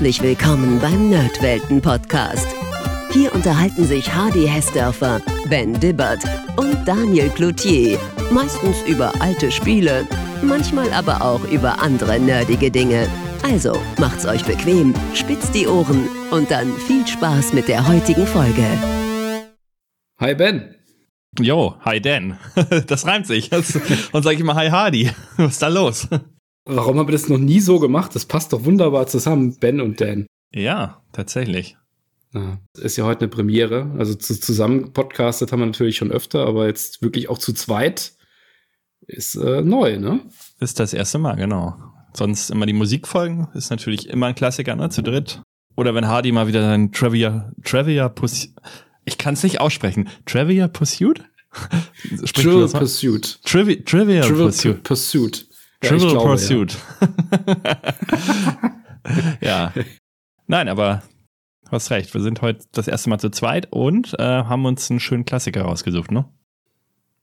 Herzlich willkommen beim Nerdwelten-Podcast. Hier unterhalten sich Hardy Hessdörfer, Ben Dibbert und Daniel Cloutier. Meistens über alte Spiele, manchmal aber auch über andere nerdige Dinge. Also macht's euch bequem, spitzt die Ohren und dann viel Spaß mit der heutigen Folge. Hi Ben. Jo, hi Dan. Das reimt sich. Und sag ich mal Hi Hardy. Was ist da los? Warum haben wir das noch nie so gemacht? Das passt doch wunderbar zusammen, Ben und Dan. Ja, tatsächlich. Ja, ist ja heute eine Premiere. Also zu, zusammen podcastet haben wir natürlich schon öfter, aber jetzt wirklich auch zu zweit ist äh, neu, ne? Ist das erste Mal, genau. Sonst immer die Musikfolgen, ist natürlich immer ein Klassiker, ne? Zu dritt. Oder wenn Hardy mal wieder sein Trivia, Trivia Pursuit. Ich kann es nicht aussprechen. Trivia Pursuit? Trivial Pursuit. Trivi Trivia Trivial Pursuit. Pursuit. Ja, Trivial glaube, Pursuit. Ja. ja. Nein, aber du hast recht. Wir sind heute das erste Mal zu zweit und äh, haben uns einen schönen Klassiker rausgesucht, ne?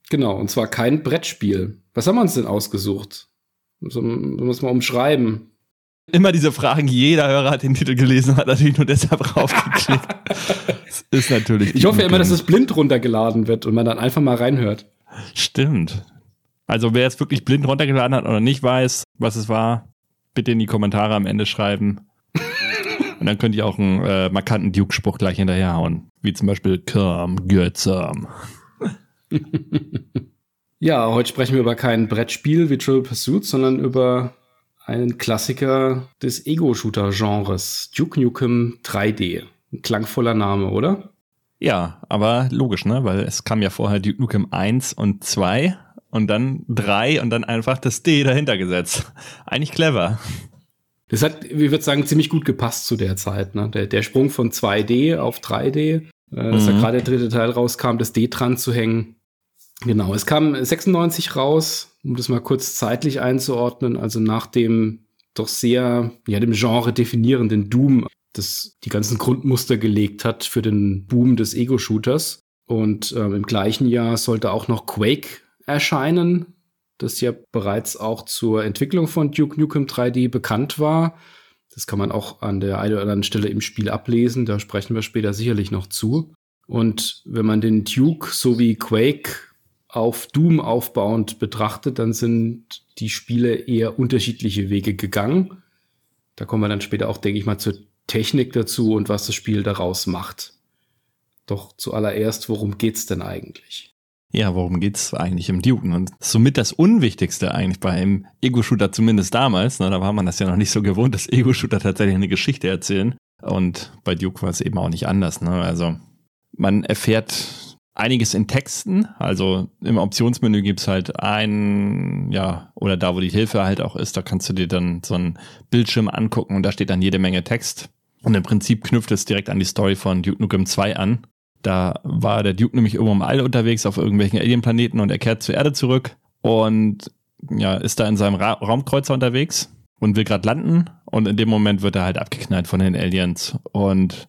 Genau, und zwar kein Brettspiel. Was haben wir uns denn ausgesucht? So, muss man umschreiben. Immer diese Fragen, jeder Hörer hat den Titel gelesen, hat natürlich nur deshalb raufgeklickt. das ist natürlich. Ich hoffe ja immer, dass es blind runtergeladen wird und man dann einfach mal reinhört. Stimmt. Also wer jetzt wirklich blind runtergeladen hat oder nicht weiß, was es war, bitte in die Kommentare am Ende schreiben. Und dann könnt ihr auch einen äh, markanten Duke-Spruch gleich hinterherhauen. Wie zum Beispiel Come, get some. ja, heute sprechen wir über kein Brettspiel wie Triple Pursuit, sondern über einen Klassiker des Ego-Shooter-Genres. Duke Nukem 3D. Ein klangvoller Name, oder? Ja, aber logisch, ne? Weil es kam ja vorher Duke Nukem 1 und 2 und dann 3 und dann einfach das D dahinter gesetzt. Eigentlich clever. Das hat, wie würde sagen, ziemlich gut gepasst zu der Zeit. Ne? Der, der Sprung von 2D auf 3D, äh, dass mhm. da gerade der dritte Teil rauskam, das D dran zu hängen. Genau, es kam 96 raus, um das mal kurz zeitlich einzuordnen, also nach dem doch sehr, ja, dem Genre definierenden Doom, das die ganzen Grundmuster gelegt hat für den Boom des Ego-Shooters. Und ähm, im gleichen Jahr sollte auch noch Quake erscheinen, das ja bereits auch zur Entwicklung von Duke Nukem 3D bekannt war. Das kann man auch an der einen oder anderen Stelle im Spiel ablesen, da sprechen wir später sicherlich noch zu. Und wenn man den Duke sowie Quake auf Doom aufbauend betrachtet, dann sind die Spiele eher unterschiedliche Wege gegangen. Da kommen wir dann später auch, denke ich mal, zur Technik dazu und was das Spiel daraus macht. Doch zuallererst, worum geht's denn eigentlich? Ja, worum geht's eigentlich im Duke? Und somit das Unwichtigste eigentlich bei einem Ego-Shooter, zumindest damals, ne, da war man das ja noch nicht so gewohnt, dass Ego-Shooter tatsächlich eine Geschichte erzählen. Und bei Duke war es eben auch nicht anders. Ne? Also man erfährt einiges in Texten. Also im Optionsmenü gibt's halt ein, ja, oder da, wo die Hilfe halt auch ist, da kannst du dir dann so einen Bildschirm angucken und da steht dann jede Menge Text. Und im Prinzip knüpft es direkt an die Story von Duke Nukem 2 an. Da war der Duke nämlich irgendwo im All unterwegs auf irgendwelchen Alienplaneten und er kehrt zur Erde zurück und ja, ist da in seinem Ra Raumkreuzer unterwegs und will gerade landen und in dem Moment wird er halt abgeknallt von den Aliens und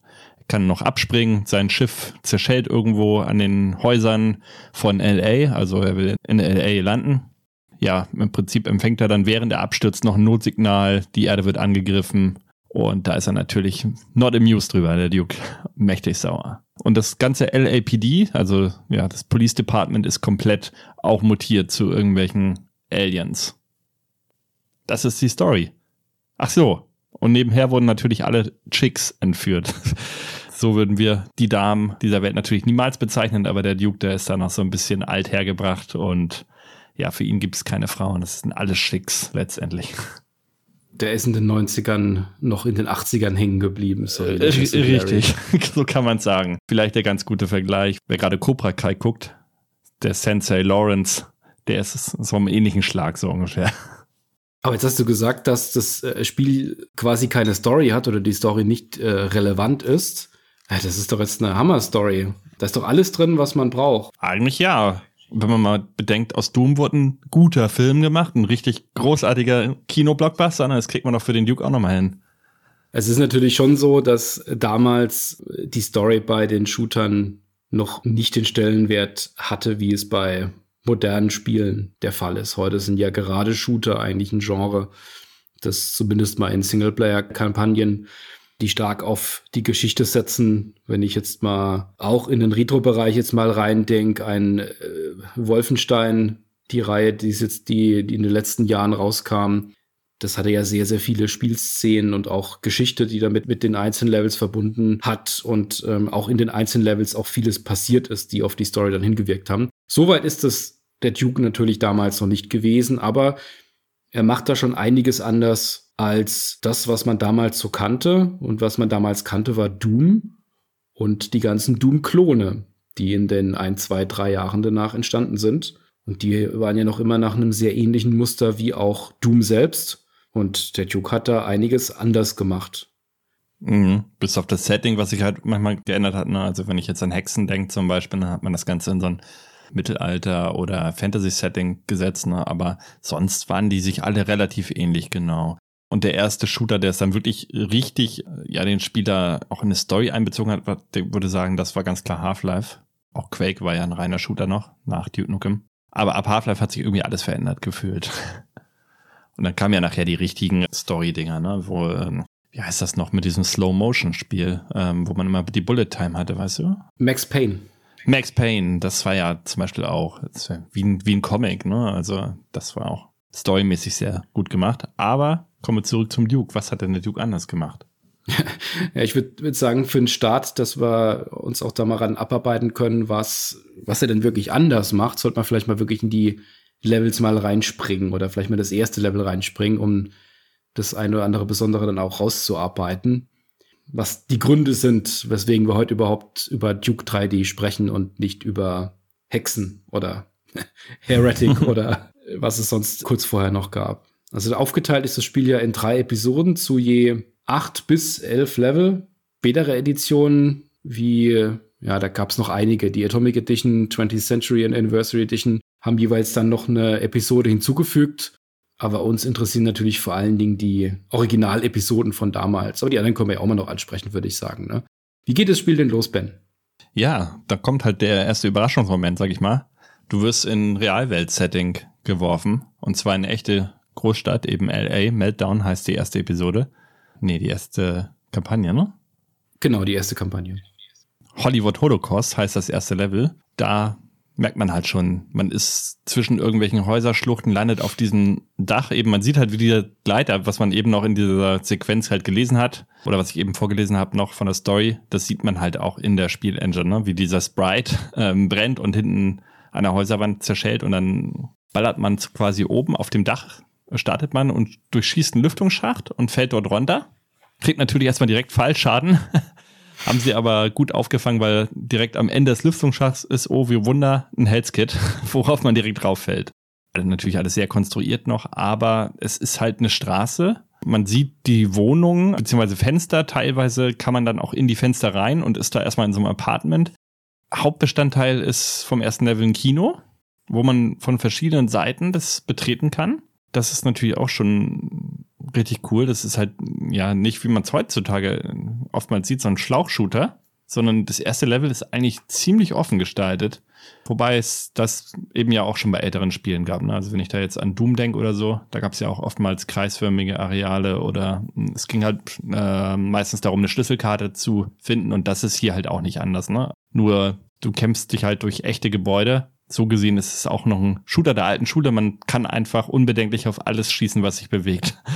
kann noch abspringen. Sein Schiff zerschellt irgendwo an den Häusern von LA, also er will in LA landen. Ja, im Prinzip empfängt er dann während er abstürzt noch ein Notsignal, die Erde wird angegriffen und da ist er natürlich not amused drüber, der Duke. Mächtig sauer. Und das ganze LAPD, also ja, das Police Department ist komplett auch mutiert zu irgendwelchen Aliens. Das ist die Story. Ach so. Und nebenher wurden natürlich alle Chicks entführt. so würden wir die Damen dieser Welt natürlich niemals bezeichnen, aber der Duke, der ist da noch so ein bisschen alt hergebracht und ja, für ihn gibt es keine Frauen. Das sind alle Chicks letztendlich der ist in den 90ern noch in den 80ern hängen geblieben. So äh, richtig, so kann man sagen. Vielleicht der ganz gute Vergleich. Wer gerade Cobra Kai guckt, der Sensei Lawrence, der ist so einem ähnlichen Schlag so ungefähr. Aber jetzt hast du gesagt, dass das äh, Spiel quasi keine Story hat oder die Story nicht äh, relevant ist. Das ist doch jetzt eine Hammer-Story. Da ist doch alles drin, was man braucht. Eigentlich ja wenn man mal bedenkt, aus Doom wurde ein guter Film gemacht, ein richtig großartiger Kinoblockbuster, ne? das kriegt man doch für den Duke auch nochmal hin. Es ist natürlich schon so, dass damals die Story bei den Shootern noch nicht den Stellenwert hatte, wie es bei modernen Spielen der Fall ist. Heute sind ja gerade Shooter eigentlich ein Genre, Das zumindest mal in Singleplayer-Kampagnen, die stark auf die Geschichte setzen. Wenn ich jetzt mal auch in den Retro-Bereich jetzt mal reindenke, ein äh, Wolfenstein, die Reihe, die ist jetzt die, die in den letzten Jahren rauskam, das hatte ja sehr, sehr viele Spielszenen und auch Geschichte, die damit mit den einzelnen Levels verbunden hat und ähm, auch in den einzelnen Levels auch vieles passiert ist, die auf die Story dann hingewirkt haben. Soweit ist es der Duke natürlich damals noch nicht gewesen, aber er macht da schon einiges anders als das, was man damals so kannte. Und was man damals kannte, war Doom und die ganzen Doom-Klone, die in den ein, zwei, drei Jahren danach entstanden sind. Und die waren ja noch immer nach einem sehr ähnlichen Muster wie auch Doom selbst. Und der Duke hat da einiges anders gemacht. Mhm. Bis auf das Setting, was sich halt manchmal geändert hat. Ne? Also wenn ich jetzt an Hexen denke zum Beispiel, dann hat man das Ganze in so ein Mittelalter- oder Fantasy-Setting gesetzt. Ne? Aber sonst waren die sich alle relativ ähnlich, genau. Und der erste Shooter, der es dann wirklich richtig, ja, den Spieler auch in eine Story einbezogen hat, der würde sagen, das war ganz klar Half-Life. Auch Quake war ja ein reiner Shooter noch, nach Duke Nukem. Aber ab Half-Life hat sich irgendwie alles verändert gefühlt. Und dann kamen ja nachher die richtigen Story-Dinger, ne, wo, ähm, wie heißt das noch mit diesem Slow-Motion-Spiel, ähm, wo man immer die Bullet-Time hatte, weißt du? Max Payne. Max Payne, das war ja zum Beispiel auch wie ein, wie ein Comic, ne? Also, das war auch storymäßig sehr gut gemacht. Aber kommen wir zurück zum Duke. Was hat denn der Duke anders gemacht? ja, ich würde würd sagen, für den Start, dass wir uns auch da mal ran abarbeiten können, was, was er denn wirklich anders macht, sollte man vielleicht mal wirklich in die Levels mal reinspringen oder vielleicht mal das erste Level reinspringen, um das eine oder andere Besondere dann auch rauszuarbeiten. Was die Gründe sind, weswegen wir heute überhaupt über Duke 3D sprechen und nicht über Hexen oder Heretic oder was es sonst kurz vorher noch gab. Also aufgeteilt ist das Spiel ja in drei Episoden zu je acht bis elf Level. Spätere Editionen wie, ja, da gab es noch einige. Die Atomic Edition, 20th Century and Anniversary Edition haben jeweils dann noch eine Episode hinzugefügt. Aber uns interessieren natürlich vor allen Dingen die Original-Episoden von damals. Aber die anderen können wir ja auch mal noch ansprechen, würde ich sagen. Ne? Wie geht das Spiel denn los, Ben? Ja, da kommt halt der erste Überraschungsmoment, sag ich mal. Du wirst in Realwelt-Setting geworfen. Und zwar in eine echte Großstadt, eben LA. Meltdown heißt die erste Episode. Nee, die erste Kampagne, ne? Genau, die erste Kampagne. Hollywood Holocaust heißt das erste Level. Da merkt man halt schon, man ist zwischen irgendwelchen Häuserschluchten, landet auf diesem Dach. Eben, man sieht halt, wie dieser Gleiter, was man eben noch in dieser Sequenz halt gelesen hat, oder was ich eben vorgelesen habe, noch von der Story, das sieht man halt auch in der Spielengine, ne? wie dieser Sprite ähm, brennt und hinten an der Häuserwand zerschellt und dann ballert man quasi oben auf dem Dach, startet man und durchschießt einen Lüftungsschacht und fällt dort runter. Kriegt natürlich erstmal direkt Fallschaden. Haben sie aber gut aufgefangen, weil direkt am Ende des Lüftungsschachts ist, oh, wie Wunder, ein Health-Kit, worauf man direkt drauf fällt. Also natürlich alles sehr konstruiert noch, aber es ist halt eine Straße. Man sieht die Wohnungen bzw. Fenster. Teilweise kann man dann auch in die Fenster rein und ist da erstmal in so einem Apartment. Hauptbestandteil ist vom ersten Level ein Kino, wo man von verschiedenen Seiten das betreten kann. Das ist natürlich auch schon richtig cool. Das ist halt ja nicht, wie man es heutzutage oftmals sieht, so ein Schlauchshooter, sondern das erste Level ist eigentlich ziemlich offen gestaltet. Wobei es das eben ja auch schon bei älteren Spielen gab. Ne? Also wenn ich da jetzt an Doom denke oder so, da gab es ja auch oftmals kreisförmige Areale oder es ging halt äh, meistens darum, eine Schlüsselkarte zu finden und das ist hier halt auch nicht anders. Ne? Nur du kämpfst dich halt durch echte Gebäude so gesehen ist es auch noch ein Shooter der alten Schule. Man kann einfach unbedenklich auf alles schießen, was sich bewegt.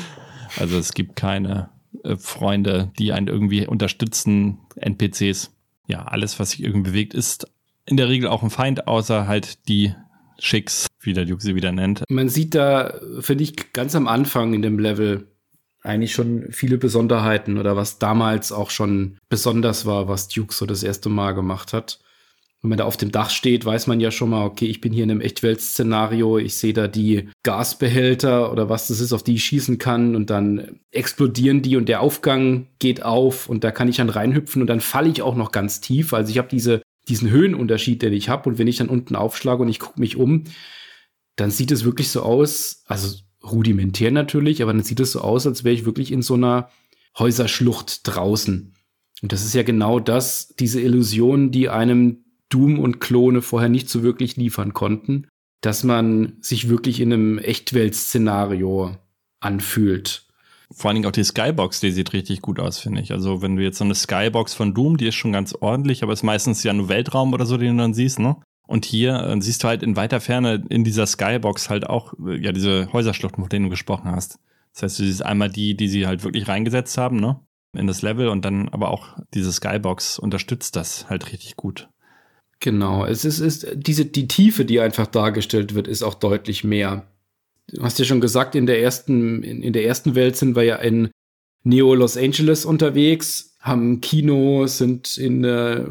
Also es gibt keine äh, Freunde, die einen irgendwie unterstützen, NPCs. Ja, alles, was sich irgendwie bewegt, ist in der Regel auch ein Feind, außer halt die Schicks, wie der Duke sie wieder nennt. Man sieht da, finde ich, ganz am Anfang in dem Level eigentlich schon viele Besonderheiten oder was damals auch schon besonders war, was Duke so das erste Mal gemacht hat wenn man da auf dem Dach steht, weiß man ja schon mal, okay, ich bin hier in einem Echtwelt-Szenario, ich sehe da die Gasbehälter oder was das ist, auf die ich schießen kann und dann explodieren die und der Aufgang geht auf und da kann ich dann reinhüpfen und dann falle ich auch noch ganz tief. Also ich habe diese, diesen Höhenunterschied, den ich habe und wenn ich dann unten aufschlage und ich gucke mich um, dann sieht es wirklich so aus, also rudimentär natürlich, aber dann sieht es so aus, als wäre ich wirklich in so einer Häuserschlucht draußen. Und das ist ja genau das, diese Illusion, die einem Doom und Klone vorher nicht so wirklich liefern konnten, dass man sich wirklich in einem Echtwelt-Szenario anfühlt. vor allen Dingen auch die Skybox, die sieht richtig gut aus, finde ich. Also wenn du jetzt so eine Skybox von Doom, die ist schon ganz ordentlich, aber ist meistens ja nur Weltraum oder so, den du dann siehst, ne? Und hier äh, siehst du halt in weiter Ferne in dieser Skybox halt auch, äh, ja, diese Häuserschluchten, von denen du gesprochen hast. Das heißt, du siehst einmal die, die sie halt wirklich reingesetzt haben, ne? In das Level und dann aber auch diese Skybox unterstützt das halt richtig gut. Genau, es ist, ist diese, die Tiefe, die einfach dargestellt wird, ist auch deutlich mehr. Du hast ja schon gesagt, in der ersten, in, in der ersten Welt sind wir ja in Neo Los Angeles unterwegs, haben Kino, sind in der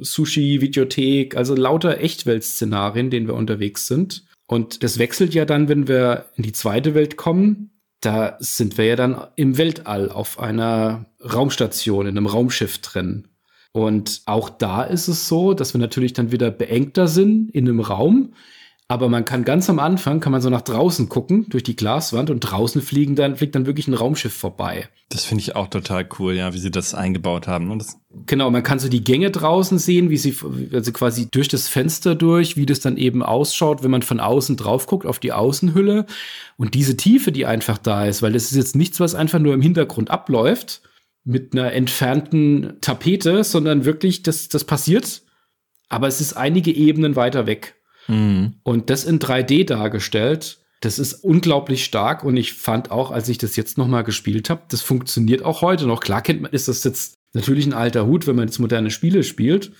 Sushi-Videothek, also lauter Echtwelt-Szenarien, denen wir unterwegs sind. Und das wechselt ja dann, wenn wir in die zweite Welt kommen. Da sind wir ja dann im Weltall auf einer Raumstation, in einem Raumschiff drin. Und auch da ist es so, dass wir natürlich dann wieder beengter sind in einem Raum. Aber man kann ganz am Anfang, kann man so nach draußen gucken, durch die Glaswand und draußen fliegen dann, fliegt dann wirklich ein Raumschiff vorbei. Das finde ich auch total cool, ja, wie sie das eingebaut haben. Und das genau, man kann so die Gänge draußen sehen, wie sie, also quasi durch das Fenster durch, wie das dann eben ausschaut, wenn man von außen drauf guckt, auf die Außenhülle. Und diese Tiefe, die einfach da ist, weil das ist jetzt nichts, was einfach nur im Hintergrund abläuft, mit einer entfernten Tapete, sondern wirklich, das, das passiert, aber es ist einige Ebenen weiter weg. Mhm. Und das in 3D dargestellt, das ist unglaublich stark und ich fand auch, als ich das jetzt noch mal gespielt habe, das funktioniert auch heute noch. Klar kennt man, ist das jetzt natürlich ein alter Hut, wenn man jetzt moderne Spiele spielt,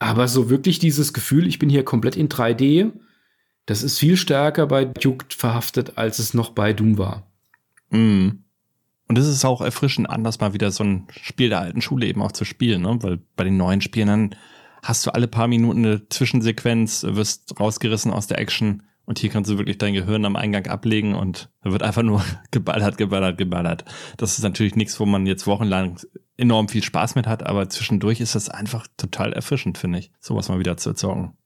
aber so wirklich dieses Gefühl, ich bin hier komplett in 3D, das ist viel stärker bei Duke verhaftet, als es noch bei Doom war. Mhm. Und es ist auch erfrischend anders, mal wieder so ein Spiel der alten Schule eben auch zu spielen, ne? weil bei den neuen Spielen dann hast du alle paar Minuten eine Zwischensequenz, wirst rausgerissen aus der Action und hier kannst du wirklich dein Gehirn am Eingang ablegen und da wird einfach nur geballert, geballert, geballert. Das ist natürlich nichts, wo man jetzt wochenlang enorm viel Spaß mit hat, aber zwischendurch ist das einfach total erfrischend, finde ich, sowas mal wieder zu erzeugen.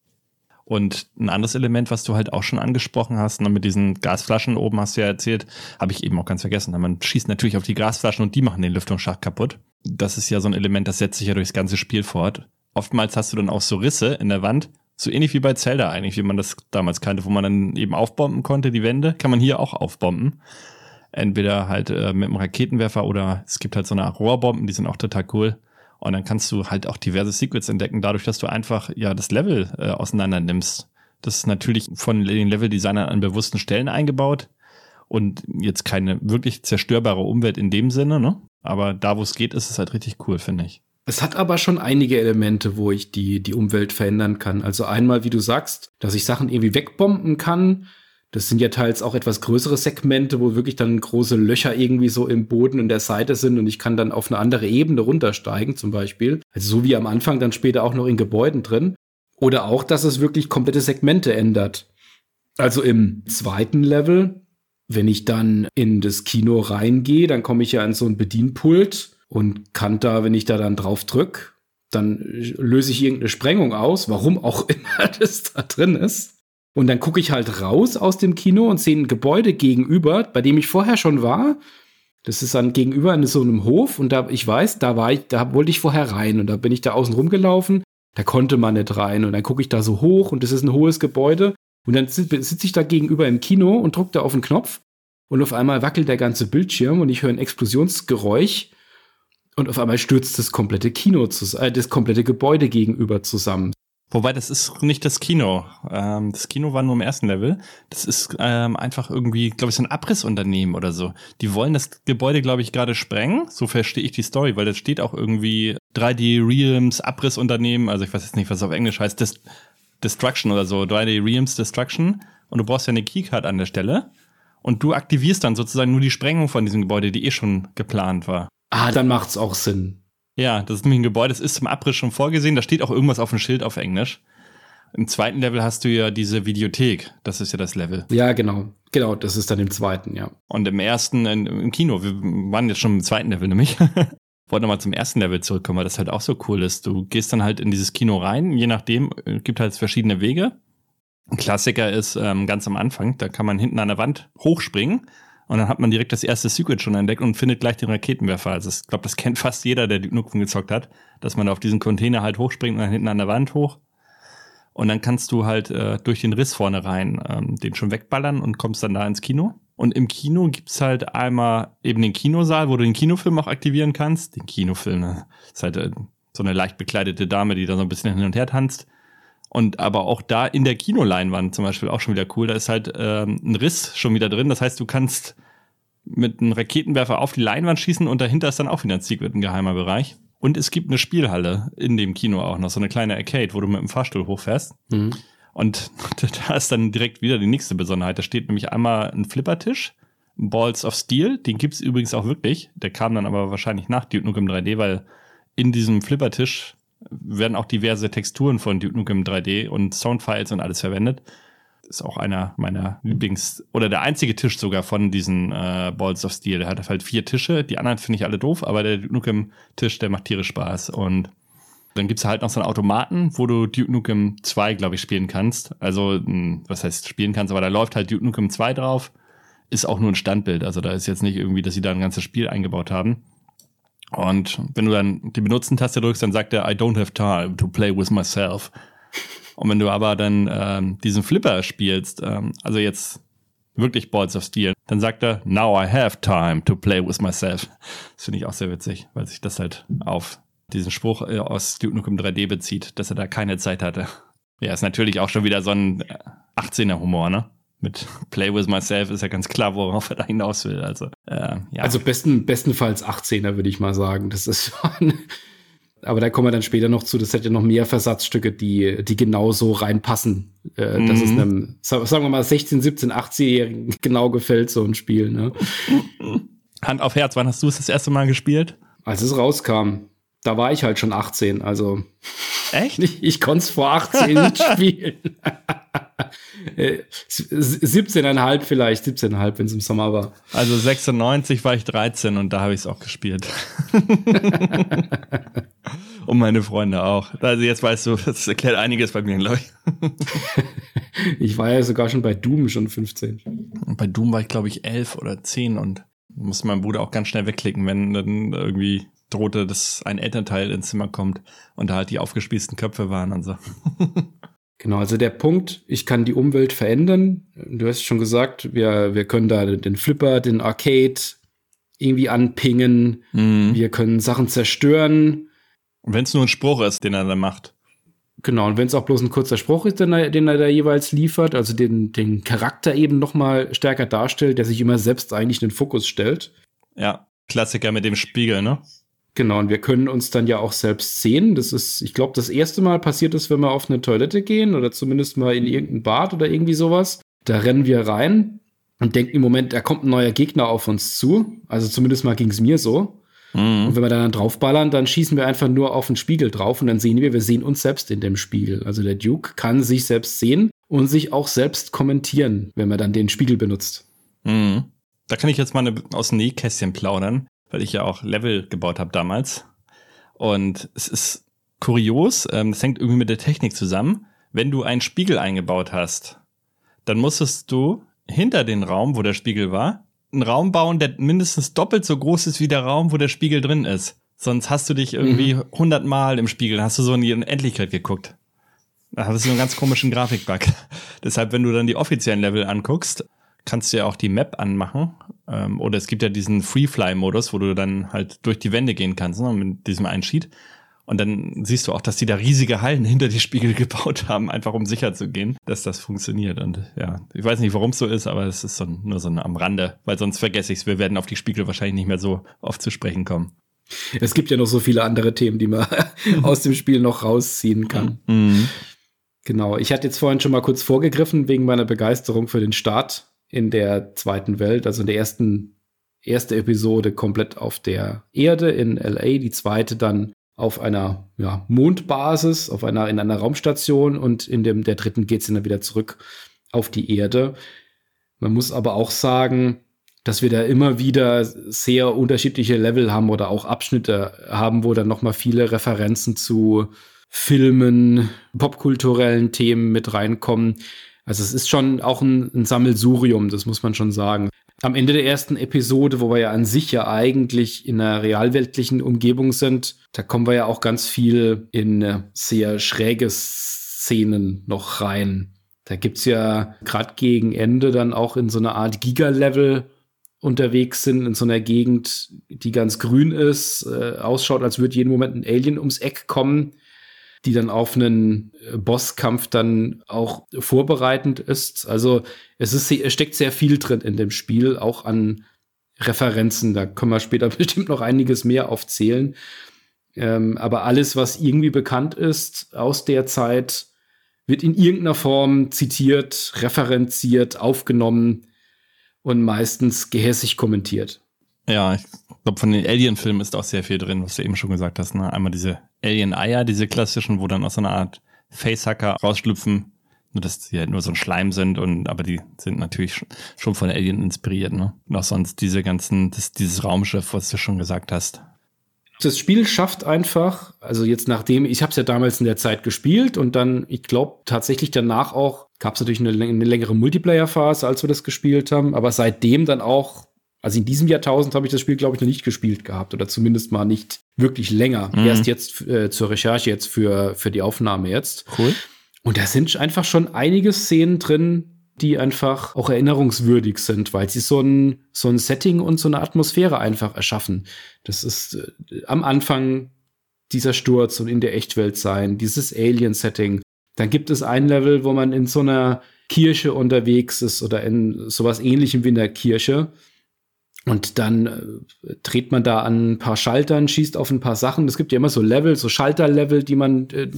Und ein anderes Element, was du halt auch schon angesprochen hast, ne, mit diesen Gasflaschen oben hast du ja erzählt, habe ich eben auch ganz vergessen. Man schießt natürlich auf die Gasflaschen und die machen den Lüftungsschacht kaputt. Das ist ja so ein Element, das setzt sich ja durchs ganze Spiel fort oftmals hast du dann auch so Risse in der Wand, so ähnlich wie bei Zelda eigentlich, wie man das damals kannte, wo man dann eben aufbomben konnte, die Wände, kann man hier auch aufbomben. Entweder halt äh, mit einem Raketenwerfer oder es gibt halt so eine Rohrbomben, die sind auch total cool. Und dann kannst du halt auch diverse Secrets entdecken, dadurch, dass du einfach ja das Level äh, auseinander nimmst. Das ist natürlich von den Level-Designern an bewussten Stellen eingebaut und jetzt keine wirklich zerstörbare Umwelt in dem Sinne, ne? Aber da, wo es geht, ist es halt richtig cool, finde ich. Es hat aber schon einige Elemente, wo ich die, die Umwelt verändern kann. Also einmal, wie du sagst, dass ich Sachen irgendwie wegbomben kann. Das sind ja teils auch etwas größere Segmente, wo wirklich dann große Löcher irgendwie so im Boden und der Seite sind und ich kann dann auf eine andere Ebene runtersteigen, zum Beispiel. Also so wie am Anfang, dann später auch noch in Gebäuden drin. Oder auch, dass es wirklich komplette Segmente ändert. Also im zweiten Level, wenn ich dann in das Kino reingehe, dann komme ich ja an so ein Bedienpult und kann da, wenn ich da dann drauf drück, dann löse ich irgendeine Sprengung aus, warum auch immer das da drin ist. Und dann gucke ich halt raus aus dem Kino und sehe ein Gebäude gegenüber, bei dem ich vorher schon war. Das ist dann gegenüber in so einem Hof und da, ich weiß, da war ich, da wollte ich vorher rein und da bin ich da außen rumgelaufen. Da konnte man nicht rein und dann gucke ich da so hoch und das ist ein hohes Gebäude und dann sitze ich da gegenüber im Kino und drücke da auf den Knopf und auf einmal wackelt der ganze Bildschirm und ich höre ein Explosionsgeräusch und auf einmal stürzt das komplette Kino, äh, das komplette Gebäude gegenüber zusammen. Wobei, das ist nicht das Kino. Ähm, das Kino war nur im ersten Level. Das ist ähm, einfach irgendwie, glaube ich, so ein Abrissunternehmen oder so. Die wollen das Gebäude, glaube ich, gerade sprengen. So verstehe ich die Story, weil das steht auch irgendwie 3D Realms Abrissunternehmen. Also ich weiß jetzt nicht, was es auf Englisch heißt. Dis Destruction oder so. 3D Realms Destruction. Und du brauchst ja eine Keycard an der Stelle. Und du aktivierst dann sozusagen nur die Sprengung von diesem Gebäude, die eh schon geplant war. Ah, dann macht's auch Sinn. Ja, das ist nämlich ein Gebäude, das ist zum Abriss schon vorgesehen. Da steht auch irgendwas auf dem Schild auf Englisch. Im zweiten Level hast du ja diese Videothek. Das ist ja das Level. Ja, genau. Genau, das ist dann im zweiten, ja. Und im ersten, im Kino, wir waren jetzt schon im zweiten Level nämlich. Wollte nochmal zum ersten Level zurückkommen, weil das halt auch so cool ist. Du gehst dann halt in dieses Kino rein, je nachdem, äh, gibt halt verschiedene Wege. Ein Klassiker ist ähm, ganz am Anfang, da kann man hinten an der Wand hochspringen und dann hat man direkt das erste Secret schon entdeckt und findet gleich den Raketenwerfer. Also ich glaube, das kennt fast jeder, der Duke Nukem gezockt hat, dass man auf diesen Container halt hochspringt und dann hinten an der Wand hoch. Und dann kannst du halt äh, durch den Riss vorne rein ähm, den schon wegballern und kommst dann da ins Kino. Und im Kino gibt's halt einmal eben den Kinosaal, wo du den Kinofilm auch aktivieren kannst. Den Kinofilm, ne? ist halt äh, so eine leicht bekleidete Dame, die da so ein bisschen hin und her tanzt. Und aber auch da in der Kinoleinwand zum Beispiel auch schon wieder cool. Da ist halt ähm, ein Riss schon wieder drin. Das heißt, du kannst mit einem Raketenwerfer auf die Leinwand schießen und dahinter ist dann auch wieder ein Secret, ein geheimer Bereich. Und es gibt eine Spielhalle in dem Kino auch noch, so eine kleine Arcade, wo du mit dem Fahrstuhl hochfährst. Mhm. Und da ist dann direkt wieder die nächste Besonderheit. Da steht nämlich einmal ein Flippertisch, Balls of Steel, den gibt's übrigens auch wirklich. Der kam dann aber wahrscheinlich nach Duke Nukem 3D, weil in diesem Flippertisch werden auch diverse Texturen von Duke Nukem 3D und Soundfiles und alles verwendet. Ist auch einer meiner Lieblings- oder der einzige Tisch sogar von diesen äh, Balls of Steel. Der hat halt vier Tische. Die anderen finde ich alle doof, aber der Duke Nukem-Tisch, der macht tierisch Spaß. Und dann gibt's halt noch so einen Automaten, wo du Duke Nukem 2, glaube ich, spielen kannst. Also, hm, was heißt spielen kannst, aber da läuft halt Duke Nukem 2 drauf. Ist auch nur ein Standbild. Also da ist jetzt nicht irgendwie, dass sie da ein ganzes Spiel eingebaut haben. Und wenn du dann die Benutzen-Taste drückst, dann sagt er, I don't have time to play with myself. Und wenn du aber dann ähm, diesen Flipper spielst, ähm, also jetzt wirklich Balls of Steel, dann sagt er, now I have time to play with myself. Das finde ich auch sehr witzig, weil sich das halt auf diesen Spruch äh, aus Duke Nukem 3D bezieht, dass er da keine Zeit hatte. Ja, ist natürlich auch schon wieder so ein 18er Humor, ne? Mit Play with Myself ist ja ganz klar, worauf er da hinaus will. Also, äh, ja. also besten, bestenfalls 18er, würde ich mal sagen. Das ist schon. Aber da kommen wir dann später noch zu. Das hat ja noch mehr Versatzstücke, die, die genau so reinpassen. Äh, mhm. Dass es einem, sagen wir mal, 16, 17, 18-Jährigen genau gefällt, so ein Spiel. Ne? Hand auf Herz, wann hast du es das erste Mal gespielt? Als es rauskam. Da war ich halt schon 18, also. Echt? Ich, ich konnte es vor 18 nicht spielen. 17,5 vielleicht, 17,5, wenn es im Sommer war. Also 96 war ich 13 und da habe ich es auch gespielt. und meine Freunde auch. Also jetzt weißt du, das erklärt einiges bei mir, glaube ich. ich war ja sogar schon bei Doom schon 15. Und bei Doom war ich, glaube ich, 11 oder 10 und musste mein Bruder auch ganz schnell wegklicken, wenn dann irgendwie drohte, dass ein Elternteil ins Zimmer kommt und da halt die aufgespießten Köpfe waren und so. Genau, also der Punkt, ich kann die Umwelt verändern. Du hast schon gesagt, wir, wir können da den Flipper, den Arcade irgendwie anpingen. Mhm. Wir können Sachen zerstören. Und wenn es nur ein Spruch ist, den er dann macht. Genau, und wenn es auch bloß ein kurzer Spruch ist, den er, den er da jeweils liefert, also den, den Charakter eben noch mal stärker darstellt, der sich immer selbst eigentlich in den Fokus stellt. Ja, Klassiker mit dem Spiegel, ne? Genau, und wir können uns dann ja auch selbst sehen. Das ist, ich glaube, das erste Mal passiert es, wenn wir auf eine Toilette gehen oder zumindest mal in irgendein Bad oder irgendwie sowas. Da rennen wir rein und denken im Moment, da kommt ein neuer Gegner auf uns zu. Also zumindest mal ging es mir so. Mhm. Und wenn wir dann draufballern, dann schießen wir einfach nur auf den Spiegel drauf und dann sehen wir, wir sehen uns selbst in dem Spiegel. Also der Duke kann sich selbst sehen und sich auch selbst kommentieren, wenn man dann den Spiegel benutzt. Mhm. Da kann ich jetzt mal eine, aus dem Nähkästchen plaudern weil ich ja auch Level gebaut habe damals. Und es ist kurios, ähm, das hängt irgendwie mit der Technik zusammen. Wenn du einen Spiegel eingebaut hast, dann musstest du hinter den Raum, wo der Spiegel war, einen Raum bauen, der mindestens doppelt so groß ist wie der Raum, wo der Spiegel drin ist. Sonst hast du dich irgendwie mhm. hundertmal im Spiegel, hast du so in die Unendlichkeit geguckt. Da hast du einen ganz komischen Grafikbug. Deshalb, wenn du dann die offiziellen Level anguckst, kannst du ja auch die Map anmachen. Ähm, oder es gibt ja diesen Free-Fly-Modus, wo du dann halt durch die Wände gehen kannst, ne, mit diesem einen Sheet. Und dann siehst du auch, dass die da riesige Hallen hinter die Spiegel gebaut haben, einfach um sicher zu gehen, dass das funktioniert. Und ja, ich weiß nicht, warum es so ist, aber es ist so, nur so am Rande, weil sonst vergesse ich es. Wir werden auf die Spiegel wahrscheinlich nicht mehr so oft zu sprechen kommen. Es gibt ja noch so viele andere Themen, die man aus dem Spiel noch rausziehen kann. Mhm. Genau, ich hatte jetzt vorhin schon mal kurz vorgegriffen wegen meiner Begeisterung für den Start in der zweiten Welt, also in der ersten erste Episode komplett auf der Erde in LA, die zweite dann auf einer ja, Mondbasis, auf einer in einer Raumstation und in dem der dritten geht es dann wieder zurück auf die Erde. Man muss aber auch sagen, dass wir da immer wieder sehr unterschiedliche Level haben oder auch Abschnitte haben, wo dann noch mal viele Referenzen zu Filmen, popkulturellen Themen mit reinkommen. Also es ist schon auch ein, ein Sammelsurium, das muss man schon sagen. Am Ende der ersten Episode, wo wir ja an sich ja eigentlich in einer realweltlichen Umgebung sind, da kommen wir ja auch ganz viel in sehr schräge Szenen noch rein. Da gibt's ja gerade gegen Ende dann auch in so einer Art Giga-Level unterwegs sind, in so einer Gegend, die ganz grün ist, äh, ausschaut, als würde jeden Moment ein Alien ums Eck kommen, die dann auf einen äh, Bosskampf dann auch vorbereitend ist. Also es, ist, es steckt sehr viel drin in dem Spiel, auch an Referenzen. Da können wir später bestimmt noch einiges mehr aufzählen. Ähm, aber alles, was irgendwie bekannt ist aus der Zeit, wird in irgendeiner Form zitiert, referenziert, aufgenommen und meistens gehässig kommentiert. Ja, ich glaube, von den Alien-Filmen ist auch sehr viel drin, was du eben schon gesagt hast. Ne? Einmal diese Alien-Eier, diese klassischen, wo dann aus so einer Art Facehacker rausschlüpfen. Nur, dass die halt nur so ein Schleim sind und, aber die sind natürlich schon von Alien inspiriert, ne? Und auch sonst diese ganzen, das, dieses Raumschiff, was du schon gesagt hast. Das Spiel schafft einfach, also jetzt nachdem, ich habe es ja damals in der Zeit gespielt und dann, ich glaube, tatsächlich danach auch, gab es natürlich eine, eine längere Multiplayer-Phase, als wir das gespielt haben, aber seitdem dann auch, also in diesem Jahrtausend habe ich das Spiel, glaube ich, noch nicht gespielt gehabt oder zumindest mal nicht wirklich länger. Mhm. Erst jetzt äh, zur Recherche, jetzt für, für die Aufnahme jetzt. Cool. Und da sind einfach schon einige Szenen drin, die einfach auch erinnerungswürdig sind, weil sie so ein, so ein Setting und so eine Atmosphäre einfach erschaffen. Das ist äh, am Anfang dieser Sturz und in der Echtwelt sein, dieses Alien-Setting. Dann gibt es ein Level, wo man in so einer Kirche unterwegs ist oder in sowas ähnlichem wie in der Kirche. Und dann äh, dreht man da an ein paar Schaltern, schießt auf ein paar Sachen. Es gibt ja immer so Level, so Schalterlevel, die man äh, äh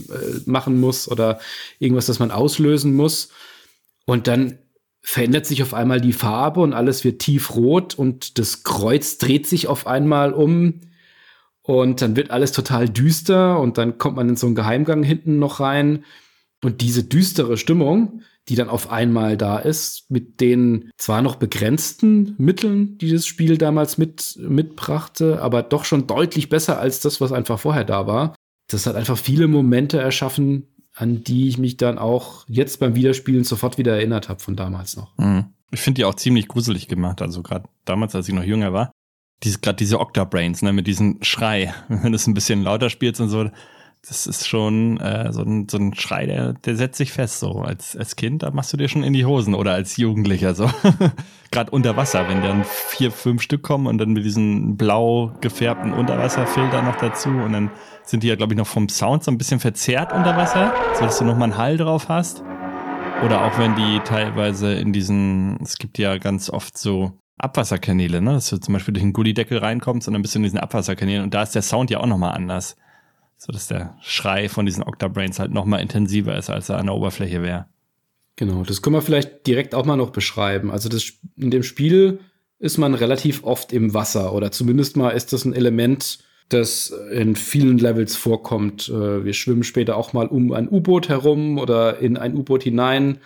machen muss oder irgendwas, das man auslösen muss. Und dann verändert sich auf einmal die Farbe und alles wird tiefrot und das Kreuz dreht sich auf einmal um und dann wird alles total düster und dann kommt man in so einen Geheimgang hinten noch rein und diese düstere Stimmung, die dann auf einmal da ist, mit den zwar noch begrenzten Mitteln, die das Spiel damals mit, mitbrachte, aber doch schon deutlich besser als das, was einfach vorher da war. Das hat einfach viele Momente erschaffen, an die ich mich dann auch jetzt beim Wiederspielen sofort wieder erinnert habe von damals noch. Mhm. Ich finde die auch ziemlich gruselig gemacht. Also gerade damals, als ich noch jünger war, diese, gerade diese Octa-Brains, ne, mit diesem Schrei, wenn du es ein bisschen lauter spielst und so, das ist schon äh, so, ein, so ein Schrei, der, der setzt sich fest. So als, als Kind, da machst du dir schon in die Hosen oder als Jugendlicher so. Gerade unter Wasser, wenn dann vier, fünf Stück kommen und dann mit diesen blau gefärbten Unterwasserfilter noch dazu und dann sind die ja, glaube ich, noch vom Sound so ein bisschen verzerrt unter Wasser, sodass du nochmal einen Hall drauf hast. Oder auch wenn die teilweise in diesen, es gibt ja ganz oft so Abwasserkanäle, ne? dass du zum Beispiel durch den Gullideckel reinkommst und dann bist du in diesen Abwasserkanälen und da ist der Sound ja auch nochmal anders so dass der Schrei von diesen Octabrains halt noch mal intensiver ist, als er an der Oberfläche wäre. Genau, das können wir vielleicht direkt auch mal noch beschreiben. Also das, in dem Spiel ist man relativ oft im Wasser oder zumindest mal ist das ein Element, das in vielen Levels vorkommt. Äh, wir schwimmen später auch mal um ein U-Boot herum oder in ein U-Boot hinein.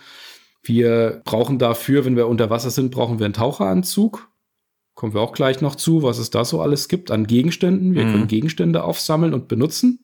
Wir brauchen dafür, wenn wir unter Wasser sind, brauchen wir einen Taucheranzug. Kommen wir auch gleich noch zu, was es da so alles gibt an Gegenständen. Wir mhm. können Gegenstände aufsammeln und benutzen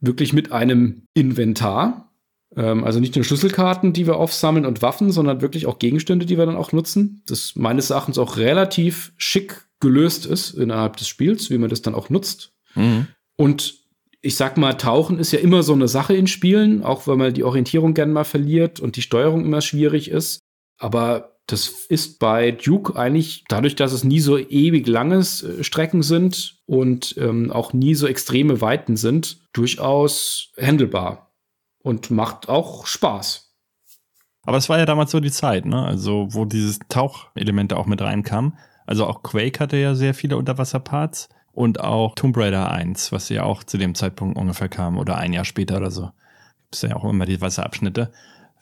wirklich mit einem Inventar. Ähm, also nicht nur Schlüsselkarten, die wir aufsammeln und Waffen, sondern wirklich auch Gegenstände, die wir dann auch nutzen. Das meines Erachtens auch relativ schick gelöst ist innerhalb des Spiels, wie man das dann auch nutzt. Mhm. Und ich sag mal, Tauchen ist ja immer so eine Sache in Spielen, auch wenn man die Orientierung gern mal verliert und die Steuerung immer schwierig ist. Aber das ist bei Duke eigentlich dadurch, dass es nie so ewig langes äh, Strecken sind und ähm, auch nie so extreme Weiten sind, durchaus handelbar und macht auch Spaß. Aber es war ja damals so die Zeit, ne? Also, wo dieses Tauchelemente auch mit reinkam. Also auch Quake hatte ja sehr viele Unterwasserparts und auch Tomb Raider 1, was ja auch zu dem Zeitpunkt ungefähr kam oder ein Jahr später oder so. Gibt ja auch immer die Wasserabschnitte.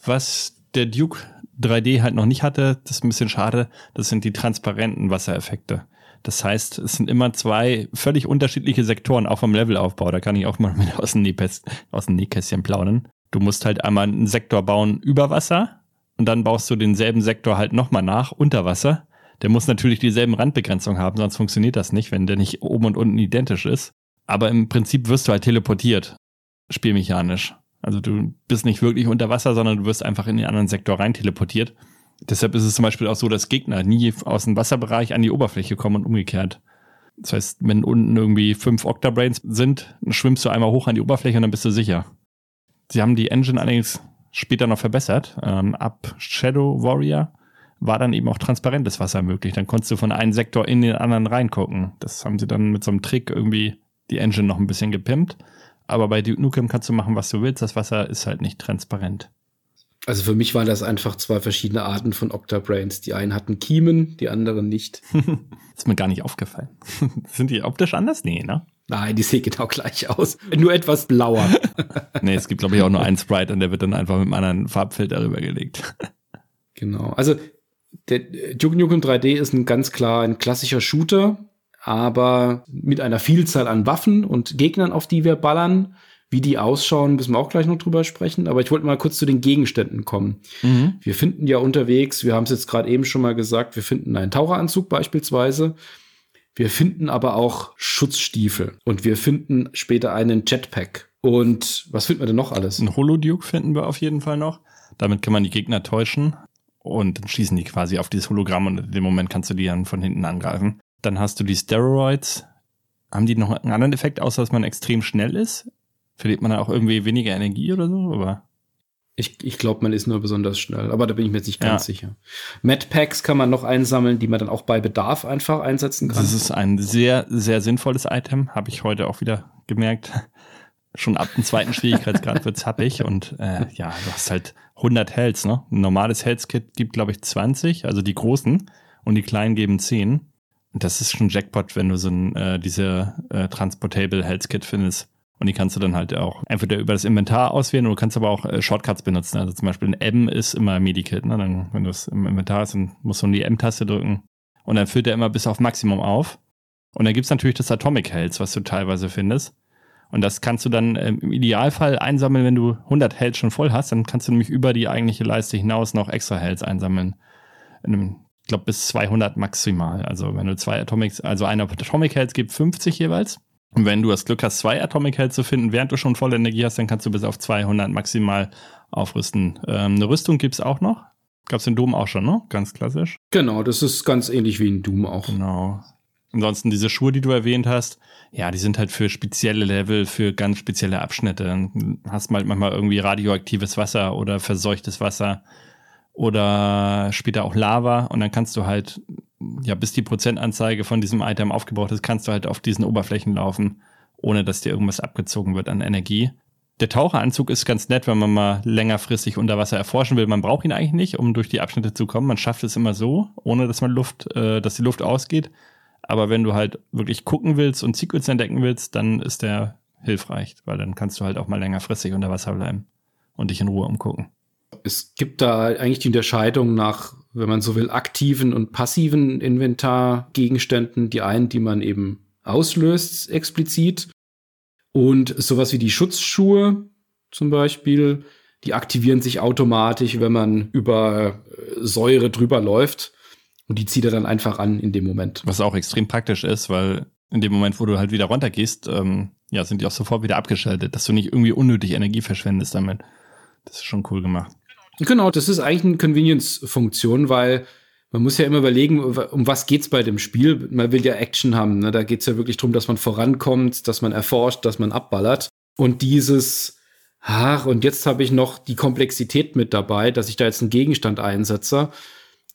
Was der Duke 3D halt noch nicht hatte, das ist ein bisschen schade, das sind die transparenten Wassereffekte. Das heißt, es sind immer zwei völlig unterschiedliche Sektoren, auch vom Levelaufbau. Da kann ich auch mal mit aus dem, aus dem Nähkästchen plaudern. Du musst halt einmal einen Sektor bauen über Wasser und dann baust du denselben Sektor halt nochmal nach unter Wasser. Der muss natürlich dieselben Randbegrenzungen haben, sonst funktioniert das nicht, wenn der nicht oben und unten identisch ist. Aber im Prinzip wirst du halt teleportiert, spielmechanisch. Also du bist nicht wirklich unter Wasser, sondern du wirst einfach in den anderen Sektor rein teleportiert. Deshalb ist es zum Beispiel auch so, dass Gegner nie aus dem Wasserbereich an die Oberfläche kommen und umgekehrt. Das heißt, wenn unten irgendwie fünf Octabrains sind, schwimmst du einmal hoch an die Oberfläche und dann bist du sicher. Sie haben die Engine allerdings später noch verbessert. Ähm, ab Shadow Warrior war dann eben auch transparentes Wasser möglich. Dann konntest du von einem Sektor in den anderen reingucken. Das haben sie dann mit so einem Trick irgendwie die Engine noch ein bisschen gepimpt. Aber bei Duke Nukem kannst du machen, was du willst. Das Wasser ist halt nicht transparent. Also für mich waren das einfach zwei verschiedene Arten von Octabrains. Die einen hatten Kiemen, die anderen nicht. ist mir gar nicht aufgefallen. Sind die optisch anders? Nee, ne? Nein, die sehen genau gleich aus. Nur etwas blauer. nee, es gibt, glaube ich, auch nur einen Sprite und der wird dann einfach mit einem anderen Farbfilter rübergelegt. genau. Also der Duke Nukem 3D ist ein ganz klar ein klassischer Shooter, aber mit einer Vielzahl an Waffen und Gegnern, auf die wir ballern. Wie die ausschauen, müssen wir auch gleich noch drüber sprechen. Aber ich wollte mal kurz zu den Gegenständen kommen. Mhm. Wir finden ja unterwegs, wir haben es jetzt gerade eben schon mal gesagt, wir finden einen Taucheranzug beispielsweise. Wir finden aber auch Schutzstiefel und wir finden später einen Jetpack. Und was finden wir denn noch alles? Ein Holoduke finden wir auf jeden Fall noch. Damit kann man die Gegner täuschen und dann schießen die quasi auf dieses Hologramm und in dem Moment kannst du die dann von hinten angreifen. Dann hast du die Steroids. Haben die noch einen anderen Effekt, außer dass man extrem schnell ist? Verliert man dann auch irgendwie weniger Energie oder so? Aber ich, ich glaube, man ist nur besonders schnell, aber da bin ich mir jetzt nicht ganz ja. sicher. Medpacks kann man noch einsammeln, die man dann auch bei Bedarf einfach einsetzen kann. Das ist ein sehr, sehr sinnvolles Item, habe ich heute auch wieder gemerkt. Schon ab dem zweiten Schwierigkeitsgrad wird's happig und äh, ja, du hast halt 100 Hells, ne? Ein normales Health-Kit gibt, glaube ich, 20, also die großen und die kleinen geben 10. Und das ist schon Jackpot, wenn du so ein, äh, diese äh, Transportable Health Kit findest. Und die kannst du dann halt auch entweder über das Inventar auswählen oder du kannst aber auch äh, Shortcuts benutzen. Also zum Beispiel ein M ist immer Medikit. Ne? Wenn du es im Inventar hast, dann musst du nur die M-Taste drücken. Und dann füllt er immer bis auf Maximum auf. Und dann gibt's natürlich das Atomic Health, was du teilweise findest. Und das kannst du dann ähm, im Idealfall einsammeln, wenn du 100 Health schon voll hast. Dann kannst du nämlich über die eigentliche Leiste hinaus noch extra Health einsammeln. In einem, ich glaube, bis 200 maximal. Also wenn du zwei Atomics, also eine Atomic Health gibt 50 jeweils. Wenn du das Glück hast, zwei Atomic Health zu finden, während du schon volle Energie hast, dann kannst du bis auf 200 maximal aufrüsten. Ähm, eine Rüstung gibt's auch noch. Gab's den Doom auch schon, ne? Ganz klassisch. Genau, das ist ganz ähnlich wie in Doom auch. Genau. Ansonsten diese Schuhe, die du erwähnt hast, ja, die sind halt für spezielle Level, für ganz spezielle Abschnitte. Dann hast halt manchmal irgendwie radioaktives Wasser oder verseuchtes Wasser oder später auch Lava und dann kannst du halt ja, bis die Prozentanzeige von diesem Item aufgebraucht ist, kannst du halt auf diesen Oberflächen laufen, ohne dass dir irgendwas abgezogen wird an Energie. Der Taucheranzug ist ganz nett, wenn man mal längerfristig unter Wasser erforschen will. Man braucht ihn eigentlich nicht, um durch die Abschnitte zu kommen. Man schafft es immer so, ohne dass man Luft, äh, dass die Luft ausgeht. Aber wenn du halt wirklich gucken willst und Secrets entdecken willst, dann ist der hilfreich, weil dann kannst du halt auch mal längerfristig unter Wasser bleiben und dich in Ruhe umgucken. Es gibt da eigentlich die Unterscheidung nach wenn man so will, aktiven und passiven Inventargegenständen. Die einen, die man eben auslöst, explizit. Und sowas wie die Schutzschuhe zum Beispiel, die aktivieren sich automatisch, wenn man über äh, Säure drüber läuft. Und die zieht er dann einfach an in dem Moment. Was auch extrem praktisch ist, weil in dem Moment, wo du halt wieder runtergehst, ähm, ja, sind die auch sofort wieder abgeschaltet, dass du nicht irgendwie unnötig Energie verschwendest damit. Das ist schon cool gemacht. Genau, das ist eigentlich eine Convenience-Funktion, weil man muss ja immer überlegen, um was geht's bei dem Spiel. Man will ja Action haben. Ne? Da geht's ja wirklich darum, dass man vorankommt, dass man erforscht, dass man abballert. Und dieses, ach, und jetzt habe ich noch die Komplexität mit dabei, dass ich da jetzt einen Gegenstand einsetze.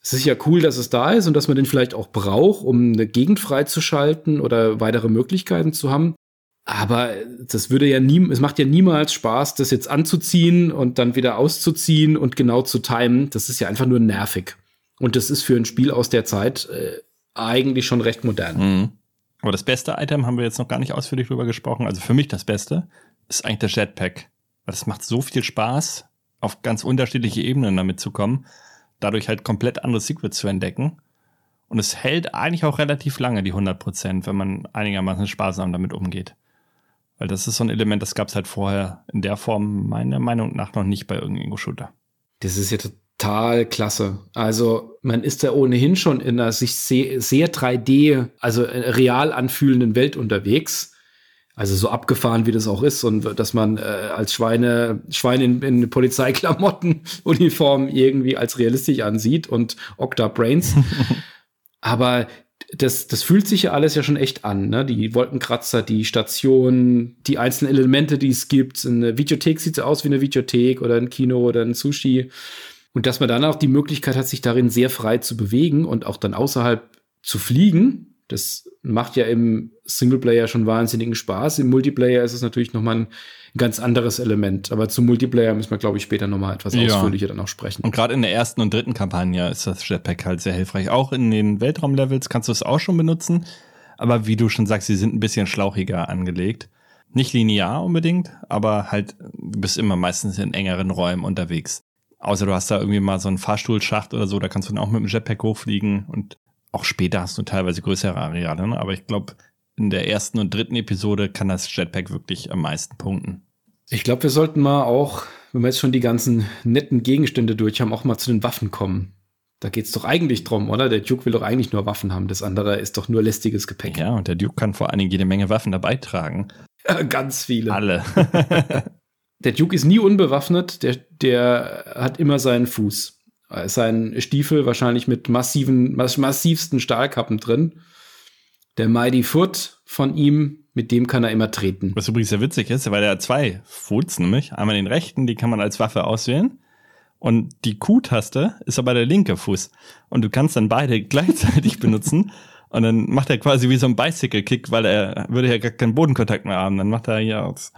Es ist ja cool, dass es da ist und dass man den vielleicht auch braucht, um eine Gegend freizuschalten oder weitere Möglichkeiten zu haben. Aber das würde ja nie, es macht ja niemals Spaß, das jetzt anzuziehen und dann wieder auszuziehen und genau zu timen. Das ist ja einfach nur nervig. Und das ist für ein Spiel aus der Zeit äh, eigentlich schon recht modern. Mhm. Aber das beste Item haben wir jetzt noch gar nicht ausführlich drüber gesprochen. Also für mich das Beste ist eigentlich der Jetpack. Weil es macht so viel Spaß, auf ganz unterschiedliche Ebenen damit zu kommen, dadurch halt komplett andere Secrets zu entdecken. Und es hält eigentlich auch relativ lange, die 100 Prozent, wenn man einigermaßen sparsam damit umgeht. Weil das ist so ein Element, das gab es halt vorher in der Form meiner Meinung nach noch nicht bei irgendeinem Ego-Shooter. Das ist ja total klasse. Also man ist da ohnehin schon in einer sich sehr, sehr 3D, also real anfühlenden Welt unterwegs. Also so abgefahren, wie das auch ist und dass man äh, als Schweine, Schweine in, in Polizeiklamotten, Uniform irgendwie als realistisch ansieht und Octa Brains. Aber das, das fühlt sich ja alles ja schon echt an, ne? Die Wolkenkratzer, die Station, die einzelnen Elemente, die es gibt. Eine Videothek sieht so aus wie eine Videothek oder ein Kino oder ein Sushi. Und dass man dann auch die Möglichkeit hat, sich darin sehr frei zu bewegen und auch dann außerhalb zu fliegen. Das macht ja im Singleplayer schon wahnsinnigen Spaß. Im Multiplayer ist es natürlich nochmal ein ganz anderes Element. Aber zum Multiplayer müssen wir, glaube ich, später nochmal etwas ja. ausführlicher dann auch sprechen. Und gerade in der ersten und dritten Kampagne ist das Jetpack halt sehr hilfreich. Auch in den Weltraumlevels kannst du es auch schon benutzen. Aber wie du schon sagst, sie sind ein bisschen schlauchiger angelegt. Nicht linear unbedingt, aber halt, du bist immer meistens in engeren Räumen unterwegs. Außer du hast da irgendwie mal so einen Fahrstuhlschacht oder so, da kannst du dann auch mit dem Jetpack hochfliegen und auch später hast du teilweise größere Areale, ne? aber ich glaube, in der ersten und dritten Episode kann das Jetpack wirklich am meisten punkten. Ich glaube, wir sollten mal auch, wenn wir jetzt schon die ganzen netten Gegenstände durch haben, auch mal zu den Waffen kommen. Da geht es doch eigentlich drum, oder? Der Duke will doch eigentlich nur Waffen haben. Das andere ist doch nur lästiges Gepäck. Ja, und der Duke kann vor allen Dingen jede Menge Waffen dabei tragen. Ja, ganz viele. Alle. der Duke ist nie unbewaffnet. Der, der hat immer seinen Fuß. Sein Stiefel wahrscheinlich mit massiven, massivsten Stahlkappen drin. Der Mighty Foot von ihm, mit dem kann er immer treten. Was übrigens sehr witzig ist, weil er hat zwei Foots, nämlich einmal den rechten, die kann man als Waffe auswählen. Und die Q-Taste ist aber der linke Fuß. Und du kannst dann beide gleichzeitig benutzen. Und dann macht er quasi wie so ein Bicycle-Kick, weil er würde ja gar keinen Bodenkontakt mehr haben. Dann macht er hier aus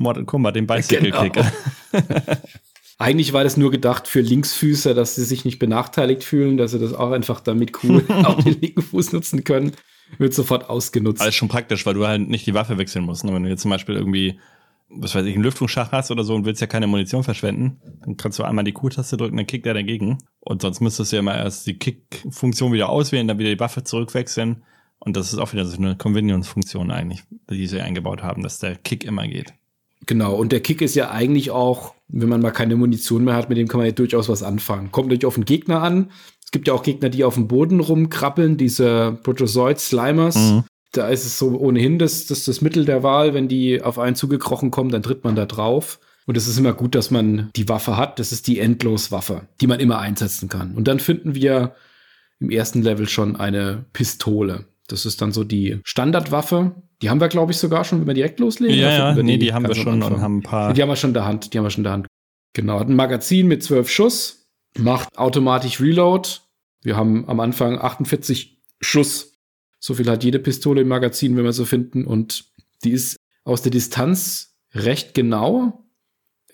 Mortal Kombat den Bicycle-Kick. Genau. Eigentlich war das nur gedacht für Linksfüßer, dass sie sich nicht benachteiligt fühlen, dass sie das auch einfach damit cool auf den linken Fuß nutzen können. Wird sofort ausgenutzt. Alles schon praktisch, weil du halt nicht die Waffe wechseln musst. Wenn du jetzt zum Beispiel irgendwie, was weiß ich, einen Lüftungsschach hast oder so und willst ja keine Munition verschwenden, dann kannst du einmal die Q-Taste drücken, dann kickt er dagegen. Und sonst müsstest du ja mal erst die Kick-Funktion wieder auswählen, dann wieder die Waffe zurückwechseln. Und das ist auch wieder so eine Convenience-Funktion eigentlich, die sie eingebaut haben, dass der Kick immer geht. Genau, und der Kick ist ja eigentlich auch, wenn man mal keine Munition mehr hat, mit dem kann man ja durchaus was anfangen. Kommt natürlich auf den Gegner an. Es gibt ja auch Gegner, die auf dem Boden rumkrabbeln, diese Protozoid-Slimers. Mhm. Da ist es so ohnehin das, das, das Mittel der Wahl. Wenn die auf einen zugekrochen kommen, dann tritt man da drauf. Und es ist immer gut, dass man die Waffe hat. Das ist die Endloswaffe, die man immer einsetzen kann. Und dann finden wir im ersten Level schon eine Pistole. Das ist dann so die Standardwaffe. Die haben wir, glaube ich, sogar schon, wenn wir direkt loslegen. Ja, ja, nee, die, die haben wir schon und haben ein paar. Die haben wir schon in der Hand. Die haben wir schon in der Hand. Genau, hat ein Magazin mit zwölf Schuss, macht automatisch Reload. Wir haben am Anfang 48 Schuss. So viel hat jede Pistole im Magazin, wenn wir so finden. Und die ist aus der Distanz recht genau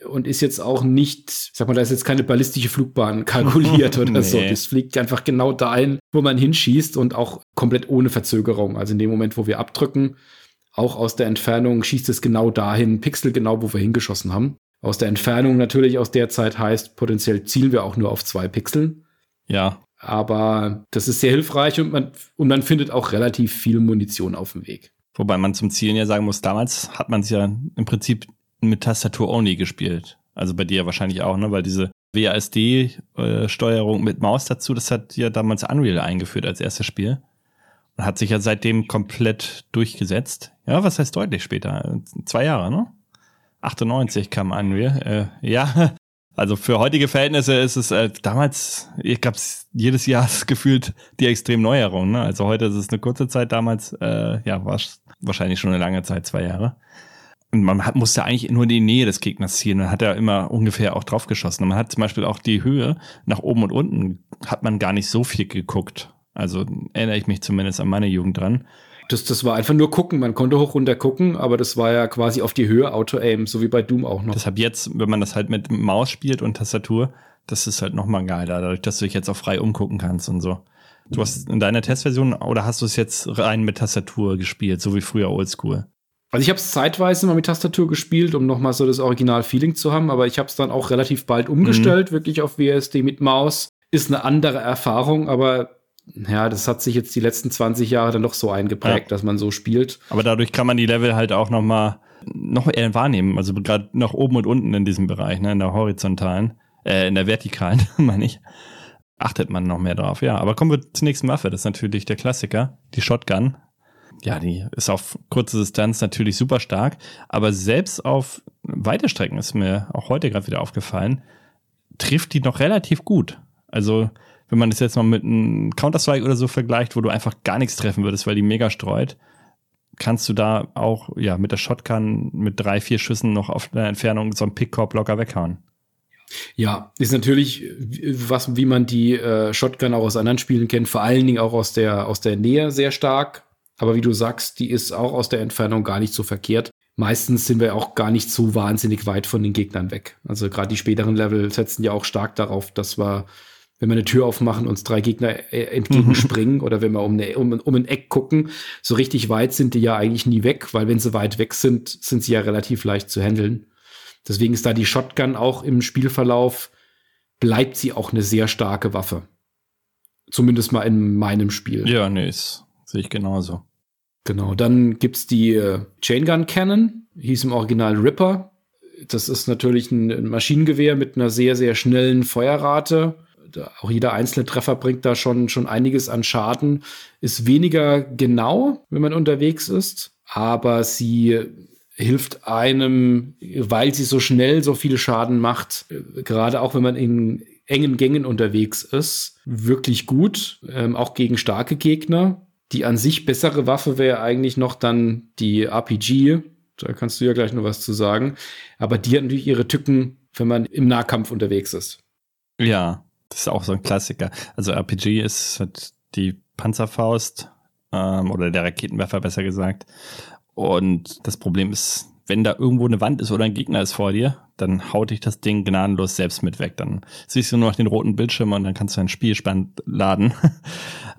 und ist jetzt auch nicht, sag mal, da ist jetzt keine ballistische Flugbahn kalkuliert oder nee. so. Das fliegt einfach genau dahin, wo man hinschießt und auch komplett ohne Verzögerung. Also in dem Moment, wo wir abdrücken, auch aus der Entfernung schießt es genau dahin, Pixel genau, wo wir hingeschossen haben. Aus der Entfernung natürlich aus der Zeit heißt, potenziell zielen wir auch nur auf zwei Pixel. Ja. Aber das ist sehr hilfreich und man, und man findet auch relativ viel Munition auf dem Weg. Wobei man zum Zielen ja sagen muss, damals hat man es ja im Prinzip mit Tastatur only gespielt. Also bei dir wahrscheinlich auch, ne? Weil diese WASD-Steuerung mit Maus dazu, das hat ja damals Unreal eingeführt als erstes Spiel. Und hat sich ja seitdem komplett durchgesetzt. Ja, was heißt deutlich später? Zwei Jahre, ne? 98 kam Unreal. Äh, ja, also für heutige Verhältnisse ist es äh, damals, ich gab es jedes Jahr gefühlt die extrem Neuerung. Ne? Also heute ist es eine kurze Zeit, damals äh, ja war es wahrscheinlich schon eine lange Zeit, zwei Jahre. Und man hat, musste eigentlich nur in die Nähe des Gegners zielen. Man hat ja immer ungefähr auch drauf geschossen. Und man hat zum Beispiel auch die Höhe nach oben und unten hat man gar nicht so viel geguckt. Also erinnere ich mich zumindest an meine Jugend dran. Das, das war einfach nur gucken. Man konnte hoch runter gucken, aber das war ja quasi auf die Höhe Auto-Aim, so wie bei Doom auch noch. Deshalb jetzt, wenn man das halt mit Maus spielt und Tastatur, das ist halt nochmal geiler, dadurch, dass du dich jetzt auch frei umgucken kannst und so. Du hast in deiner Testversion oder hast du es jetzt rein mit Tastatur gespielt, so wie früher Oldschool? Also ich habe es zeitweise mal mit Tastatur gespielt, um nochmal so das Original-Feeling zu haben, aber ich habe es dann auch relativ bald umgestellt, mhm. wirklich auf WSD mit Maus. Ist eine andere Erfahrung, aber ja, das hat sich jetzt die letzten 20 Jahre dann doch so eingeprägt, ja. dass man so spielt. Aber dadurch kann man die Level halt auch noch mal noch eher wahrnehmen, also gerade nach oben und unten in diesem Bereich, ne, in der horizontalen, äh, in der vertikalen, meine ich, achtet man noch mehr drauf. Ja, aber kommen wir zur nächsten Waffe, das ist natürlich der Klassiker, die Shotgun ja, die ist auf kurze Distanz natürlich super stark, aber selbst auf weite Strecken ist mir auch heute gerade wieder aufgefallen, trifft die noch relativ gut. Also wenn man das jetzt mal mit einem Counter-Strike oder so vergleicht, wo du einfach gar nichts treffen würdest, weil die mega streut, kannst du da auch ja mit der Shotgun mit drei, vier Schüssen noch auf der Entfernung so einen Pickkorb locker weghauen. Ja, ist natürlich was, wie man die äh, Shotgun auch aus anderen Spielen kennt, vor allen Dingen auch aus der, aus der Nähe sehr stark. Aber wie du sagst, die ist auch aus der Entfernung gar nicht so verkehrt. Meistens sind wir auch gar nicht so wahnsinnig weit von den Gegnern weg. Also gerade die späteren Level setzen ja auch stark darauf, dass wir, wenn wir eine Tür aufmachen, uns drei Gegner äh, entgegenspringen mhm. oder wenn wir um, eine, um, um ein Eck gucken, so richtig weit sind die ja eigentlich nie weg, weil wenn sie weit weg sind, sind sie ja relativ leicht zu handeln. Deswegen ist da die Shotgun auch im Spielverlauf, bleibt sie auch eine sehr starke Waffe. Zumindest mal in meinem Spiel. Ja, nee, sehe ich genauso. Genau, dann gibt's die äh, Chain Gun Cannon, hieß im Original Ripper. Das ist natürlich ein Maschinengewehr mit einer sehr, sehr schnellen Feuerrate. Auch jeder einzelne Treffer bringt da schon, schon einiges an Schaden. Ist weniger genau, wenn man unterwegs ist, aber sie hilft einem, weil sie so schnell so viel Schaden macht, gerade auch wenn man in engen Gängen unterwegs ist, wirklich gut, ähm, auch gegen starke Gegner. Die an sich bessere Waffe wäre eigentlich noch dann die RPG. Da kannst du ja gleich noch was zu sagen. Aber die hat natürlich ihre Tücken, wenn man im Nahkampf unterwegs ist. Ja, das ist auch so ein Klassiker. Also RPG ist halt die Panzerfaust ähm, oder der Raketenwerfer besser gesagt. Und das Problem ist, wenn da irgendwo eine Wand ist oder ein Gegner ist vor dir, dann haut dich das Ding gnadenlos selbst mit weg. Dann siehst du nur noch den roten Bildschirm und dann kannst du ein Spielspann laden.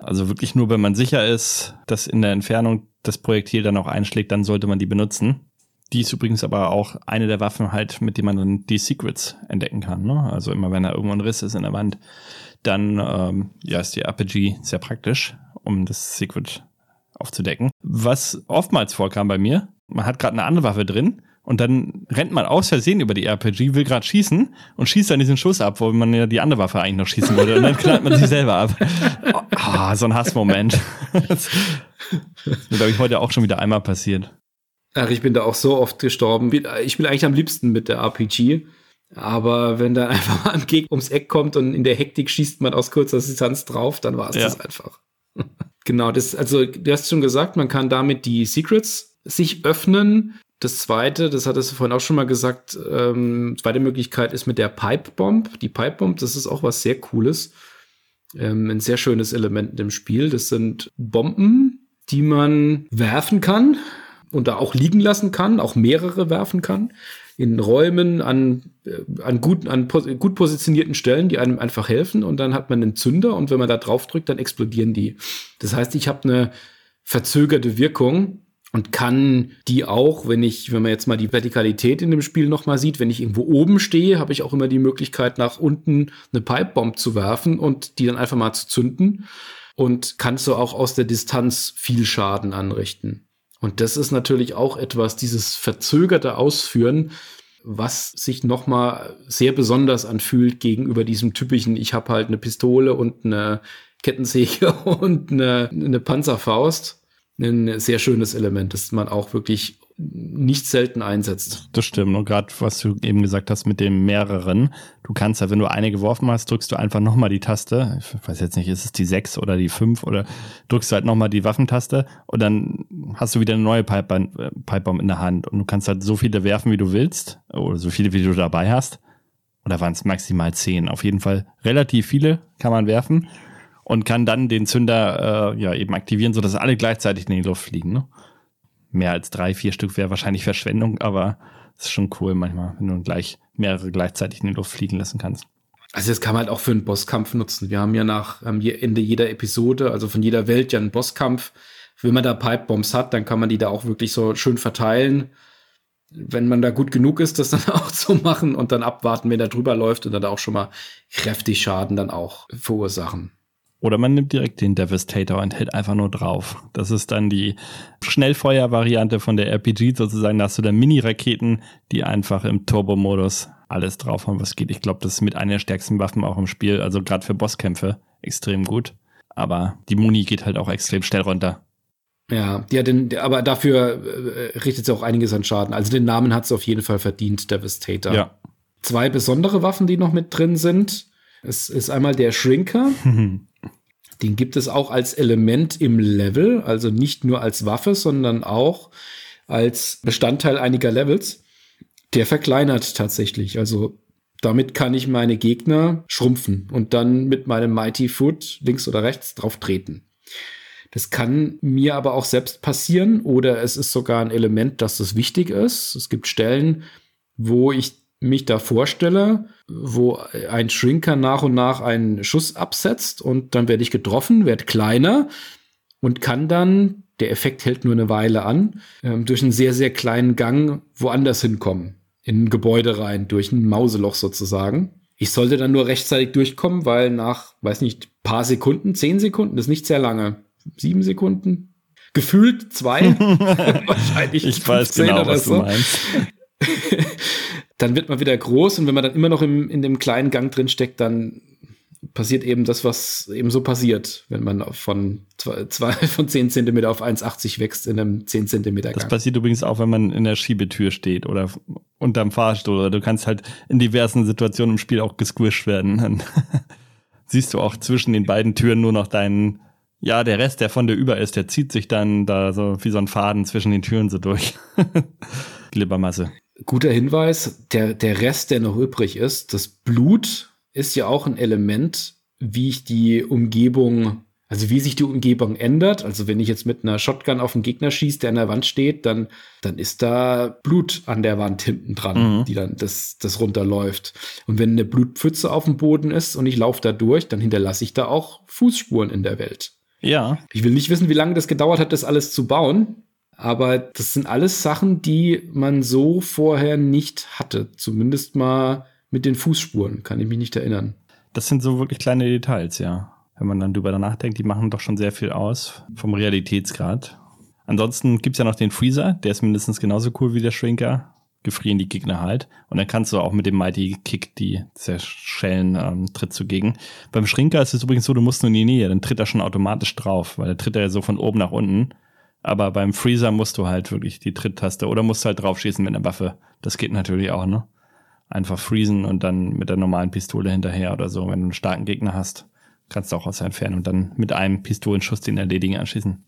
Also wirklich nur, wenn man sicher ist, dass in der Entfernung das Projektil dann auch einschlägt, dann sollte man die benutzen. Die ist übrigens aber auch eine der Waffen halt, mit denen man dann die Secrets entdecken kann. Ne? Also immer wenn da irgendwo ein Riss ist in der Wand, dann ähm, ja, ist die RPG sehr praktisch, um das Secret aufzudecken. Was oftmals vorkam bei mir, man hat gerade eine andere Waffe drin und dann rennt man aus Versehen über die RPG, will gerade schießen und schießt dann diesen Schuss ab, wo man ja die andere Waffe eigentlich noch schießen wollte und dann knallt man sich selber ab. Oh, so ein Hassmoment. Das ist mir, glaube ich, heute auch schon wieder einmal passiert. Ach, ich bin da auch so oft gestorben. Ich bin eigentlich am liebsten mit der RPG. Aber wenn dann einfach mal ein Gegner ums Eck kommt und in der Hektik schießt man aus kurzer Distanz drauf, dann war es ja. das einfach. Genau, das, also du hast schon gesagt, man kann damit die Secrets sich öffnen. Das zweite, das hattest du vorhin auch schon mal gesagt, ähm, zweite Möglichkeit ist mit der Pipe Bomb. Die Pipe Bomb, das ist auch was sehr Cooles. Ähm, ein sehr schönes Element im Spiel. Das sind Bomben, die man werfen kann und da auch liegen lassen kann, auch mehrere werfen kann in Räumen an, äh, an, gut, an gut positionierten Stellen, die einem einfach helfen. Und dann hat man einen Zünder und wenn man da drauf drückt, dann explodieren die. Das heißt, ich habe eine verzögerte Wirkung und kann die auch, wenn ich, wenn man jetzt mal die Vertikalität in dem Spiel nochmal sieht, wenn ich irgendwo oben stehe, habe ich auch immer die Möglichkeit, nach unten eine Pipebomb zu werfen und die dann einfach mal zu zünden und kannst so auch aus der Distanz viel Schaden anrichten. Und das ist natürlich auch etwas, dieses verzögerte Ausführen, was sich nochmal sehr besonders anfühlt gegenüber diesem typischen, ich habe halt eine Pistole und eine Kettensäge und eine, eine Panzerfaust. Ein sehr schönes Element, das man auch wirklich nicht selten einsetzt. Das stimmt. Und gerade was du eben gesagt hast mit dem mehreren, du kannst ja, wenn du eine geworfen hast, drückst du einfach nochmal die Taste. Ich weiß jetzt nicht, ist es die 6 oder die 5 oder drückst du halt nochmal die Waffentaste und dann hast du wieder eine neue Pipebomb in der Hand und du kannst halt so viele werfen, wie du willst oder so viele, wie du dabei hast. Oder waren es maximal 10? Auf jeden Fall relativ viele kann man werfen und kann dann den Zünder äh, ja eben aktivieren, sodass alle gleichzeitig in die Luft fliegen. Ne? Mehr als drei, vier Stück wäre wahrscheinlich Verschwendung, aber es ist schon cool manchmal, wenn du gleich mehrere gleichzeitig in die Luft fliegen lassen kannst. Also das kann man halt auch für einen Bosskampf nutzen. Wir haben ja nach am Ende jeder Episode, also von jeder Welt ja einen Bosskampf. Wenn man da Pipebombs hat, dann kann man die da auch wirklich so schön verteilen. Wenn man da gut genug ist, das dann auch zu machen und dann abwarten, wenn der drüber läuft und dann auch schon mal kräftig Schaden dann auch verursachen. Oder man nimmt direkt den Devastator und hält einfach nur drauf. Das ist dann die Schnellfeuer-Variante von der RPG sozusagen. Da hast du dann Mini-Raketen, die einfach im Turbo-Modus alles drauf haben, was geht. Ich glaube, das ist mit einer der stärksten Waffen auch im Spiel. Also gerade für Bosskämpfe extrem gut. Aber die Muni geht halt auch extrem schnell runter. Ja, ja, denn, aber dafür äh, richtet sie auch einiges an Schaden. Also den Namen hat sie auf jeden Fall verdient, Devastator. Ja. Zwei besondere Waffen, die noch mit drin sind Es ist einmal der Shrinker. Den gibt es auch als Element im Level, also nicht nur als Waffe, sondern auch als Bestandteil einiger Levels. Der verkleinert tatsächlich. Also damit kann ich meine Gegner schrumpfen und dann mit meinem Mighty Foot links oder rechts drauf treten. Das kann mir aber auch selbst passieren oder es ist sogar ein Element, dass das wichtig ist. Es gibt Stellen, wo ich mich da vorstelle, wo ein Shrinker nach und nach einen Schuss absetzt und dann werde ich getroffen, werde kleiner und kann dann, der Effekt hält nur eine Weile an, ähm, durch einen sehr, sehr kleinen Gang woanders hinkommen. In ein Gebäude rein, durch ein Mauseloch sozusagen. Ich sollte dann nur rechtzeitig durchkommen, weil nach, weiß nicht, paar Sekunden, zehn Sekunden, das ist nicht sehr lange, sieben Sekunden, gefühlt zwei, wahrscheinlich. Ich weiß genau, was so. du meinst. dann wird man wieder groß und wenn man dann immer noch im, in dem kleinen Gang drin steckt, dann passiert eben das, was eben so passiert, wenn man von zwei, zwei von 10 Zentimeter auf 1,80 wächst in einem 10 Zentimeter Gang. Das passiert übrigens auch, wenn man in der Schiebetür steht oder unterm Fahrstuhl oder du kannst halt in diversen Situationen im Spiel auch gesquished werden. Dann siehst du auch zwischen den beiden Türen nur noch deinen ja, der Rest, der von dir über ist, der zieht sich dann da so wie so ein Faden zwischen den Türen so durch. Glibbermasse. Guter Hinweis, der, der Rest, der noch übrig ist, das Blut ist ja auch ein Element, wie ich die Umgebung, also wie sich die Umgebung ändert. Also wenn ich jetzt mit einer Shotgun auf einen Gegner schieße, der an der Wand steht, dann, dann ist da Blut an der Wand hinten dran, mhm. die dann das, das runterläuft. Und wenn eine Blutpfütze auf dem Boden ist und ich laufe da durch, dann hinterlasse ich da auch Fußspuren in der Welt. Ja. Ich will nicht wissen, wie lange das gedauert hat, das alles zu bauen. Aber das sind alles Sachen, die man so vorher nicht hatte. Zumindest mal mit den Fußspuren, kann ich mich nicht erinnern. Das sind so wirklich kleine Details, ja. Wenn man dann drüber nachdenkt, die machen doch schon sehr viel aus vom Realitätsgrad. Ansonsten gibt's ja noch den Freezer, der ist mindestens genauso cool wie der Shrinker. Gefrieren die Gegner halt. Und dann kannst du auch mit dem Mighty Kick die zerschellen, ähm, tritt zugegen. Beim Shrinker ist es übrigens so, du musst nur in die Nähe, dann tritt er schon automatisch drauf, weil der tritt er ja so von oben nach unten. Aber beim Freezer musst du halt wirklich die Tritttaste oder musst halt draufschießen mit einer Waffe. Das geht natürlich auch, ne? Einfach freezen und dann mit der normalen Pistole hinterher oder so. Wenn du einen starken Gegner hast, kannst du auch aus der Entfernung dann mit einem Pistolenschuss den erledigen anschießen.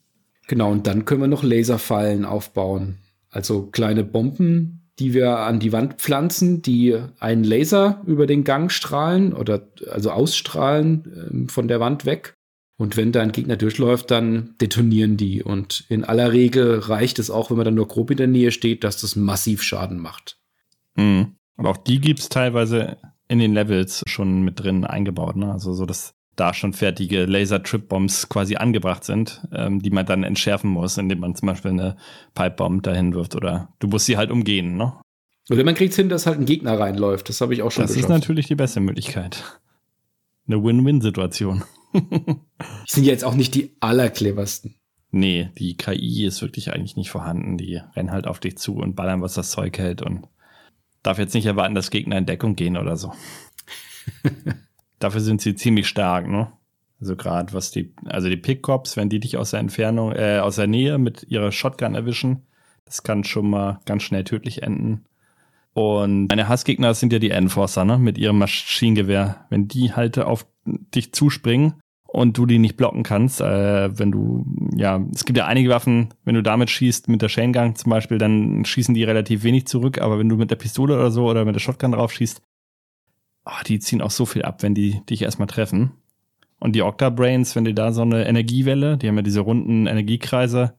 Genau, und dann können wir noch Laserfallen aufbauen. Also kleine Bomben, die wir an die Wand pflanzen, die einen Laser über den Gang strahlen oder also ausstrahlen äh, von der Wand weg. Und wenn da ein Gegner durchläuft, dann detonieren die. Und in aller Regel reicht es auch, wenn man dann nur grob in der Nähe steht, dass das massiv Schaden macht. Mhm. Aber auch die gibt es teilweise in den Levels schon mit drin eingebaut. Ne? Also so, dass da schon fertige Laser-Trip-Bombs quasi angebracht sind, ähm, die man dann entschärfen muss, indem man zum Beispiel eine Pipe-Bomb dahin wirft oder du musst sie halt umgehen, ne? Oder man kriegt hin, dass halt ein Gegner reinläuft. Das habe ich auch schon Das geschafft. ist natürlich die beste Möglichkeit. Eine Win-Win-Situation. sind ja jetzt auch nicht die allercleversten. Nee, die KI ist wirklich eigentlich nicht vorhanden. Die rennen halt auf dich zu und ballern, was das Zeug hält und darf jetzt nicht erwarten, dass Gegner in Deckung gehen oder so. dafür sind sie ziemlich stark, ne? Also gerade was die, also die Pickcops, wenn die dich aus der Entfernung, äh, aus der Nähe mit ihrer Shotgun erwischen, das kann schon mal ganz schnell tödlich enden. Und meine Hassgegner sind ja die Enforcer, ne? Mit ihrem Maschinengewehr. Wenn die halt auf dich zuspringen und du die nicht blocken kannst, äh, wenn du, ja, es gibt ja einige Waffen, wenn du damit schießt, mit der Chaingang zum Beispiel, dann schießen die relativ wenig zurück, aber wenn du mit der Pistole oder so oder mit der Shotgun drauf schießt, oh, die ziehen auch so viel ab, wenn die dich erstmal treffen. Und die Octa-Brains, wenn die da so eine Energiewelle, die haben ja diese runden Energiekreise,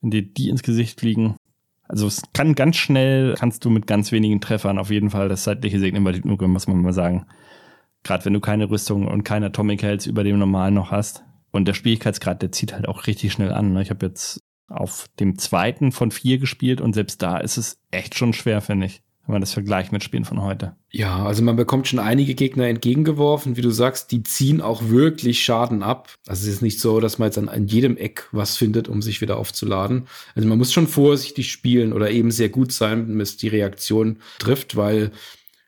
wenn die die ins Gesicht fliegen. Also es kann ganz schnell, kannst du mit ganz wenigen Treffern auf jeden Fall das seitliche Segnen bei muss man mal sagen. Gerade wenn du keine Rüstung und keine Atomic Hells über dem normalen noch hast. Und der Schwierigkeitsgrad, der zieht halt auch richtig schnell an. Ne? Ich habe jetzt auf dem zweiten von vier gespielt und selbst da ist es echt schon schwer, finde ich wenn man das vergleicht mit Spielen von heute. Ja, also man bekommt schon einige Gegner entgegengeworfen, wie du sagst, die ziehen auch wirklich Schaden ab. Also es ist nicht so, dass man jetzt an, an jedem Eck was findet, um sich wieder aufzuladen. Also man muss schon vorsichtig spielen oder eben sehr gut sein, wenn es die Reaktion trifft, weil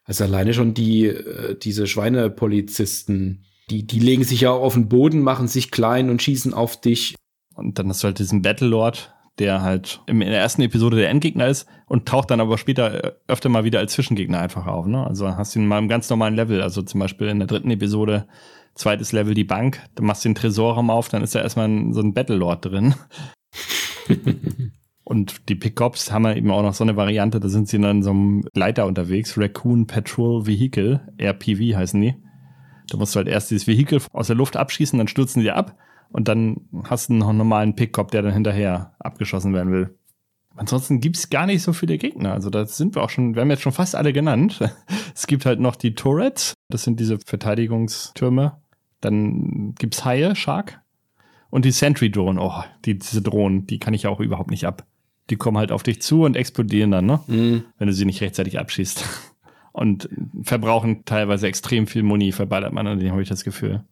also alleine schon die, äh, diese Schweinepolizisten, die, die legen sich ja auch auf den Boden, machen sich klein und schießen auf dich. Und dann hast du halt diesen Battlelord, der halt in der ersten Episode der Endgegner ist und taucht dann aber später äh, öfter mal wieder als Zwischengegner einfach auf. Ne? Also hast du ihn mal im ganz normalen Level. Also zum Beispiel in der dritten Episode, zweites Level die Bank, dann machst du den Tresorraum auf, dann ist da erstmal so ein Battlelord drin. und die Pickups haben ja eben auch noch so eine Variante, da sind sie dann in so einem Leiter unterwegs, Raccoon Patrol Vehicle, RPV heißen die. Da musst du halt erst dieses Vehikel aus der Luft abschießen, dann stürzen die ab und dann hast du noch einen normalen Pickup, der dann hinterher abgeschossen werden will. Ansonsten gibt's gar nicht so viele Gegner. Also da sind wir auch schon, wir haben jetzt schon fast alle genannt. Es gibt halt noch die Turrets, das sind diese Verteidigungstürme. Dann gibt's Haie, Shark. Und die Sentry Drone, oh, die, diese Drohnen, die kann ich ja auch überhaupt nicht ab. Die kommen halt auf dich zu und explodieren dann, ne? Mhm. Wenn du sie nicht rechtzeitig abschießt. Und verbrauchen teilweise extrem viel Muni, verballert man, an denen habe ich das Gefühl.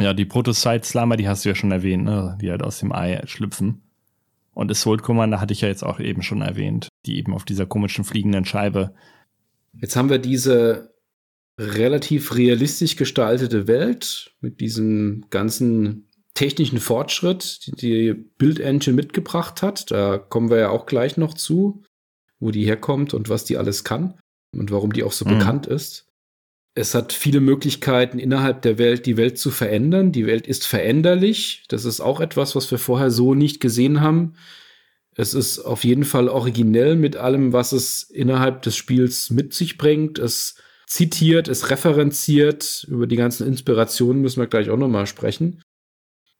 Ja, die Protocyte-Slammer, die hast du ja schon erwähnt, ne? die halt aus dem Ei schlüpfen. Und Assault Commander hatte ich ja jetzt auch eben schon erwähnt, die eben auf dieser komischen fliegenden Scheibe. Jetzt haben wir diese relativ realistisch gestaltete Welt mit diesem ganzen technischen Fortschritt, die die Build Engine mitgebracht hat. Da kommen wir ja auch gleich noch zu, wo die herkommt und was die alles kann und warum die auch so mhm. bekannt ist. Es hat viele Möglichkeiten innerhalb der Welt, die Welt zu verändern. Die Welt ist veränderlich. Das ist auch etwas, was wir vorher so nicht gesehen haben. Es ist auf jeden Fall originell mit allem, was es innerhalb des Spiels mit sich bringt. Es zitiert, es referenziert. Über die ganzen Inspirationen müssen wir gleich auch nochmal sprechen.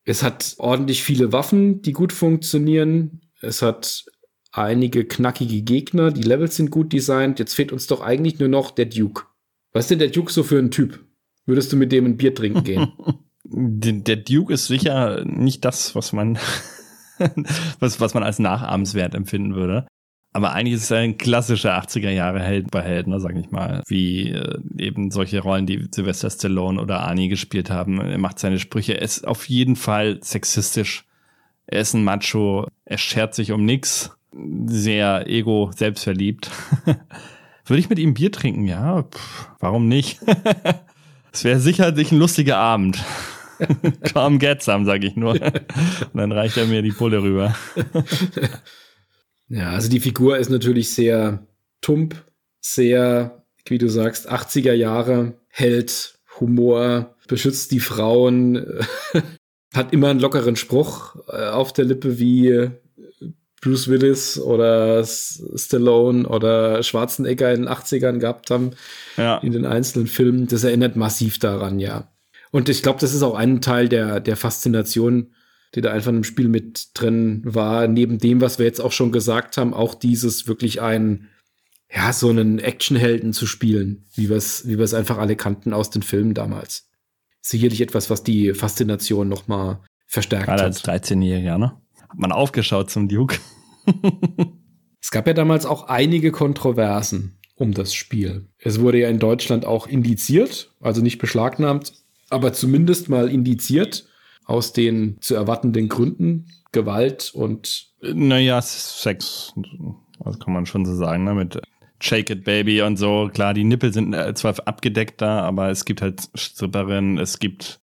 Es hat ordentlich viele Waffen, die gut funktionieren. Es hat einige knackige Gegner. Die Levels sind gut designt. Jetzt fehlt uns doch eigentlich nur noch der Duke. Was ist denn der Duke so für ein Typ? Würdest du mit dem ein Bier trinken gehen? der Duke ist sicher nicht das, was man, was, was man als nachahmenswert empfinden würde. Aber eigentlich ist er ein klassischer 80er Jahre Held bei Helden, sag ich mal. Wie äh, eben solche Rollen, die Sylvester Stallone oder Arnie gespielt haben. Er macht seine Sprüche. Er ist auf jeden Fall sexistisch. Er ist ein Macho. Er schert sich um nix. Sehr ego, selbstverliebt. Würde ich mit ihm Bier trinken? Ja, pff, warum nicht? Es wäre sicherlich ein lustiger Abend. Calm get some, sag ich nur. Und dann reicht er mir die Pulle rüber. Ja, also die Figur ist natürlich sehr tump, sehr, wie du sagst, 80er Jahre, Held, Humor, beschützt die Frauen, hat immer einen lockeren Spruch äh, auf der Lippe wie Bruce Willis oder Stallone oder Schwarzenegger in den 80ern gehabt haben ja. in den einzelnen Filmen. Das erinnert massiv daran, ja. Und ich glaube, das ist auch ein Teil der, der Faszination, die da einfach im Spiel mit drin war. Neben dem, was wir jetzt auch schon gesagt haben, auch dieses wirklich ein, ja, so einen Actionhelden zu spielen, wie wir es, wie einfach alle kannten aus den Filmen damals. Sicherlich etwas, was die Faszination noch mal verstärkt Gerade hat. als 13-Jähriger, ne? Hat man aufgeschaut zum Duke. es gab ja damals auch einige Kontroversen um das Spiel. Es wurde ja in Deutschland auch indiziert, also nicht beschlagnahmt, aber zumindest mal indiziert aus den zu erwartenden Gründen, Gewalt und. Naja, Sex, das kann man schon so sagen, ne? Mit Shake It Baby und so. Klar, die Nippel sind äh, zwar abgedeckt da, aber es gibt halt Stripperinnen, es gibt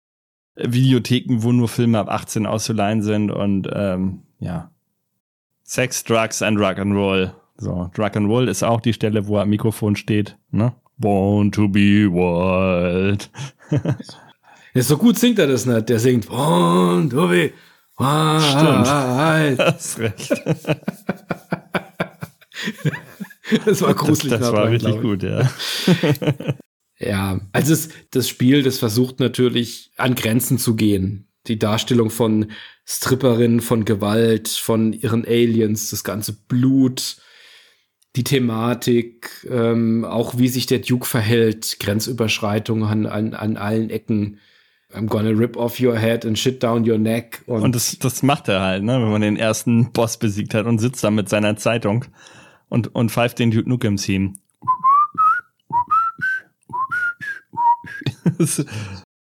Videotheken, wo nur Filme ab 18 auszuleihen sind und ähm, ja. Sex, Drugs and Rock and Roll. So, Drug and Roll ist auch die Stelle, wo er am Mikrofon steht, ne? Born to be wild. ja, so gut singt er das nicht. Der singt Born to be wild. Stimmt. Das recht. das war gruselig. Das, das war richtig gut, ja. Ja, also es, das Spiel, das versucht natürlich an Grenzen zu gehen. Die Darstellung von Stripperinnen, von Gewalt, von ihren Aliens, das ganze Blut, die Thematik, ähm, auch wie sich der Duke verhält, Grenzüberschreitungen an, an, an allen Ecken. I'm gonna rip off your head and shit down your neck. Und, und das, das macht er halt, ne, wenn man den ersten Boss besiegt hat und sitzt da mit seiner Zeitung und, und pfeift den Duke Nukem Theme. das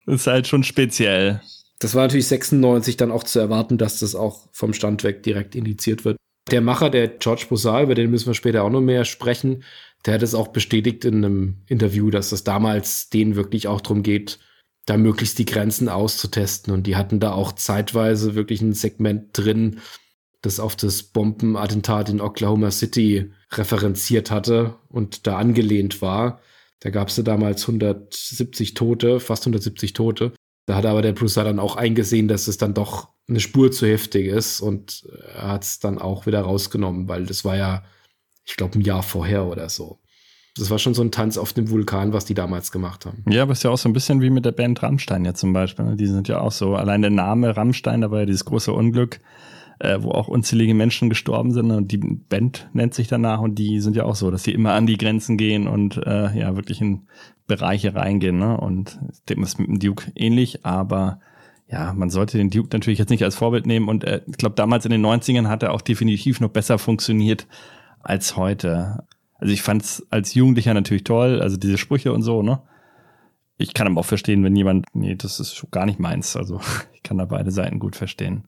ist halt schon speziell. Das war natürlich 96 dann auch zu erwarten, dass das auch vom Stand weg direkt indiziert wird. Der Macher, der George Bosal, über den müssen wir später auch noch mehr sprechen, der hat es auch bestätigt in einem Interview, dass es damals denen wirklich auch darum geht, da möglichst die Grenzen auszutesten. Und die hatten da auch zeitweise wirklich ein Segment drin, das auf das Bombenattentat in Oklahoma City referenziert hatte und da angelehnt war. Da gab es damals 170 Tote, fast 170 Tote. Da hat aber der Bruce dann auch eingesehen, dass es dann doch eine Spur zu heftig ist und hat es dann auch wieder rausgenommen, weil das war ja, ich glaube, ein Jahr vorher oder so. Das war schon so ein Tanz auf dem Vulkan, was die damals gemacht haben. Ja, aber ist ja auch so ein bisschen wie mit der Band Rammstein ja zum Beispiel. Ne? Die sind ja auch so, allein der Name Rammstein, da war ja dieses große Unglück, äh, wo auch unzählige Menschen gestorben sind und die Band nennt sich danach und die sind ja auch so, dass sie immer an die Grenzen gehen und äh, ja wirklich in Bereiche reingehen. Ne? Und das ist mit dem Duke ähnlich, aber ja, man sollte den Duke natürlich jetzt nicht als Vorbild nehmen und äh, ich glaube, damals in den 90ern hat er auch definitiv noch besser funktioniert als heute. Also ich fand es als Jugendlicher natürlich toll, also diese Sprüche und so, ne? Ich kann aber auch verstehen, wenn jemand, nee, das ist gar nicht meins. Also ich kann da beide Seiten gut verstehen.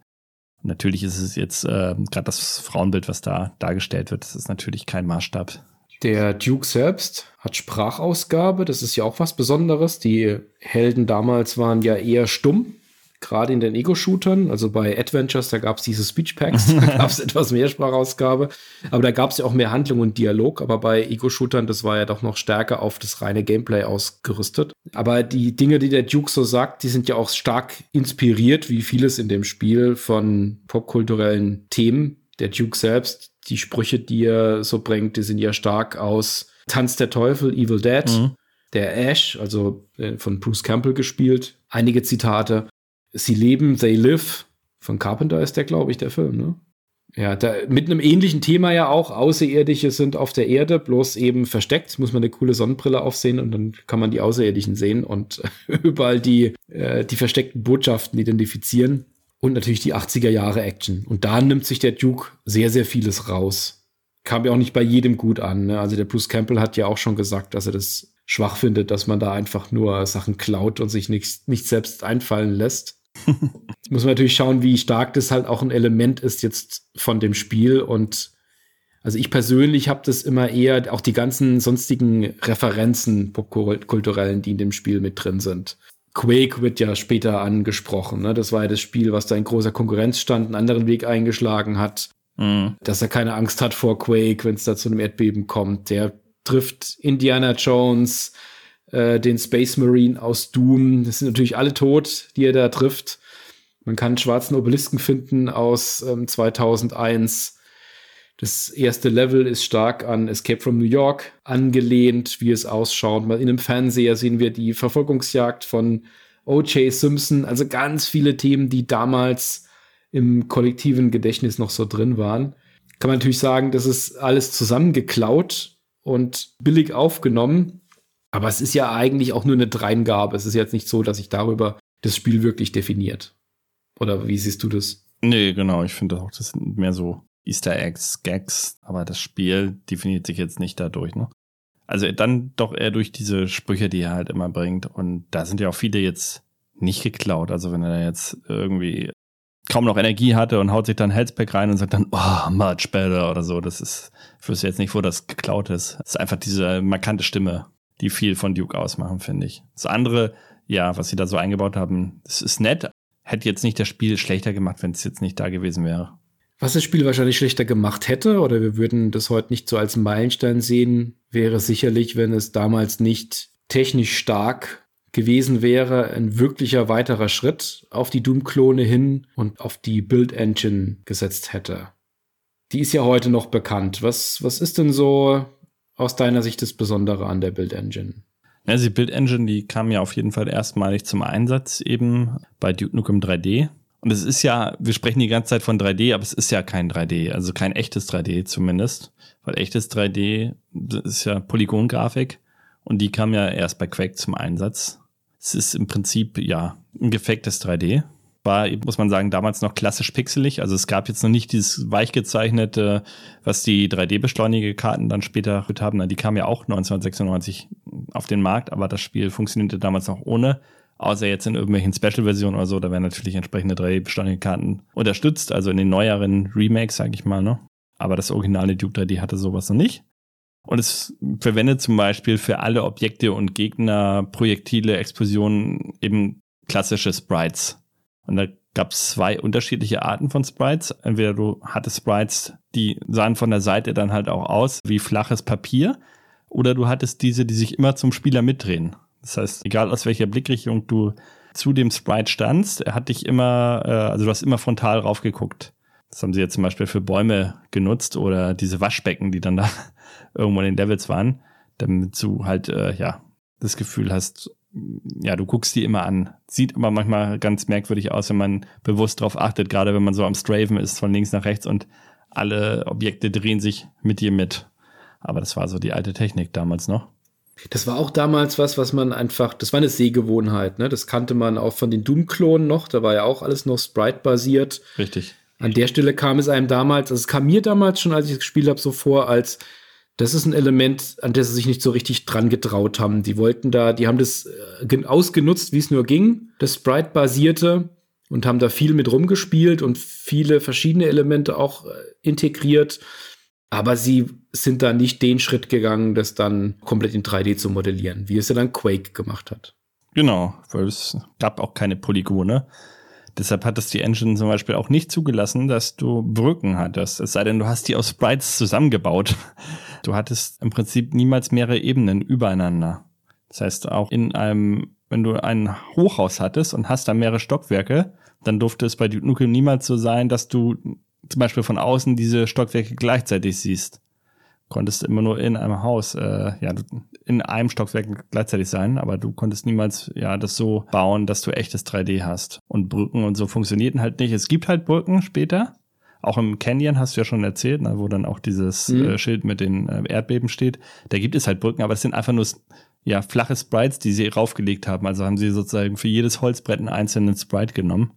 Natürlich ist es jetzt äh, gerade das Frauenbild, was da dargestellt wird, das ist natürlich kein Maßstab. Der Duke selbst hat Sprachausgabe, das ist ja auch was Besonderes. Die Helden damals waren ja eher stumm gerade in den Ego-Shootern, also bei Adventures, da gab es diese Speech-Packs, da gab es etwas mehr Sprachausgabe, aber da gab es ja auch mehr Handlung und Dialog, aber bei Ego-Shootern, das war ja doch noch stärker auf das reine Gameplay ausgerüstet. Aber die Dinge, die der Duke so sagt, die sind ja auch stark inspiriert, wie vieles in dem Spiel, von popkulturellen Themen. Der Duke selbst, die Sprüche, die er so bringt, die sind ja stark aus Tanz der Teufel, Evil Dead, mhm. der Ash, also äh, von Bruce Campbell gespielt, einige Zitate Sie leben, They Live. Von Carpenter ist der, glaube ich, der Film, ne? Ja, da, mit einem ähnlichen Thema ja auch. Außerirdische sind auf der Erde, bloß eben versteckt. Muss man eine coole Sonnenbrille aufsehen und dann kann man die Außerirdischen sehen und überall die, äh, die versteckten Botschaften identifizieren. Und natürlich die 80er Jahre Action. Und da nimmt sich der Duke sehr, sehr vieles raus. Kam ja auch nicht bei jedem gut an. Ne? Also der Bruce Campbell hat ja auch schon gesagt, dass er das schwach findet, dass man da einfach nur Sachen klaut und sich nichts nicht selbst einfallen lässt. Jetzt muss man natürlich schauen, wie stark das halt auch ein Element ist jetzt von dem Spiel. Und also ich persönlich habe das immer eher, auch die ganzen sonstigen Referenzen popkulturellen, die in dem Spiel mit drin sind. Quake wird ja später angesprochen. Ne? Das war ja das Spiel, was da in großer Konkurrenz stand, einen anderen Weg eingeschlagen hat. Mhm. Dass er keine Angst hat vor Quake, wenn es da zu einem Erdbeben kommt. Der trifft Indiana Jones, äh, den Space Marine aus Doom. Das sind natürlich alle tot, die er da trifft. Man kann einen schwarzen Obelisken finden aus ähm, 2001. Das erste Level ist stark an Escape from New York angelehnt, wie es ausschaut. Mal in einem Fernseher sehen wir die Verfolgungsjagd von O.J. Simpson. Also ganz viele Themen, die damals im kollektiven Gedächtnis noch so drin waren. Kann man natürlich sagen, das ist alles zusammengeklaut und billig aufgenommen. Aber es ist ja eigentlich auch nur eine Dreingabe. Es ist jetzt nicht so, dass sich darüber das Spiel wirklich definiert. Oder wie siehst du das? Nee, genau. Ich finde auch, das sind mehr so Easter Eggs, Gags. Aber das Spiel definiert sich jetzt nicht dadurch, ne? Also dann doch eher durch diese Sprüche, die er halt immer bringt. Und da sind ja auch viele jetzt nicht geklaut. Also wenn er jetzt irgendwie kaum noch Energie hatte und haut sich dann Healthpack rein und sagt dann, oh, much better oder so. Das ist, ich wüsste jetzt nicht, wo das geklaut ist. Das ist einfach diese markante Stimme, die viel von Duke ausmachen, finde ich. Das andere, ja, was sie da so eingebaut haben, das ist nett. Hätte jetzt nicht das Spiel schlechter gemacht, wenn es jetzt nicht da gewesen wäre. Was das Spiel wahrscheinlich schlechter gemacht hätte, oder wir würden das heute nicht so als Meilenstein sehen, wäre sicherlich, wenn es damals nicht technisch stark gewesen wäre, ein wirklicher weiterer Schritt auf die Doom-Klone hin und auf die Build-Engine gesetzt hätte. Die ist ja heute noch bekannt. Was, was ist denn so aus deiner Sicht das Besondere an der Build Engine? Also die Build Engine, die kam ja auf jeden Fall erstmalig zum Einsatz eben bei Duke Nukem 3D. Und es ist ja, wir sprechen die ganze Zeit von 3D, aber es ist ja kein 3D, also kein echtes 3D zumindest. Weil echtes 3D ist ja Polygongrafik und die kam ja erst bei Quake zum Einsatz. Es ist im Prinzip ja ein gefaktes 3D war, muss man sagen, damals noch klassisch pixelig. Also es gab jetzt noch nicht dieses weich gezeichnete, was die 3D-Beschleunigekarten dann später haben. Die kamen ja auch 1996 auf den Markt, aber das Spiel funktionierte damals noch ohne. Außer jetzt in irgendwelchen Special-Versionen oder so, da werden natürlich entsprechende 3D-Beschleunigekarten unterstützt, also in den neueren Remakes, sage ich mal. Ne? Aber das originale Duke 3D hatte sowas noch nicht. Und es verwendet zum Beispiel für alle Objekte und Gegner, Projektile, Explosionen eben klassische Sprites. Und da gab es zwei unterschiedliche Arten von Sprites. Entweder du hattest Sprites, die sahen von der Seite dann halt auch aus wie flaches Papier, oder du hattest diese, die sich immer zum Spieler mitdrehen. Das heißt, egal aus welcher Blickrichtung du zu dem Sprite standst, er hat dich immer, äh, also du hast immer frontal raufgeguckt. Das haben sie jetzt zum Beispiel für Bäume genutzt oder diese Waschbecken, die dann da irgendwo in den Levels waren, damit du halt, äh, ja, das Gefühl hast, ja, du guckst die immer an. Sieht aber manchmal ganz merkwürdig aus, wenn man bewusst darauf achtet, gerade wenn man so am Straven ist, von links nach rechts und alle Objekte drehen sich mit dir mit. Aber das war so die alte Technik damals noch. Das war auch damals was, was man einfach, das war eine Sehgewohnheit, ne? Das kannte man auch von den Doom-Klonen noch, da war ja auch alles noch Sprite-basiert. Richtig. An der Stelle kam es einem damals, also es kam mir damals schon, als ich es gespielt habe, so vor, als das ist ein Element, an das sie sich nicht so richtig dran getraut haben. Die wollten da, die haben das äh, ausgenutzt, wie es nur ging, das Sprite-basierte und haben da viel mit rumgespielt und viele verschiedene Elemente auch äh, integriert. Aber sie sind da nicht den Schritt gegangen, das dann komplett in 3D zu modellieren, wie es ja dann Quake gemacht hat. Genau, weil es gab auch keine Polygone. Deshalb hat es die Engine zum Beispiel auch nicht zugelassen, dass du Brücken hattest. Es sei denn, du hast die aus Sprites zusammengebaut. Du hattest im Prinzip niemals mehrere Ebenen übereinander. Das heißt, auch in einem, wenn du ein Hochhaus hattest und hast da mehrere Stockwerke, dann durfte es bei Duke Nukem niemals so sein, dass du zum Beispiel von außen diese Stockwerke gleichzeitig siehst. Konntest immer nur in einem Haus, äh, ja, in einem Stockwerk gleichzeitig sein, aber du konntest niemals ja das so bauen, dass du echtes 3D hast. Und Brücken und so funktionierten halt nicht. Es gibt halt Brücken später. Auch im Canyon hast du ja schon erzählt, ne, wo dann auch dieses mhm. äh, Schild mit den äh, Erdbeben steht. Da gibt es halt Brücken, aber es sind einfach nur ja, flache Sprites, die sie raufgelegt haben. Also haben sie sozusagen für jedes Holzbrett einen einzelnen Sprite genommen.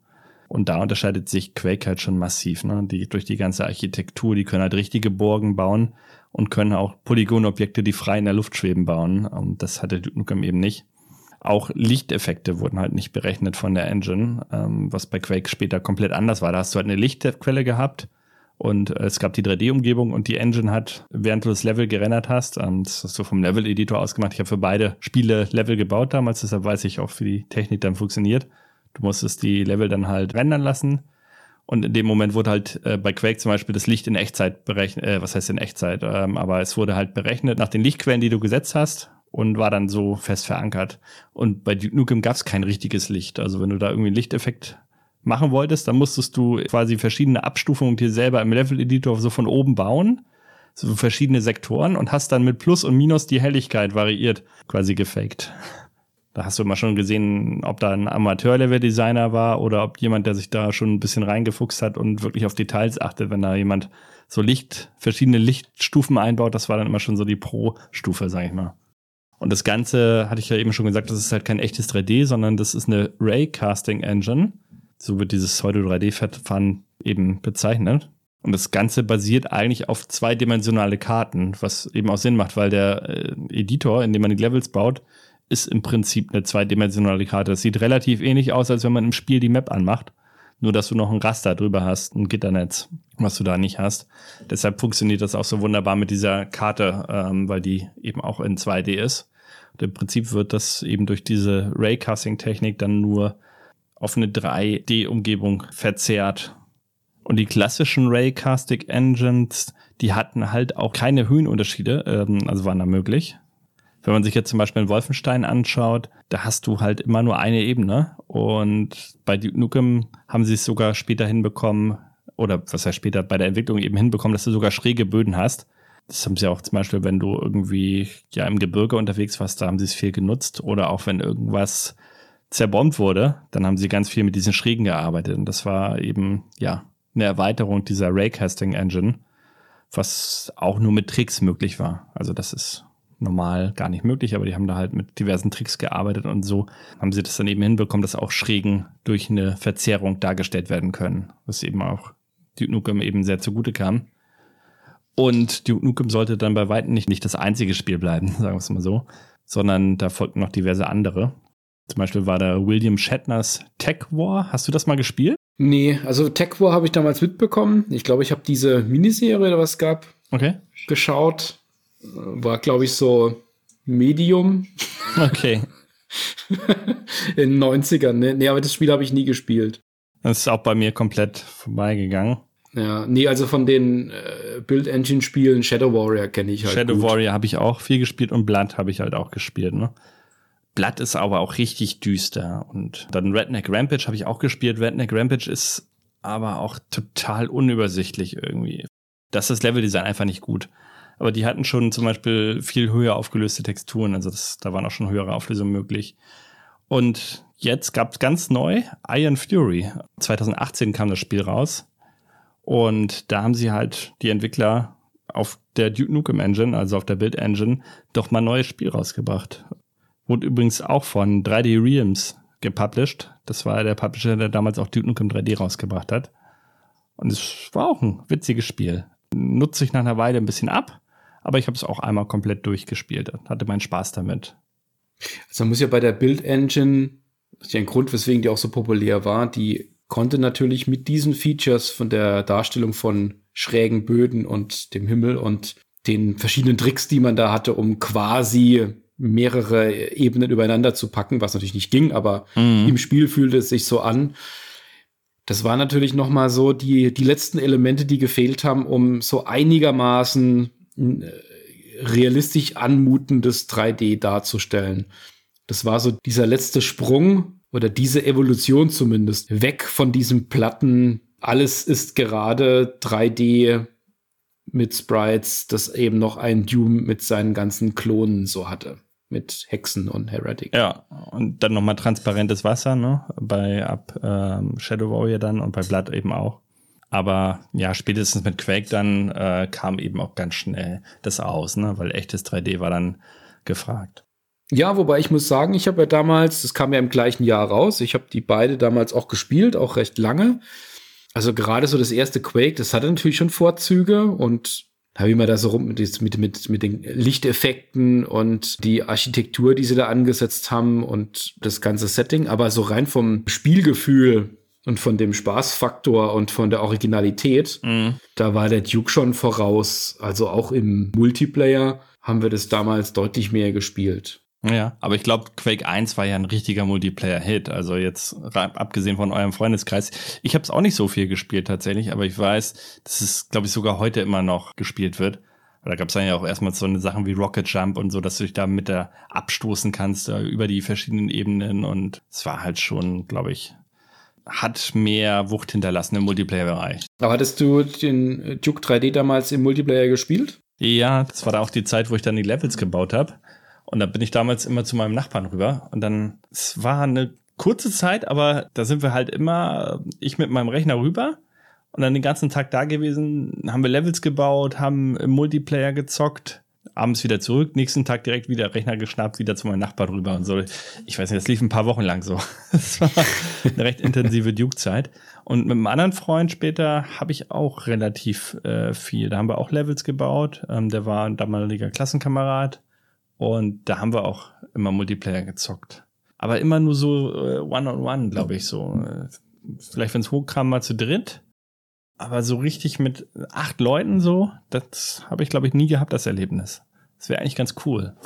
Und da unterscheidet sich Quake halt schon massiv. Ne? Die, durch die ganze Architektur, die können halt richtige Burgen bauen und können auch Polygonobjekte, die frei in der Luft schweben, bauen. Und das hatte Duke Nukem eben nicht. Auch Lichteffekte wurden halt nicht berechnet von der Engine, ähm, was bei Quake später komplett anders war. Da hast du halt eine Lichtquelle gehabt und äh, es gab die 3D-Umgebung und die Engine hat, während du das Level gerendert hast, ähm, das hast du vom Level-Editor ausgemacht. Ich habe für beide Spiele Level gebaut damals, deshalb weiß ich auch, wie die Technik dann funktioniert. Du musstest die Level dann halt rendern lassen und in dem Moment wurde halt äh, bei Quake zum Beispiel das Licht in Echtzeit berechnet, äh, was heißt in Echtzeit, ähm, aber es wurde halt berechnet nach den Lichtquellen, die du gesetzt hast und war dann so fest verankert. Und bei Duke Nukem gab es kein richtiges Licht. Also wenn du da irgendwie einen Lichteffekt machen wolltest, dann musstest du quasi verschiedene Abstufungen dir selber im Level-Editor so von oben bauen, so verschiedene Sektoren und hast dann mit Plus und Minus die Helligkeit variiert, quasi gefaked. Da hast du immer schon gesehen, ob da ein Amateur-Level-Designer war oder ob jemand, der sich da schon ein bisschen reingefuchst hat und wirklich auf Details achtet, wenn da jemand so Licht, verschiedene Lichtstufen einbaut, das war dann immer schon so die Pro-Stufe, sag ich mal. Und das Ganze, hatte ich ja eben schon gesagt, das ist halt kein echtes 3D, sondern das ist eine Raycasting-Engine. So wird dieses Pseudo-3D-Verfahren eben bezeichnet. Und das Ganze basiert eigentlich auf zweidimensionale Karten, was eben auch Sinn macht, weil der äh, Editor, in dem man die Levels baut, ist im Prinzip eine zweidimensionale Karte. Das sieht relativ ähnlich aus, als wenn man im Spiel die Map anmacht. Nur, dass du noch ein Raster drüber hast, ein Gitternetz, was du da nicht hast. Deshalb funktioniert das auch so wunderbar mit dieser Karte, ähm, weil die eben auch in 2D ist. Und Im Prinzip wird das eben durch diese Raycasting-Technik dann nur auf eine 3D-Umgebung verzerrt. Und die klassischen Raycasting-Engines, die hatten halt auch keine Höhenunterschiede, ähm, also waren da möglich. Wenn man sich jetzt zum Beispiel Wolfenstein anschaut, da hast du halt immer nur eine Ebene. Und bei Duke Nukem haben sie es sogar später hinbekommen, oder was heißt später, bei der Entwicklung eben hinbekommen, dass du sogar schräge Böden hast. Das haben sie auch zum Beispiel, wenn du irgendwie ja im Gebirge unterwegs warst, da haben sie es viel genutzt. Oder auch wenn irgendwas zerbombt wurde, dann haben sie ganz viel mit diesen Schrägen gearbeitet. Und das war eben, ja, eine Erweiterung dieser Raycasting Engine, was auch nur mit Tricks möglich war. Also das ist normal gar nicht möglich, aber die haben da halt mit diversen Tricks gearbeitet und so haben sie das dann eben hinbekommen, dass auch Schrägen durch eine Verzerrung dargestellt werden können, was eben auch Duke Nukem eben sehr zugute kam. Und Duke Nukem sollte dann bei weitem nicht, nicht das einzige Spiel bleiben, sagen wir es mal so, sondern da folgten noch diverse andere. Zum Beispiel war da William Shatners Tech War. Hast du das mal gespielt? Nee, also Tech War habe ich damals mitbekommen. Ich glaube, ich habe diese Miniserie oder was gab okay. geschaut war, glaube ich, so Medium. Okay. In den 90ern, ne? Nee, aber das Spiel habe ich nie gespielt. Das ist auch bei mir komplett vorbeigegangen. Ja, nee, also von den äh, Build-Engine-Spielen Shadow Warrior kenne ich halt. Shadow gut. Warrior habe ich auch viel gespielt und Blood habe ich halt auch gespielt, ne? Blood ist aber auch richtig düster. Und dann Redneck Rampage habe ich auch gespielt. Redneck Rampage ist aber auch total unübersichtlich irgendwie. Das ist das Leveldesign einfach nicht gut. Aber die hatten schon zum Beispiel viel höher aufgelöste Texturen. Also das, da waren auch schon höhere Auflösungen möglich. Und jetzt gab es ganz neu Iron Fury. 2018 kam das Spiel raus. Und da haben sie halt die Entwickler auf der Duke Nukem Engine, also auf der Build Engine, doch mal ein neues Spiel rausgebracht. Wurde übrigens auch von 3D Realms gepublished. Das war der Publisher, der damals auch Duke Nukem 3D rausgebracht hat. Und es war auch ein witziges Spiel. Nutze ich nach einer Weile ein bisschen ab, aber ich habe es auch einmal komplett durchgespielt. Hatte meinen Spaß damit. Also man muss ja bei der Build Engine, das ist ja ein Grund, weswegen die auch so populär war, die konnte natürlich mit diesen Features von der Darstellung von schrägen Böden und dem Himmel und den verschiedenen Tricks, die man da hatte, um quasi mehrere Ebenen übereinander zu packen, was natürlich nicht ging, aber mhm. im Spiel fühlte es sich so an. Das war natürlich noch mal so die die letzten Elemente, die gefehlt haben, um so einigermaßen realistisch anmutendes 3D darzustellen. Das war so dieser letzte Sprung oder diese Evolution zumindest weg von diesem platten, alles ist gerade 3D mit Sprites, das eben noch ein Doom mit seinen ganzen Klonen so hatte. Mit Hexen und Heretic. Ja, und dann nochmal transparentes Wasser, ne? Bei ab ähm, Shadow Warrior dann und bei Blood eben auch. Aber ja, spätestens mit Quake dann äh, kam eben auch ganz schnell das aus, ne? weil echtes 3D war dann gefragt. Ja, wobei ich muss sagen, ich habe ja damals, das kam ja im gleichen Jahr raus, ich habe die beide damals auch gespielt, auch recht lange. Also gerade so das erste Quake, das hatte natürlich schon Vorzüge und habe ich mal da so rum mit, mit, mit, mit den Lichteffekten und die Architektur, die sie da angesetzt haben und das ganze Setting. Aber so rein vom Spielgefühl und von dem Spaßfaktor und von der Originalität, mhm. da war der Duke schon voraus. Also auch im Multiplayer haben wir das damals deutlich mehr gespielt. Ja, aber ich glaube, Quake 1 war ja ein richtiger Multiplayer-Hit. Also jetzt abgesehen von eurem Freundeskreis. Ich habe es auch nicht so viel gespielt tatsächlich, aber ich weiß, dass es, glaube ich, sogar heute immer noch gespielt wird. Da gab es dann ja auch erstmal so eine Sachen wie Rocket Jump und so, dass du dich da mit der abstoßen kannst uh, über die verschiedenen Ebenen. Und es war halt schon, glaube ich, hat mehr Wucht hinterlassen im Multiplayer-Bereich. Aber hattest du den Duke 3D damals im Multiplayer gespielt? Ja, das war da auch die Zeit, wo ich dann die Levels gebaut habe. Und da bin ich damals immer zu meinem Nachbarn rüber. Und dann, es war eine kurze Zeit, aber da sind wir halt immer, ich mit meinem Rechner rüber und dann den ganzen Tag da gewesen, haben wir Levels gebaut, haben im Multiplayer gezockt abends wieder zurück, nächsten Tag direkt wieder Rechner geschnappt, wieder zu meinem Nachbar rüber und so. Ich weiß nicht, das lief ein paar Wochen lang so. Das war eine recht intensive Duke-Zeit. Und mit einem anderen Freund später habe ich auch relativ äh, viel. Da haben wir auch Levels gebaut. Ähm, der war ein damaliger Klassenkamerad. Und da haben wir auch immer Multiplayer gezockt. Aber immer nur so äh, One-on-One, glaube ich, so. Äh, vielleicht, wenn es hochkam, mal zu dritt. Aber so richtig mit acht Leuten so, das habe ich, glaube ich, nie gehabt, das Erlebnis. Das wäre eigentlich ganz cool.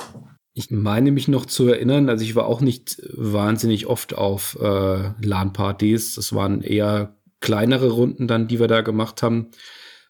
Ich meine mich noch zu erinnern, also ich war auch nicht wahnsinnig oft auf äh, LAN-Partys. Das waren eher kleinere Runden dann, die wir da gemacht haben.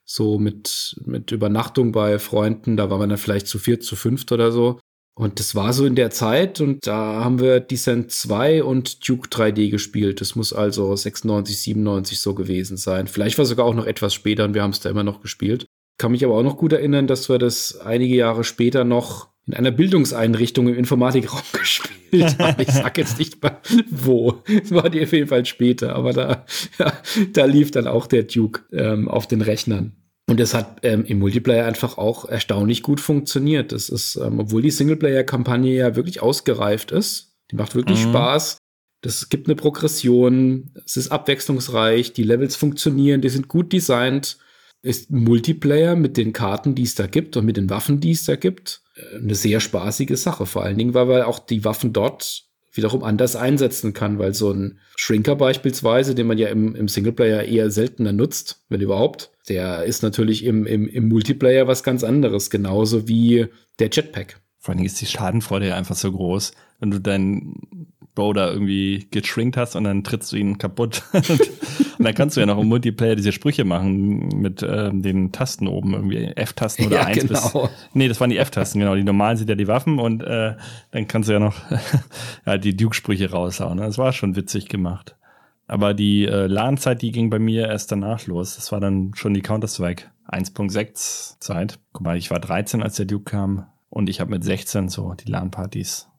So mit, mit Übernachtung bei Freunden, da waren wir dann vielleicht zu viert, zu fünft oder so. Und das war so in der Zeit und da haben wir Descent 2 und Duke 3D gespielt. Das muss also 96, 97 so gewesen sein. Vielleicht war sogar auch noch etwas später und wir haben es da immer noch gespielt. Kann mich aber auch noch gut erinnern, dass wir das einige Jahre später noch in einer Bildungseinrichtung im Informatikraum gespielt haben. Ich sag jetzt nicht mal wo. Es war die auf jeden Fall später, aber da, ja, da lief dann auch der Duke ähm, auf den Rechnern. Und das hat ähm, im Multiplayer einfach auch erstaunlich gut funktioniert. Das ist, ähm, obwohl die Singleplayer-Kampagne ja wirklich ausgereift ist, die macht wirklich mhm. Spaß. Das gibt eine Progression, es ist abwechslungsreich, die Levels funktionieren, die sind gut designt ist Multiplayer mit den Karten, die es da gibt und mit den Waffen, die es da gibt, äh, eine sehr spaßige Sache. Vor allen Dingen, weil man auch die Waffen dort wiederum anders einsetzen kann, weil so ein Shrinker beispielsweise, den man ja im, im Singleplayer eher seltener nutzt, wenn überhaupt, der ist natürlich im, im, im Multiplayer was ganz anderes, genauso wie der Jetpack. Vor allen Dingen ist die Schadenfreude ja einfach so groß, wenn du dein Bro da irgendwie geschrinkt hast und dann trittst du ihn kaputt. und dann kannst du ja noch im Multiplayer diese Sprüche machen mit ähm, den Tasten oben, irgendwie F-Tasten oder Ja, 1 genau. bis. Nee, das waren die F-Tasten, genau. Die normalen sind ja die Waffen und äh, dann kannst du ja noch ja, die Duke-Sprüche raushauen. Das war schon witzig gemacht. Aber die äh, LAN-Zeit, die ging bei mir erst danach los. Das war dann schon die Counter-Strike 1.6 Zeit. Guck mal, ich war 13, als der Duke kam und ich habe mit 16 so die LAN-Partys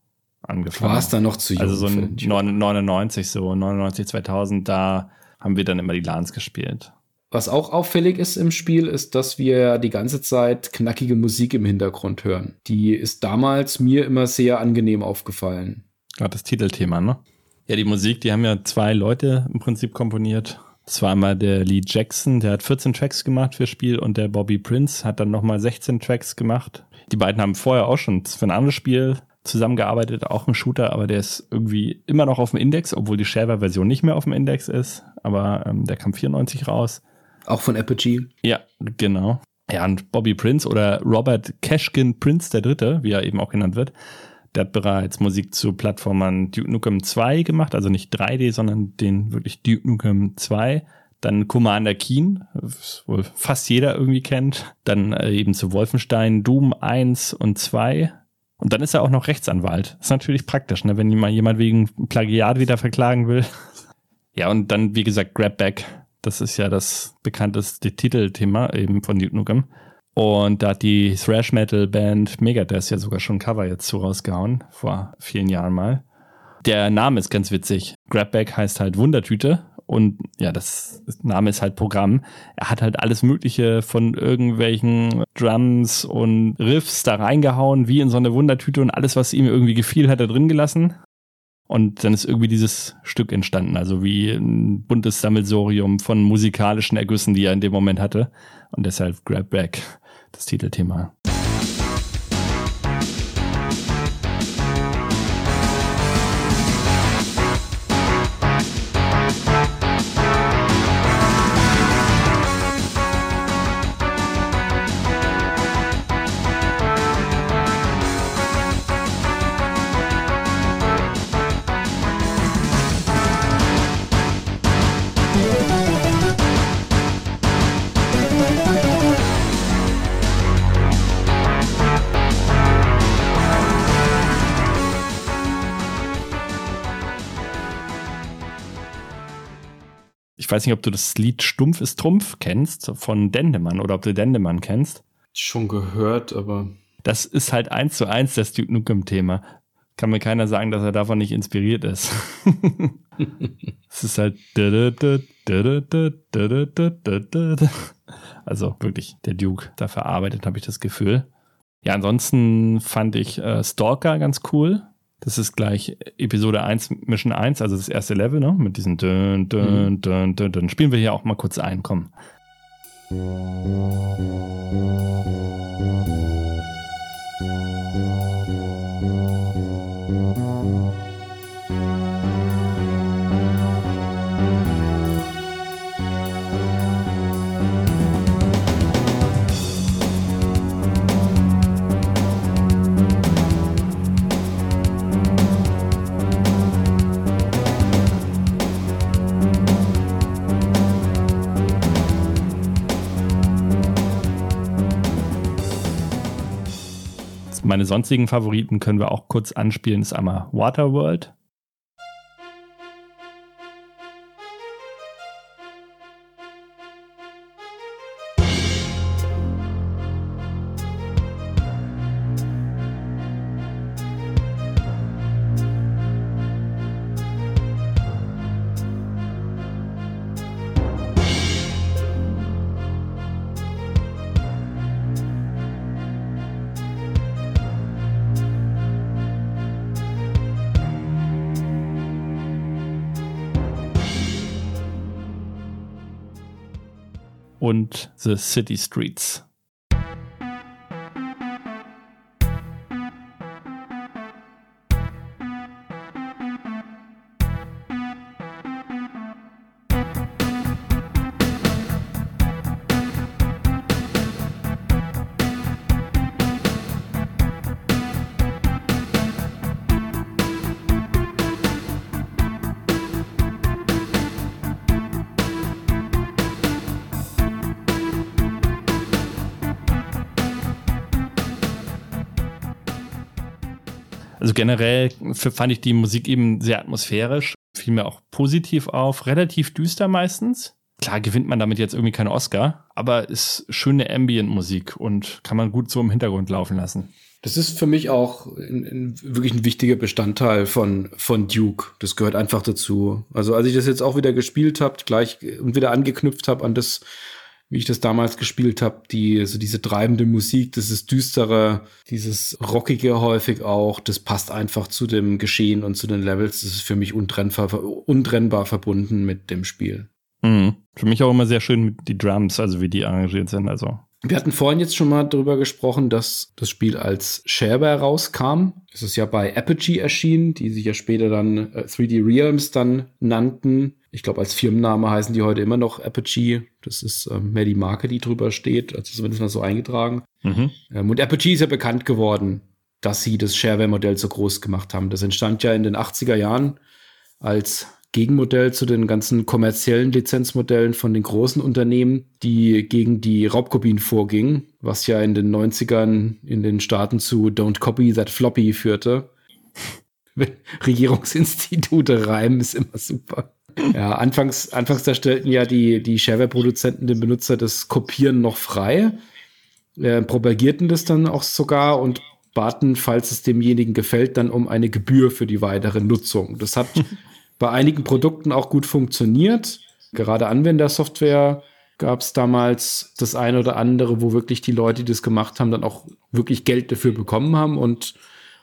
Du angefangen. warst da noch zu jung. Also so ein den Duke. 99, so 99, 2000, da haben wir dann immer die LANs gespielt. Was auch auffällig ist im Spiel, ist, dass wir die ganze Zeit knackige Musik im Hintergrund hören. Die ist damals mir immer sehr angenehm aufgefallen. Gerade das Titelthema, ne? Ja, die Musik, die haben ja zwei Leute im Prinzip komponiert. Das war einmal der Lee Jackson, der hat 14 Tracks gemacht fürs Spiel und der Bobby Prince hat dann nochmal 16 Tracks gemacht. Die beiden haben vorher auch schon für ein anderes Spiel zusammengearbeitet, auch ein Shooter, aber der ist irgendwie immer noch auf dem Index, obwohl die Shareware-Version nicht mehr auf dem Index ist. Aber ähm, der kam 94 raus. Auch von Apogee. Ja, genau. Ja, und Bobby Prince oder Robert Cashkin Prince der Dritte, wie er eben auch genannt wird, der hat bereits Musik zu Plattformern Duke Nukem 2 gemacht, also nicht 3D, sondern den wirklich Duke Nukem 2. Dann Commander Keen, was wohl fast jeder irgendwie kennt. Dann äh, eben zu Wolfenstein, Doom 1 und 2. Und dann ist er auch noch Rechtsanwalt. ist natürlich praktisch, ne, wenn jemand jemand wegen Plagiat wieder verklagen will. Ja, und dann, wie gesagt, Grabback. Das ist ja das bekannteste Titelthema eben von Duke Nukem. Und da hat die Thrash Metal Band Megadeth ja sogar schon ein Cover jetzt so rausgehauen, vor vielen Jahren mal. Der Name ist ganz witzig. Grabback heißt halt Wundertüte und ja, das Name ist halt Programm. Er hat halt alles Mögliche von irgendwelchen Drums und Riffs da reingehauen, wie in so eine Wundertüte und alles, was ihm irgendwie gefiel, hat er drin gelassen. Und dann ist irgendwie dieses Stück entstanden, also wie ein buntes Sammelsorium von musikalischen Ergüssen, die er in dem Moment hatte. Und deshalb Grab Back, das Titelthema. Weiß nicht, ob du das Lied Stumpf ist Trumpf kennst von Dendemann oder ob du Dendemann kennst. Schon gehört, aber Das ist halt eins zu eins das Duke Nukem-Thema. Kann mir keiner sagen, dass er davon nicht inspiriert ist. es ist halt. Also wirklich, der Duke da verarbeitet, habe ich das Gefühl. Ja, ansonsten fand ich äh, Stalker ganz cool. Das ist gleich Episode 1, Mission 1, also das erste Level, ne? Mit diesen dun, dun, dun, dun, dun. Spielen wir hier auch mal kurz ein, komm. Meine sonstigen Favoriten können wir auch kurz anspielen. Ist einmal Waterworld. Und The City Streets. Generell fand ich die Musik eben sehr atmosphärisch, fiel mir auch positiv auf, relativ düster meistens. Klar gewinnt man damit jetzt irgendwie keinen Oscar, aber ist schöne Ambient-Musik und kann man gut so im Hintergrund laufen lassen. Das ist für mich auch in, in wirklich ein wichtiger Bestandteil von, von Duke. Das gehört einfach dazu. Also als ich das jetzt auch wieder gespielt habe, gleich und wieder angeknüpft habe an das, wie ich das damals gespielt habe, die, also diese treibende Musik, das ist düstere, dieses rockige häufig auch, das passt einfach zu dem Geschehen und zu den Levels. Das ist für mich untrennbar, untrennbar verbunden mit dem Spiel. Mhm. Für mich auch immer sehr schön die Drums, also wie die arrangiert sind. Also wir hatten vorhin jetzt schon mal darüber gesprochen, dass das Spiel als Shareware rauskam. Es ist ja bei Apogee erschienen, die sich ja später dann äh, 3D Realms dann nannten. Ich glaube, als Firmenname heißen die heute immer noch Apogee. Das ist ähm, mehr die Marke, die drüber steht. Also zumindest mal so eingetragen. Mhm. Ähm, und Apogee ist ja bekannt geworden, dass sie das Shareware-Modell so groß gemacht haben. Das entstand ja in den 80er Jahren als Gegenmodell zu den ganzen kommerziellen Lizenzmodellen von den großen Unternehmen, die gegen die Raubkopien vorgingen, was ja in den 90ern in den Staaten zu Don't Copy That Floppy führte. Regierungsinstitute reimen ist immer super. Ja, anfangs, anfangs da stellten ja die, die Shareware-Produzenten den Benutzer das Kopieren noch frei, äh, propagierten das dann auch sogar und baten, falls es demjenigen gefällt, dann um eine Gebühr für die weitere Nutzung. Das hat bei einigen Produkten auch gut funktioniert. Gerade Anwendersoftware gab es damals das eine oder andere, wo wirklich die Leute, die das gemacht haben, dann auch wirklich Geld dafür bekommen haben und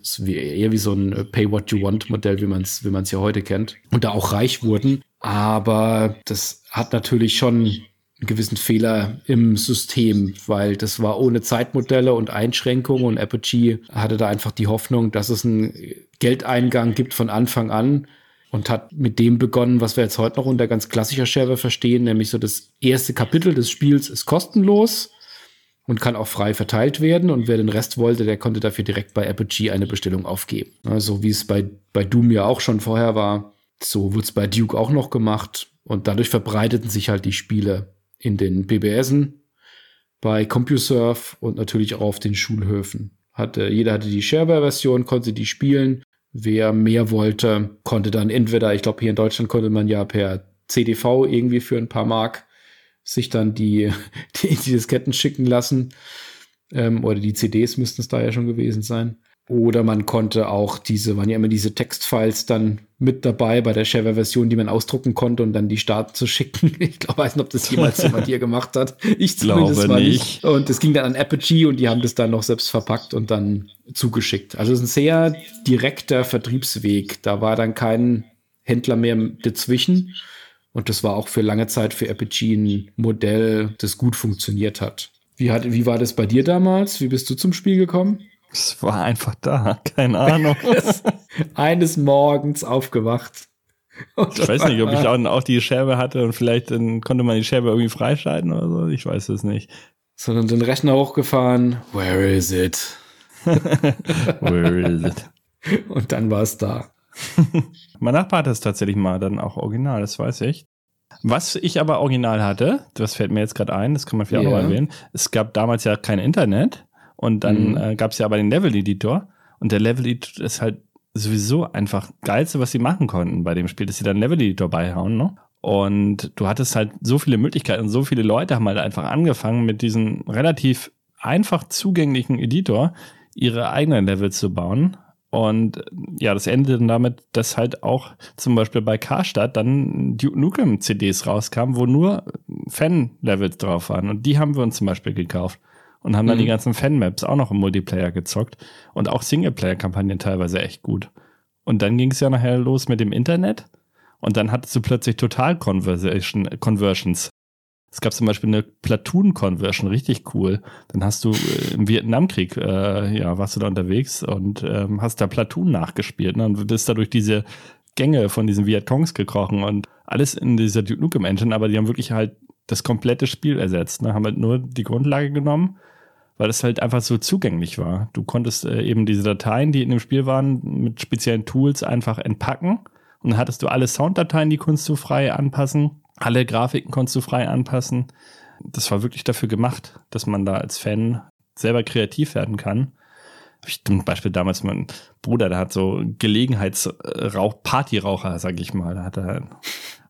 es ist eher wie so ein Pay What You Want Modell, wie man es wie ja heute kennt und da auch reich wurden. Aber das hat natürlich schon einen gewissen Fehler im System, weil das war ohne Zeitmodelle und Einschränkungen und Apogee hatte da einfach die Hoffnung, dass es einen Geldeingang gibt von Anfang an, und hat mit dem begonnen, was wir jetzt heute noch unter ganz klassischer Shareware verstehen, nämlich so das erste Kapitel des Spiels ist kostenlos und kann auch frei verteilt werden und wer den Rest wollte, der konnte dafür direkt bei Apogee eine Bestellung aufgeben. Also wie es bei, bei Doom ja auch schon vorher war, so wurde es bei Duke auch noch gemacht und dadurch verbreiteten sich halt die Spiele in den BBSen, bei CompuServe und natürlich auch auf den Schulhöfen. Hatte, jeder hatte die Shareware-Version, konnte die spielen Wer mehr wollte, konnte dann entweder, ich glaube, hier in Deutschland konnte man ja per CDV irgendwie für ein paar Mark sich dann die, die, die Disketten schicken lassen. Ähm, oder die CDs müssten es da ja schon gewesen sein. Oder man konnte auch diese, waren ja immer diese Textfiles dann mit dabei bei der Shareware-Version, die man ausdrucken konnte und dann die Staaten zu schicken. Ich glaube, weiß nicht, ob das jemals jemand hier gemacht hat. Ich zumindest glaube nicht. Und es ging dann an Apogee und die haben das dann noch selbst verpackt und dann zugeschickt. Also es ist ein sehr direkter Vertriebsweg. Da war dann kein Händler mehr dazwischen. Und das war auch für lange Zeit für Apogee ein Modell, das gut funktioniert hat. Wie, hat, wie war das bei dir damals? Wie bist du zum Spiel gekommen? Es war einfach da, keine Ahnung. Eines Morgens aufgewacht. Ich weiß nicht, ob ich auch, auch die Scherbe hatte und vielleicht dann konnte man die Scherbe irgendwie freischalten oder so. Ich weiß es nicht. Sondern den Rechner hochgefahren. Where is it? Where is it? Und dann war es da. mein Nachbar hatte es tatsächlich mal dann auch original, das weiß ich. Was ich aber original hatte, das fällt mir jetzt gerade ein, das kann man vielleicht yeah. auch noch erwähnen. Es gab damals ja kein Internet und dann mhm. äh, gab es ja aber den Level-Editor. Und der Level-Editor ist halt sowieso einfach geilste, was sie machen konnten bei dem Spiel, dass sie dann Level-Editor beihauen, ne? Und du hattest halt so viele Möglichkeiten und so viele Leute haben halt einfach angefangen mit diesem relativ einfach zugänglichen Editor ihre eigenen Levels zu bauen. Und ja, das endete dann damit, dass halt auch zum Beispiel bei Karstadt dann Duke Nukem CDs rauskamen, wo nur Fan-Levels drauf waren. Und die haben wir uns zum Beispiel gekauft und haben dann die mhm. ganzen Fanmaps auch noch im Multiplayer gezockt und auch Singleplayer-Kampagnen teilweise echt gut. Und dann ging es ja nachher los mit dem Internet und dann hattest du plötzlich total Conversation, Conversions. Es gab zum Beispiel eine Platoon-Conversion, richtig cool. Dann hast du äh, im Vietnamkrieg, äh, ja, warst du da unterwegs und ähm, hast da Platoon nachgespielt ne? und bist da durch diese Gänge von diesen Vietcongs gekrochen und alles in dieser Duke Nukem Engine, aber die haben wirklich halt das komplette Spiel ersetzt. Ne? Haben halt nur die Grundlage genommen weil es halt einfach so zugänglich war. Du konntest äh, eben diese Dateien, die in dem Spiel waren, mit speziellen Tools einfach entpacken. Und dann hattest du alle Sounddateien, die konntest du frei anpassen. Alle Grafiken konntest du frei anpassen. Das war wirklich dafür gemacht, dass man da als Fan selber kreativ werden kann. Ich zum Beispiel damals mein Bruder, der hat so Gelegenheitsrauch, Partyraucher, sag ich mal. Da hat er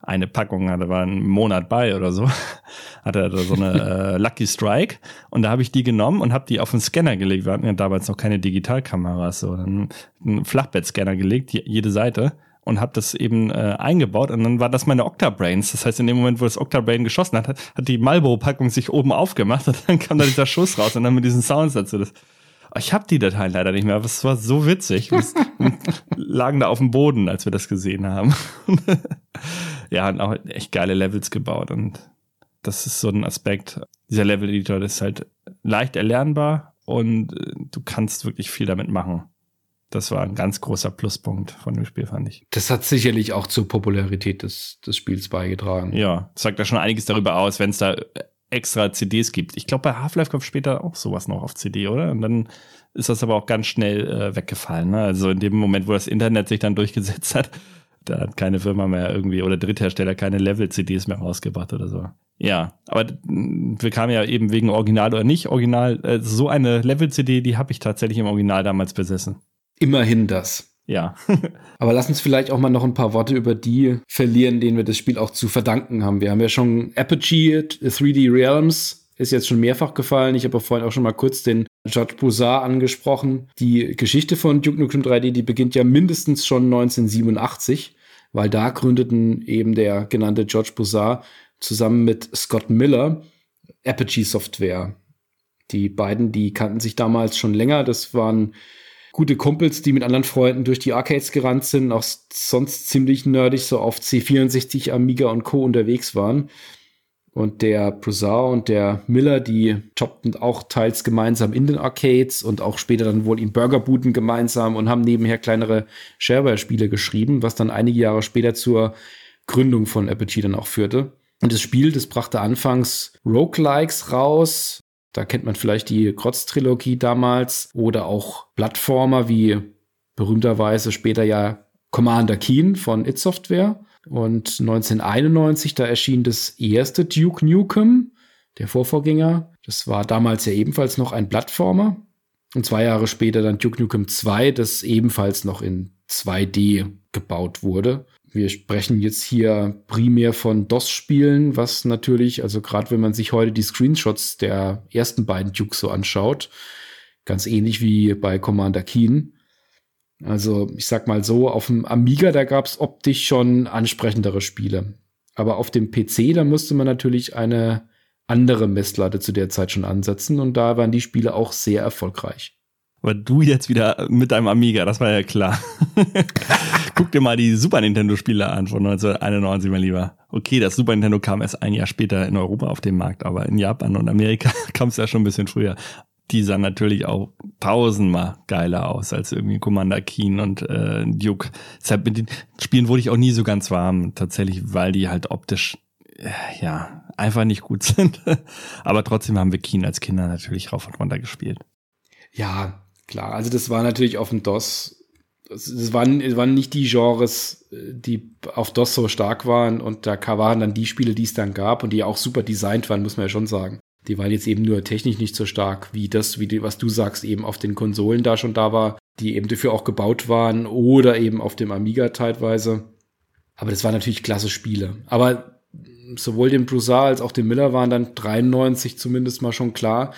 eine Packung, da war ein Monat bei oder so, hatte er so eine äh, Lucky Strike und da habe ich die genommen und habe die auf den Scanner gelegt. Wir hatten ja damals noch keine Digitalkameras, so dann einen Flachbettscanner gelegt, jede Seite und habe das eben äh, eingebaut und dann war das meine Octabrains. Das heißt, in dem Moment, wo das Octabrain geschossen hat, hat, hat die Marlboro-Packung sich oben aufgemacht und dann kam da dieser Schuss raus und dann mit diesen Sounds dazu. Das, ich habe die Dateien leider nicht mehr, aber es war so witzig. Wir lagen da auf dem Boden, als wir das gesehen haben. Ja, und auch echt geile Levels gebaut und das ist so ein Aspekt. Dieser Level-Editor ist halt leicht erlernbar und äh, du kannst wirklich viel damit machen. Das war ein ganz großer Pluspunkt von dem Spiel, fand ich. Das hat sicherlich auch zur Popularität des, des Spiels beigetragen. Ja, sagt ja schon einiges darüber aus, wenn es da extra CDs gibt. Ich glaube, bei Half-Life kommt später auch sowas noch auf CD, oder? Und dann ist das aber auch ganz schnell äh, weggefallen. Ne? Also in dem Moment, wo das Internet sich dann durchgesetzt hat, da hat keine Firma mehr irgendwie oder Dritthersteller keine Level-CDs mehr rausgebracht oder so. Ja, aber wir kamen ja eben wegen Original oder nicht Original. Äh, so eine Level-CD, die habe ich tatsächlich im Original damals besessen. Immerhin das. Ja. Aber lass uns vielleicht auch mal noch ein paar Worte über die verlieren, denen wir das Spiel auch zu verdanken haben. Wir haben ja schon Apogee 3D Realms ist jetzt schon mehrfach gefallen. Ich habe vorhin auch schon mal kurz den George Boussard angesprochen. Die Geschichte von Duke Nukem 3D, die beginnt ja mindestens schon 1987, weil da gründeten eben der genannte George Boussard zusammen mit Scott Miller Apogee Software. Die beiden, die kannten sich damals schon länger. Das waren gute Kumpels, die mit anderen Freunden durch die Arcades gerannt sind, auch sonst ziemlich nerdig so auf C64, Amiga und Co. unterwegs waren. Und der Broussard und der Miller, die jobbten auch teils gemeinsam in den Arcades und auch später dann wohl in Burgerbuden gemeinsam und haben nebenher kleinere Shareware-Spiele geschrieben, was dann einige Jahre später zur Gründung von Apogee dann auch führte. Und das Spiel, das brachte anfangs Roguelikes raus, da kennt man vielleicht die Krotz-Trilogie damals oder auch Plattformer wie berühmterweise später ja Commander Keen von It Software. Und 1991, da erschien das erste Duke Nukem, der Vorvorgänger. Das war damals ja ebenfalls noch ein Plattformer. Und zwei Jahre später dann Duke Nukem 2, das ebenfalls noch in 2D gebaut wurde. Wir sprechen jetzt hier primär von DOS-Spielen, was natürlich, also gerade wenn man sich heute die Screenshots der ersten beiden Dukes so anschaut, ganz ähnlich wie bei Commander Keen. Also ich sag mal so, auf dem Amiga, da gab es optisch schon ansprechendere Spiele. Aber auf dem PC, da musste man natürlich eine andere Messlatte zu der Zeit schon ansetzen und da waren die Spiele auch sehr erfolgreich. Aber du jetzt wieder mit deinem Amiga, das war ja klar. Guck dir mal die Super Nintendo-Spiele an von 1991, mein Lieber. Okay, das Super Nintendo kam erst ein Jahr später in Europa auf den Markt, aber in Japan und Amerika kam es ja schon ein bisschen früher. Die sahen natürlich auch tausendmal geiler aus als irgendwie Commander Keen und äh, Duke. Deshalb mit den Spielen wurde ich auch nie so ganz warm, tatsächlich, weil die halt optisch äh, ja einfach nicht gut sind. aber trotzdem haben wir Keen als Kinder natürlich rauf und runter gespielt. Ja, klar. Also das war natürlich auf dem DOS es waren, waren nicht die Genres, die auf DOS so stark waren und da waren dann die Spiele, die es dann gab und die auch super designt waren, muss man ja schon sagen. Die waren jetzt eben nur technisch nicht so stark wie das, wie die, was du sagst, eben auf den Konsolen da schon da war, die eben dafür auch gebaut waren oder eben auf dem Amiga teilweise. Aber das waren natürlich klasse Spiele. Aber sowohl dem Broussard als auch dem Miller waren dann 93 zumindest mal schon klar,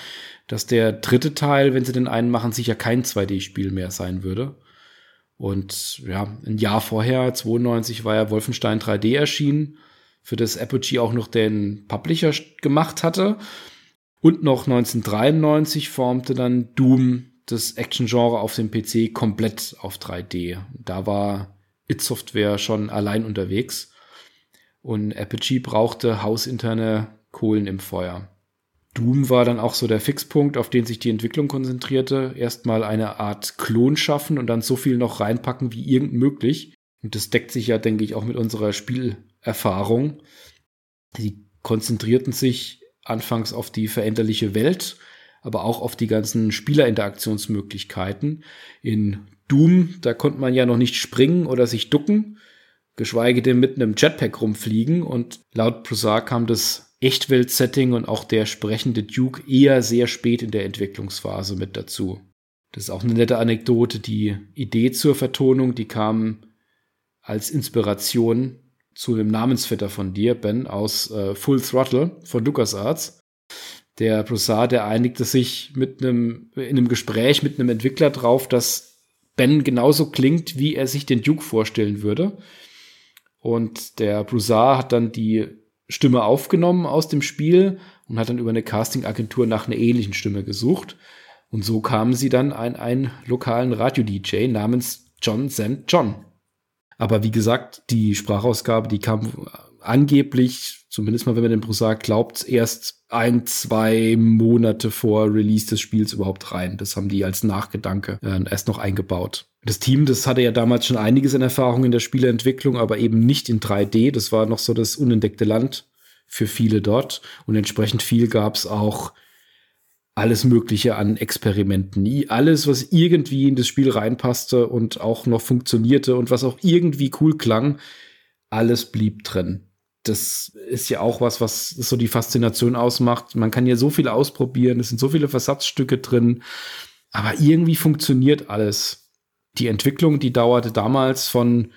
dass der dritte Teil, wenn sie den einen machen, sicher kein 2D-Spiel mehr sein würde. Und ja, ein Jahr vorher, 92, war ja Wolfenstein 3D erschienen, für das Apogee auch noch den Publisher gemacht hatte. Und noch 1993 formte dann Doom das Action-Genre auf dem PC komplett auf 3D. Da war It Software schon allein unterwegs. Und Apogee brauchte hausinterne Kohlen im Feuer. Doom war dann auch so der Fixpunkt, auf den sich die Entwicklung konzentrierte. Erstmal eine Art Klon schaffen und dann so viel noch reinpacken wie irgend möglich. Und das deckt sich ja, denke ich, auch mit unserer Spielerfahrung. Sie konzentrierten sich anfangs auf die veränderliche Welt, aber auch auf die ganzen Spielerinteraktionsmöglichkeiten. In Doom, da konnte man ja noch nicht springen oder sich ducken, geschweige denn mit einem Jetpack rumfliegen. Und laut Broussard kam das Echtwelt-Setting und auch der sprechende Duke eher sehr spät in der Entwicklungsphase mit dazu. Das ist auch eine nette Anekdote. Die Idee zur Vertonung, die kam als Inspiration zu dem Namensvetter von dir, Ben, aus äh, Full Throttle von LucasArts. Der Broussard, der einigte sich mit einem, in einem Gespräch mit einem Entwickler drauf, dass Ben genauso klingt, wie er sich den Duke vorstellen würde. Und der Broussard hat dann die Stimme aufgenommen aus dem Spiel und hat dann über eine Castingagentur nach einer ähnlichen Stimme gesucht. Und so kamen sie dann an einen lokalen Radio-DJ namens John St. John. Aber wie gesagt, die Sprachausgabe, die kam angeblich, zumindest mal wenn man den Broussard glaubt, erst ein, zwei Monate vor Release des Spiels überhaupt rein. Das haben die als Nachgedanke äh, erst noch eingebaut. Das Team, das hatte ja damals schon einiges an Erfahrung in der Spieleentwicklung, aber eben nicht in 3D. Das war noch so das unentdeckte Land für viele dort. Und entsprechend viel gab es auch alles Mögliche an Experimenten. Alles, was irgendwie in das Spiel reinpasste und auch noch funktionierte und was auch irgendwie cool klang, alles blieb drin. Das ist ja auch was, was so die Faszination ausmacht. Man kann ja so viel ausprobieren, es sind so viele Versatzstücke drin, aber irgendwie funktioniert alles. Die Entwicklung, die dauerte damals von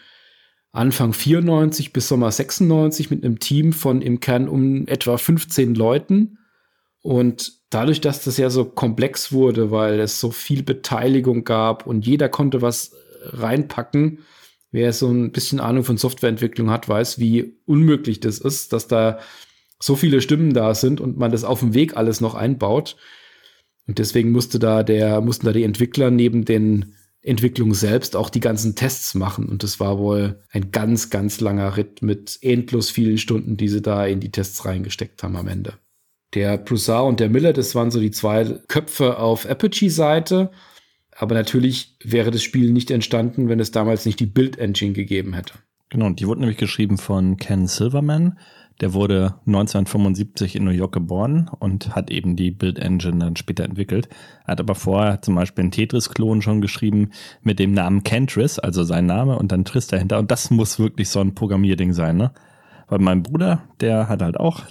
Anfang 94 bis Sommer 96 mit einem Team von im Kern um etwa 15 Leuten. Und dadurch, dass das ja so komplex wurde, weil es so viel Beteiligung gab und jeder konnte was reinpacken, wer so ein bisschen Ahnung von Softwareentwicklung hat, weiß, wie unmöglich das ist, dass da so viele Stimmen da sind und man das auf dem Weg alles noch einbaut. Und deswegen musste da der, mussten da die Entwickler neben den Entwicklungen selbst auch die ganzen Tests machen. Und das war wohl ein ganz, ganz langer Ritt mit endlos vielen Stunden, die sie da in die Tests reingesteckt haben am Ende. Der Broussard und der Miller, das waren so die zwei Köpfe auf Apogee-Seite. Aber natürlich wäre das Spiel nicht entstanden, wenn es damals nicht die Build-Engine gegeben hätte. Genau, und die wurde nämlich geschrieben von Ken Silverman. Der wurde 1975 in New York geboren und hat eben die Build Engine dann später entwickelt. Hat aber vorher zum Beispiel einen Tetris-Klon schon geschrieben mit dem Namen Kentris, also sein Name und dann Tris dahinter. Und das muss wirklich so ein Programmierding sein, ne? Weil mein Bruder, der hat halt auch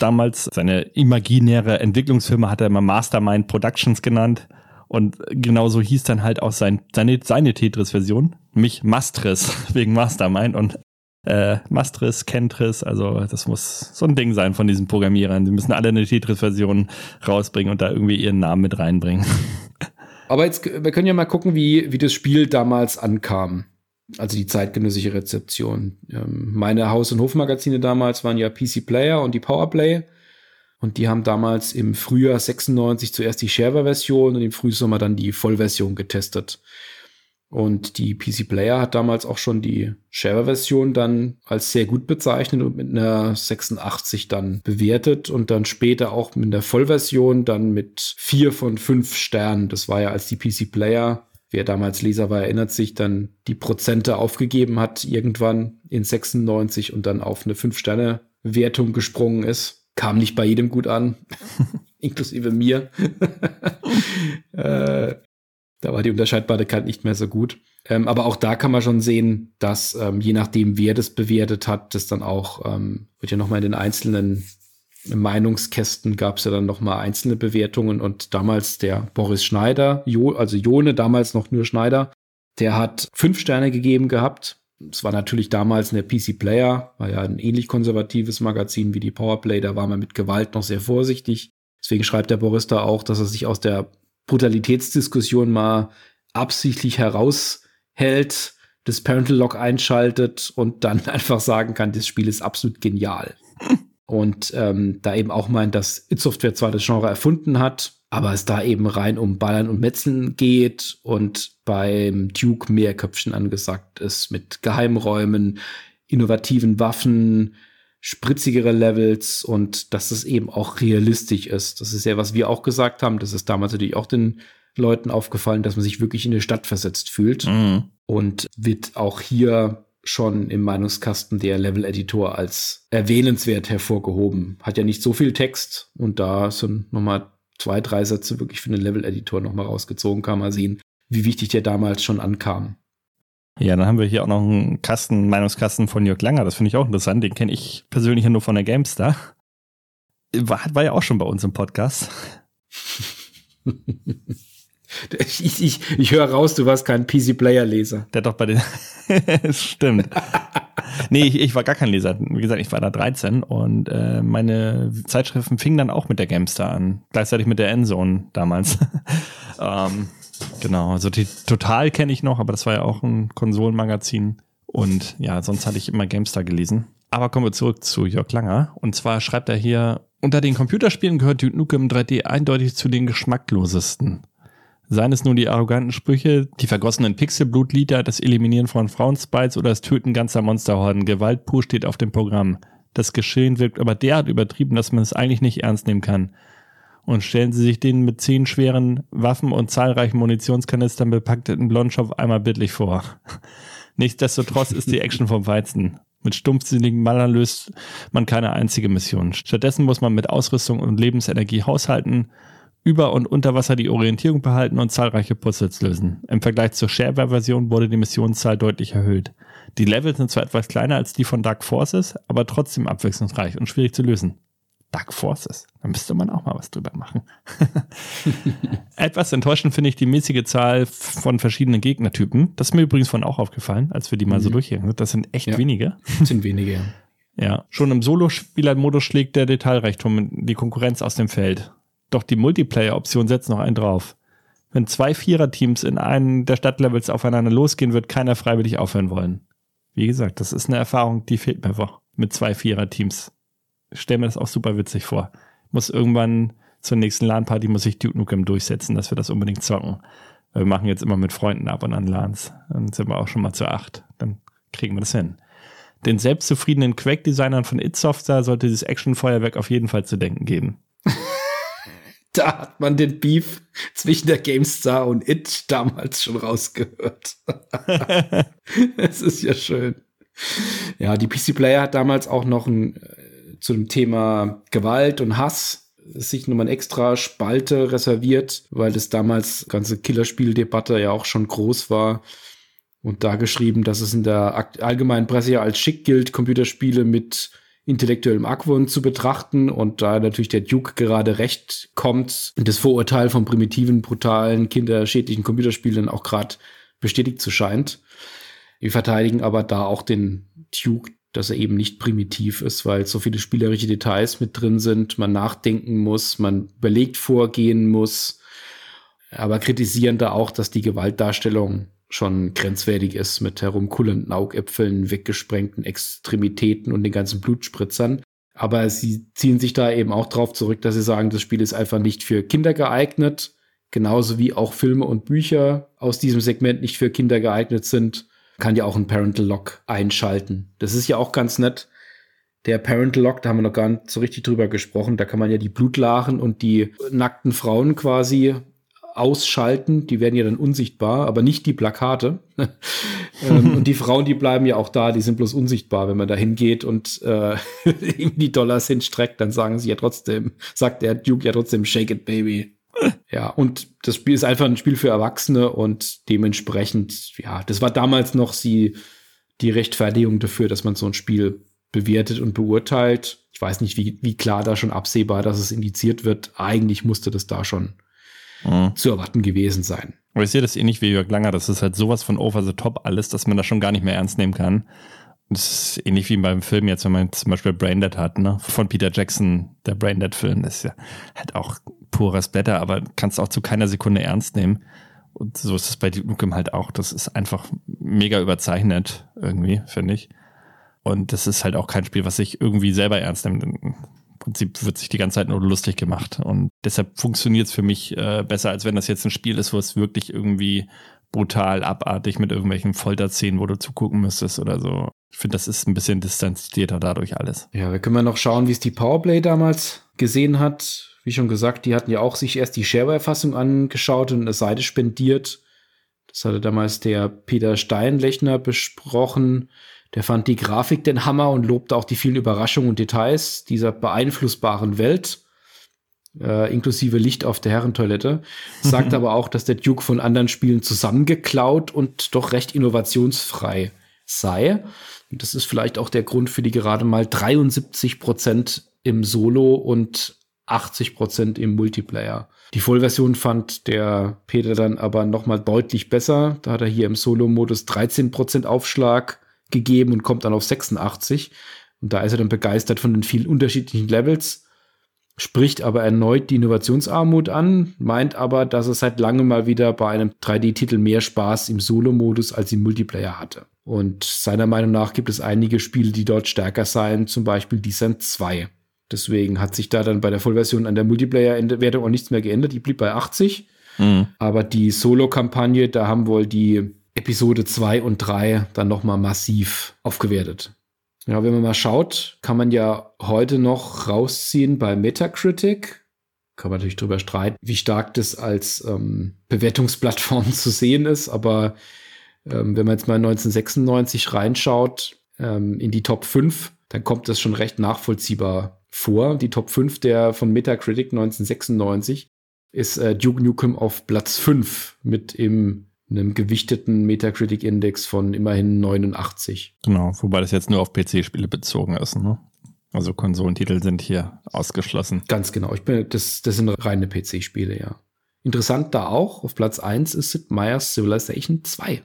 damals seine imaginäre Entwicklungsfirma hat er immer Mastermind Productions genannt. Und genauso hieß dann halt auch sein, seine, seine Tetris-Version, mich Mastris wegen Mastermind. Und äh, Mastris, Kentris, also das muss so ein Ding sein von diesen Programmierern. Die müssen alle eine Tetris-Version rausbringen und da irgendwie ihren Namen mit reinbringen. Aber jetzt, wir können ja mal gucken, wie, wie das Spiel damals ankam. Also die zeitgenössische Rezeption. Ähm, meine Haus- und Hofmagazine damals waren ja PC Player und die Powerplay. Und die haben damals im Frühjahr 96 zuerst die Shareware-Version und im Frühsommer dann die Vollversion getestet. Und die PC Player hat damals auch schon die Shareware-Version dann als sehr gut bezeichnet und mit einer 86 dann bewertet und dann später auch mit der Vollversion dann mit vier von fünf Sternen. Das war ja als die PC Player, wer damals Leser war, erinnert sich, dann die Prozente aufgegeben hat irgendwann in 96 und dann auf eine fünf Sterne Wertung gesprungen ist. Kam nicht bei jedem gut an, inklusive mir. äh, da war die Unterscheidbarkeit nicht mehr so gut. Ähm, aber auch da kann man schon sehen, dass ähm, je nachdem, wer das bewertet hat, das dann auch, ähm, wird ja nochmal in den einzelnen Meinungskästen gab es ja dann nochmal einzelne Bewertungen und damals der Boris Schneider, jo, also Jone, damals noch nur Schneider, der hat fünf Sterne gegeben gehabt. Es war natürlich damals in der PC Player, war ja ein ähnlich konservatives Magazin wie die Powerplay, da war man mit Gewalt noch sehr vorsichtig. Deswegen schreibt der Boris da auch, dass er sich aus der Brutalitätsdiskussion mal absichtlich heraushält, das Parental Lock einschaltet und dann einfach sagen kann, das Spiel ist absolut genial. Und ähm, da eben auch meint, dass It Software zwar das Genre erfunden hat, aber es da eben rein um Ballern und Metzeln geht und beim Duke mehr Köpfchen angesagt ist mit Geheimräumen, innovativen Waffen, spritzigere Levels und dass es eben auch realistisch ist. Das ist ja, was wir auch gesagt haben. Das ist damals natürlich auch den Leuten aufgefallen, dass man sich wirklich in eine Stadt versetzt fühlt. Mhm. Und wird auch hier schon im Meinungskasten der Level-Editor als erwähnenswert hervorgehoben. Hat ja nicht so viel Text und da sind nochmal zwei, drei Sätze wirklich für den Level-Editor nochmal rausgezogen. Kann man sehen, wie wichtig der damals schon ankam. Ja, dann haben wir hier auch noch einen Kasten, Meinungskasten von Jörg Langer. Das finde ich auch interessant. Den kenne ich persönlich ja nur von der GameStar. War, war ja auch schon bei uns im Podcast. Ich, ich, ich höre raus, du warst kein PC-Player-Leser. Der doch bei den. Stimmt. nee, ich, ich war gar kein Leser. Wie gesagt, ich war da 13 und äh, meine Zeitschriften fingen dann auch mit der Gamestar an. Gleichzeitig mit der Endzone damals. ähm, genau, also die Total kenne ich noch, aber das war ja auch ein Konsolenmagazin. Und ja, sonst hatte ich immer GameStar gelesen. Aber kommen wir zurück zu Jörg Langer. Und zwar schreibt er hier, unter den Computerspielen gehört Duke Nukem 3D eindeutig zu den geschmacklosesten. Seien es nur die arroganten Sprüche, die vergossenen Pixelblutlieder, das Eliminieren von Frauenspites oder das Töten ganzer Monsterhorden. Gewalt pur steht auf dem Programm. Das Geschehen wirkt aber derart übertrieben, dass man es eigentlich nicht ernst nehmen kann. Und stellen Sie sich den mit zehn schweren Waffen und zahlreichen Munitionskanistern bepackten Blondschopf einmal bildlich vor. Nichtsdestotrotz ist die Action vom Weizen. Mit stumpfsinnigen Mallern löst man keine einzige Mission. Stattdessen muss man mit Ausrüstung und Lebensenergie haushalten, über- und unter Wasser die Orientierung behalten und zahlreiche Puzzles lösen. Im Vergleich zur Shareware-Version wurde die Missionszahl deutlich erhöht. Die Levels sind zwar etwas kleiner als die von Dark Forces, aber trotzdem abwechslungsreich und schwierig zu lösen. Dark Forces. Da müsste man auch mal was drüber machen. Etwas enttäuschend finde ich die mäßige Zahl von verschiedenen Gegnertypen. Das ist mir übrigens von auch aufgefallen, als wir die mal mhm. so durchgehen. Das sind echt ja. wenige. Das sind wenige. Ja, schon im Solo-Spieler-Modus schlägt der Detailreichtum die Konkurrenz aus dem Feld. Doch die Multiplayer-Option setzt noch einen drauf. Wenn zwei Vierer-Teams in einem der Stadtlevels aufeinander losgehen, wird keiner freiwillig aufhören wollen. Wie gesagt, das ist eine Erfahrung, die fehlt mir einfach mit zwei Vierer-Teams stelle mir das auch super witzig vor. Muss irgendwann zur nächsten LAN-Party muss ich Duke Nukem durchsetzen, dass wir das unbedingt zocken. Wir machen jetzt immer mit Freunden ab und an LANs. Dann sind wir auch schon mal zu acht. Dann kriegen wir das hin. Den selbstzufriedenen Quake-Designern von It Software sollte dieses Action-Feuerwerk auf jeden Fall zu denken geben. da hat man den Beef zwischen der GameStar und It damals schon rausgehört. Es ist ja schön. Ja, die PC Player hat damals auch noch ein zu dem Thema Gewalt und Hass sich nochmal eine extra Spalte reserviert, weil das damals ganze Killerspieldebatte ja auch schon groß war. Und da geschrieben, dass es in der allgemeinen Presse ja als schick gilt, Computerspiele mit intellektuellem Argwohn zu betrachten und da natürlich der Duke gerade recht kommt, das Vorurteil von primitiven, brutalen, kinderschädlichen Computerspielen auch gerade bestätigt zu scheint. Wir verteidigen aber da auch den Duke dass er eben nicht primitiv ist, weil so viele spielerische Details mit drin sind, man nachdenken muss, man überlegt vorgehen muss, aber kritisieren da auch, dass die Gewaltdarstellung schon grenzwertig ist mit herumkullenden Augäpfeln, weggesprengten Extremitäten und den ganzen Blutspritzern. Aber sie ziehen sich da eben auch drauf zurück, dass sie sagen, das Spiel ist einfach nicht für Kinder geeignet, genauso wie auch Filme und Bücher aus diesem Segment nicht für Kinder geeignet sind kann ja auch ein Parental Lock einschalten. Das ist ja auch ganz nett. Der Parental Lock, da haben wir noch gar nicht so richtig drüber gesprochen. Da kann man ja die Blutlachen und die nackten Frauen quasi ausschalten. Die werden ja dann unsichtbar, aber nicht die Plakate. ähm, und die Frauen, die bleiben ja auch da, die sind bloß unsichtbar. Wenn man da hingeht und äh, die Dollars hinstreckt, dann sagen sie ja trotzdem, sagt der Duke ja trotzdem, shake it, baby. Ja, und das Spiel ist einfach ein Spiel für Erwachsene und dementsprechend, ja, das war damals noch die, die Rechtfertigung dafür, dass man so ein Spiel bewertet und beurteilt. Ich weiß nicht, wie, wie klar da schon absehbar, dass es indiziert wird. Eigentlich musste das da schon mhm. zu erwarten gewesen sein. Aber ich sehe das ähnlich wie Jörg Langer. Das ist halt sowas von over the top alles, dass man das schon gar nicht mehr ernst nehmen kann. Das ist ähnlich wie beim Film jetzt, wenn man zum Beispiel Braindead hat, ne? Von Peter Jackson, der Braindead-Film, ist ja halt auch pures Blätter, aber kannst auch zu keiner Sekunde ernst nehmen. Und so ist es bei Duke Nukem halt auch. Das ist einfach mega überzeichnet irgendwie, finde ich. Und das ist halt auch kein Spiel, was sich irgendwie selber ernst nimmt. Im Prinzip wird sich die ganze Zeit nur lustig gemacht. Und deshalb funktioniert es für mich äh, besser, als wenn das jetzt ein Spiel ist, wo es wirklich irgendwie brutal abartig mit irgendwelchen Folterszenen, wo du zugucken müsstest oder so. Ich finde, das ist ein bisschen distanzierter dadurch alles. Ja, wir können mal noch schauen, wie es die Powerplay damals gesehen hat. Wie schon gesagt, die hatten ja auch sich erst die Shareware-Fassung angeschaut und eine Seite spendiert. Das hatte damals der Peter Steinlechner besprochen. Der fand die Grafik den Hammer und lobte auch die vielen Überraschungen und Details dieser beeinflussbaren Welt äh, inklusive Licht auf der Herrentoilette. Sagt aber auch, dass der Duke von anderen Spielen zusammengeklaut und doch recht innovationsfrei sei. Und das ist vielleicht auch der Grund für die gerade mal 73 Prozent im Solo und 80 Prozent im Multiplayer. Die Vollversion fand der Peter dann aber nochmal deutlich besser. Da hat er hier im Solo-Modus 13 Prozent Aufschlag gegeben und kommt dann auf 86. Und da ist er dann begeistert von den vielen unterschiedlichen Levels, spricht aber erneut die Innovationsarmut an, meint aber, dass er seit langem mal wieder bei einem 3D-Titel mehr Spaß im Solo-Modus als im Multiplayer hatte. Und seiner Meinung nach gibt es einige Spiele, die dort stärker seien, zum Beispiel Descent 2. Deswegen hat sich da dann bei der Vollversion an der Multiplayer-Wertung auch nichts mehr geändert. Die blieb bei 80. Mhm. Aber die Solo-Kampagne, da haben wohl die Episode 2 und 3 dann nochmal massiv aufgewertet. Ja, wenn man mal schaut, kann man ja heute noch rausziehen bei Metacritic. Kann man natürlich drüber streiten, wie stark das als ähm, Bewertungsplattform zu sehen ist. Aber ähm, wenn man jetzt mal 1996 reinschaut ähm, in die Top 5, dann kommt das schon recht nachvollziehbar vor. Die Top 5 der von Metacritic 1996 ist äh, Duke Nukem auf Platz 5 mit im einem gewichteten Metacritic-Index von immerhin 89. Genau, wobei das jetzt nur auf PC-Spiele bezogen ist. Ne? Also Konsolentitel sind hier ausgeschlossen. Ganz genau. Ich bin, das, das sind reine PC-Spiele, ja. Interessant da auch, auf Platz 1 ist Sid Meier's Civilization 2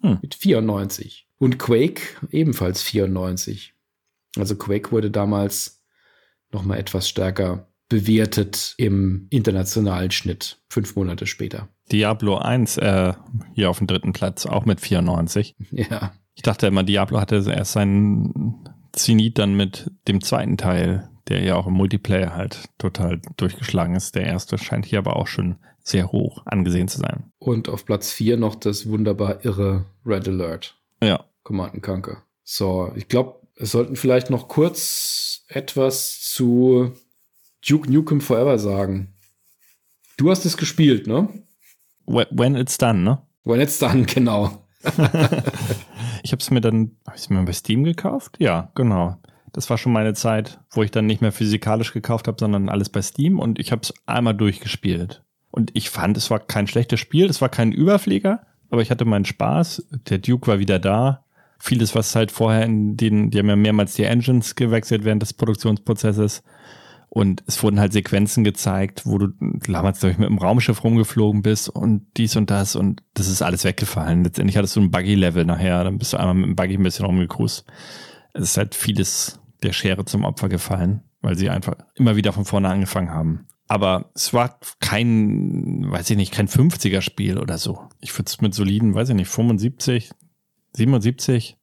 hm. mit 94. Und Quake ebenfalls 94. Also Quake wurde damals noch mal etwas stärker bewertet im internationalen Schnitt, fünf Monate später. Diablo 1 äh, hier auf dem dritten Platz, auch mit 94. Ja. Ich dachte immer, Diablo hatte erst seinen Zenit dann mit dem zweiten Teil, der ja auch im Multiplayer halt total durchgeschlagen ist. Der erste scheint hier aber auch schon sehr hoch angesehen zu sein. Und auf Platz 4 noch das wunderbar irre Red Alert. Ja. Command Conquer. So, ich glaube, wir sollten vielleicht noch kurz etwas zu Duke Nukem Forever sagen. Du hast es gespielt, ne? When it's done, ne? When it's done, genau. ich habe es mir dann, habe ich es mir bei Steam gekauft? Ja, genau. Das war schon meine Zeit, wo ich dann nicht mehr physikalisch gekauft habe, sondern alles bei Steam und ich habe es einmal durchgespielt. Und ich fand, es war kein schlechtes Spiel, es war kein Überflieger, aber ich hatte meinen Spaß. Der Duke war wieder da. Vieles, was halt vorher in den, die haben ja mehrmals die Engines gewechselt während des Produktionsprozesses. Und es wurden halt Sequenzen gezeigt, wo du damals, glaube ich, mit dem Raumschiff rumgeflogen bist und dies und das und das ist alles weggefallen. Letztendlich hattest du ein Buggy-Level nachher, dann bist du einmal mit dem Buggy ein bisschen rumgecruised. Es ist halt vieles der Schere zum Opfer gefallen, weil sie einfach immer wieder von vorne angefangen haben. Aber es war kein, weiß ich nicht, kein 50er-Spiel oder so. Ich würde es mit soliden, weiß ich nicht, 75, 77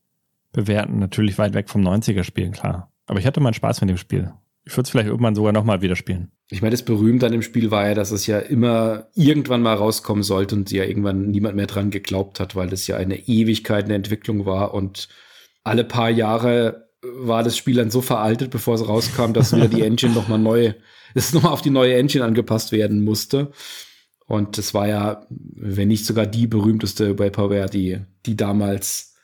bewerten. Natürlich weit weg vom 90er-Spiel, klar. Aber ich hatte meinen Spaß mit dem Spiel. Ich würde es vielleicht irgendwann sogar nochmal wieder spielen. Ich meine, das Berühmte an dem Spiel war ja, dass es ja immer irgendwann mal rauskommen sollte und ja irgendwann niemand mehr dran geglaubt hat, weil das ja eine Ewigkeit in der Entwicklung war und alle paar Jahre war das Spiel dann so veraltet, bevor es rauskam, dass wieder die Engine nochmal neu, es nochmal auf die neue Engine angepasst werden musste. Und das war ja, wenn nicht sogar die berühmteste Vaporware, die, die damals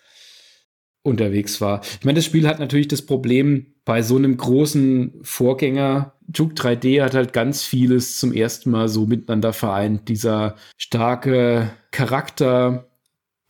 unterwegs war. Ich meine, das Spiel hat natürlich das Problem, bei so einem großen Vorgänger, Juke 3D hat halt ganz vieles zum ersten Mal so miteinander vereint. Dieser starke Charakter,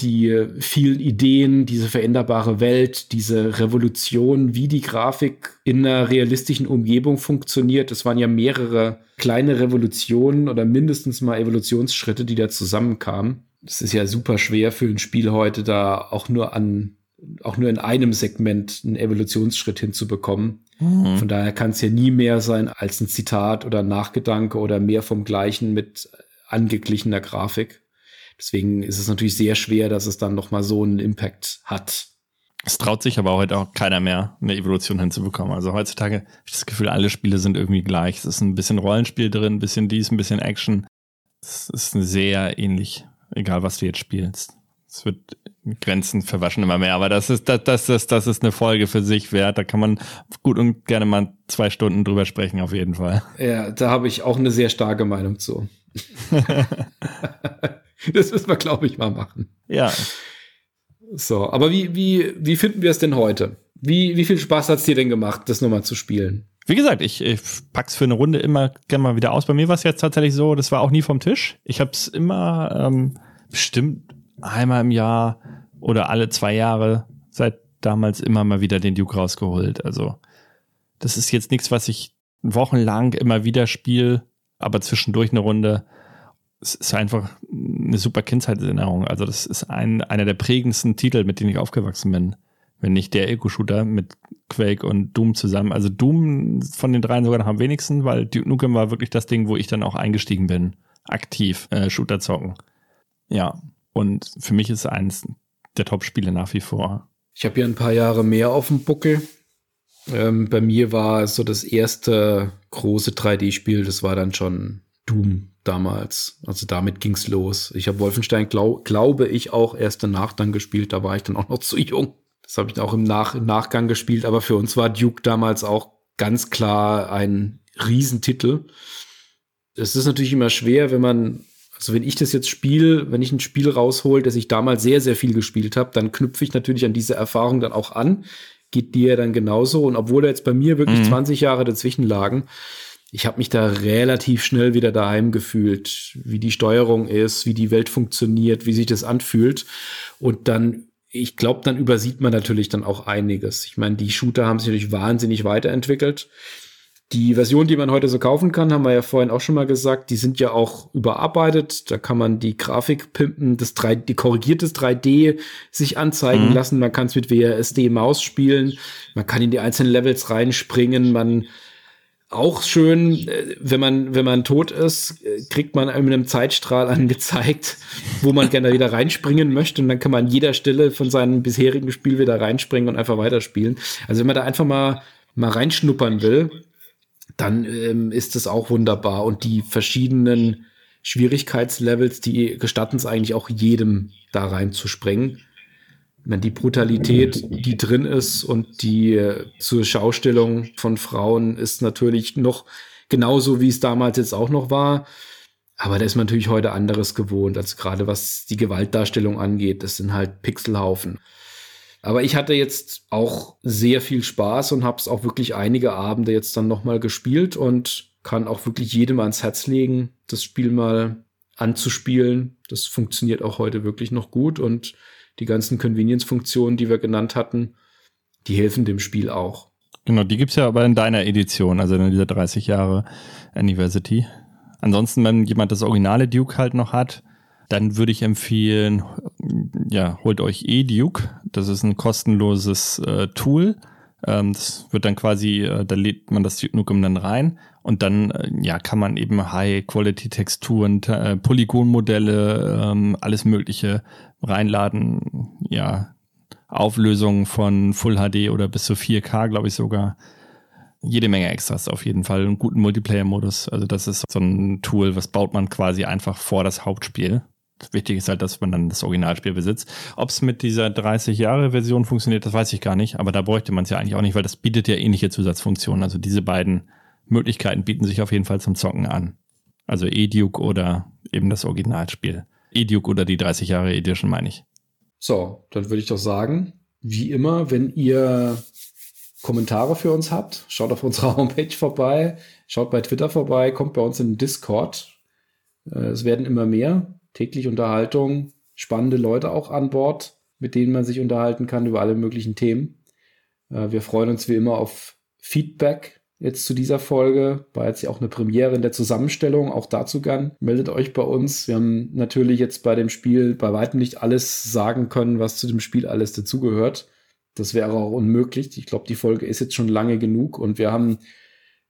die vielen Ideen, diese veränderbare Welt, diese Revolution, wie die Grafik in einer realistischen Umgebung funktioniert. Es waren ja mehrere kleine Revolutionen oder mindestens mal Evolutionsschritte, die da zusammenkamen. Es ist ja super schwer für ein Spiel heute da auch nur an auch nur in einem Segment einen Evolutionsschritt hinzubekommen. Mhm. Von daher kann es ja nie mehr sein als ein Zitat oder ein Nachgedanke oder mehr vom Gleichen mit angeglichener Grafik. Deswegen ist es natürlich sehr schwer, dass es dann noch mal so einen Impact hat. Es traut sich aber heute auch keiner mehr, eine Evolution hinzubekommen. Also heutzutage habe ich das Gefühl, alle Spiele sind irgendwie gleich. Es ist ein bisschen Rollenspiel drin, ein bisschen dies, ein bisschen Action. Es ist sehr ähnlich, egal was du jetzt spielst. Es wird Grenzen verwaschen immer mehr, aber das ist, das, das, ist, das ist eine Folge für sich wert. Da kann man gut und gerne mal zwei Stunden drüber sprechen, auf jeden Fall. Ja, da habe ich auch eine sehr starke Meinung zu. das müssen wir, glaube ich, mal machen. Ja. So, aber wie, wie, wie finden wir es denn heute? Wie, wie viel Spaß hat es dir denn gemacht, das nochmal zu spielen? Wie gesagt, ich, ich pack's für eine Runde immer gerne mal wieder aus. Bei mir war es jetzt tatsächlich so, das war auch nie vom Tisch. Ich habe es immer ähm, bestimmt einmal im Jahr oder alle zwei Jahre seit damals immer mal wieder den Duke rausgeholt. Also das ist jetzt nichts, was ich wochenlang immer wieder Spiel, aber zwischendurch eine Runde. Es ist einfach eine super Kindheitserinnerung. Also das ist ein, einer der prägendsten Titel, mit denen ich aufgewachsen bin. Wenn nicht der Ego-Shooter mit Quake und Doom zusammen. Also Doom von den dreien sogar noch am wenigsten, weil Duke Nukem war wirklich das Ding, wo ich dann auch eingestiegen bin. Aktiv äh, Shooter zocken. Ja. Und für mich ist eins der Top-Spiele nach wie vor. Ich habe hier ein paar Jahre mehr auf dem Buckel. Ähm, bei mir war so das erste große 3D-Spiel, das war dann schon Doom damals. Also damit ging's los. Ich habe Wolfenstein, glaub, glaube ich, auch erst danach dann gespielt. Da war ich dann auch noch zu jung. Das habe ich auch im, Nach im Nachgang gespielt. Aber für uns war Duke damals auch ganz klar ein Riesentitel. Es ist natürlich immer schwer, wenn man also wenn ich das jetzt spiele, wenn ich ein Spiel raushol, das ich damals sehr, sehr viel gespielt habe, dann knüpfe ich natürlich an diese Erfahrung dann auch an geht dir dann genauso. Und obwohl da jetzt bei mir wirklich mhm. 20 Jahre dazwischen lagen, ich habe mich da relativ schnell wieder daheim gefühlt, wie die Steuerung ist, wie die Welt funktioniert, wie sich das anfühlt. Und dann, ich glaube, dann übersieht man natürlich dann auch einiges. Ich meine, die Shooter haben sich natürlich wahnsinnig weiterentwickelt. Die Version, die man heute so kaufen kann, haben wir ja vorhin auch schon mal gesagt, die sind ja auch überarbeitet. Da kann man die Grafik pimpen, das 3, die korrigiertes 3D sich anzeigen mhm. lassen. Man kann es mit WSD-Maus spielen. Man kann in die einzelnen Levels reinspringen. Man auch schön, äh, wenn man, wenn man tot ist, kriegt man mit einem Zeitstrahl angezeigt, wo man gerne wieder reinspringen möchte. Und dann kann man an jeder Stelle von seinem bisherigen Spiel wieder reinspringen und einfach weiterspielen. Also wenn man da einfach mal, mal reinschnuppern will, dann ähm, ist es auch wunderbar. Und die verschiedenen Schwierigkeitslevels, die gestatten es eigentlich auch jedem da reinzuspringen. Wenn die Brutalität, die drin ist und die äh, zur Schaustellung von Frauen ist natürlich noch genauso, wie es damals jetzt auch noch war. Aber da ist man natürlich heute anderes gewohnt, als gerade was die Gewaltdarstellung angeht. Das sind halt Pixelhaufen. Aber ich hatte jetzt auch sehr viel Spaß und habe es auch wirklich einige Abende jetzt dann nochmal gespielt und kann auch wirklich jedem ans Herz legen, das Spiel mal anzuspielen. Das funktioniert auch heute wirklich noch gut und die ganzen Convenience-Funktionen, die wir genannt hatten, die helfen dem Spiel auch. Genau, die gibt's ja aber in deiner Edition, also in dieser 30 Jahre Anniversary. Ansonsten, wenn jemand das originale Duke halt noch hat, dann würde ich empfehlen, ja, holt euch eDuke. Das ist ein kostenloses äh, Tool. Ähm, das wird dann quasi, äh, da lädt man das Nukem dann rein und dann äh, ja kann man eben High-Quality-Texturen, äh, Polygonmodelle, ähm, alles Mögliche reinladen. Ja, Auflösungen von Full HD oder bis zu 4K, glaube ich sogar jede Menge Extras auf jeden Fall. Einen guten Multiplayer-Modus. Also das ist so ein Tool, was baut man quasi einfach vor das Hauptspiel. Wichtig ist halt, dass man dann das Originalspiel besitzt. Ob es mit dieser 30-Jahre-Version funktioniert, das weiß ich gar nicht. Aber da bräuchte man es ja eigentlich auch nicht, weil das bietet ja ähnliche Zusatzfunktionen. Also diese beiden Möglichkeiten bieten sich auf jeden Fall zum Zocken an. Also E-Duke oder eben das Originalspiel. E-Duke oder die 30 Jahre Edition meine ich. So, dann würde ich doch sagen, wie immer, wenn ihr Kommentare für uns habt, schaut auf unserer Homepage vorbei, schaut bei Twitter vorbei, kommt bei uns in den Discord. Äh, es werden immer mehr täglich Unterhaltung, spannende Leute auch an Bord, mit denen man sich unterhalten kann über alle möglichen Themen. Äh, wir freuen uns wie immer auf Feedback jetzt zu dieser Folge. War jetzt ja auch eine Premiere in der Zusammenstellung, auch dazu gern. Meldet euch bei uns. Wir haben natürlich jetzt bei dem Spiel bei weitem nicht alles sagen können, was zu dem Spiel alles dazugehört. Das wäre auch unmöglich. Ich glaube, die Folge ist jetzt schon lange genug und wir haben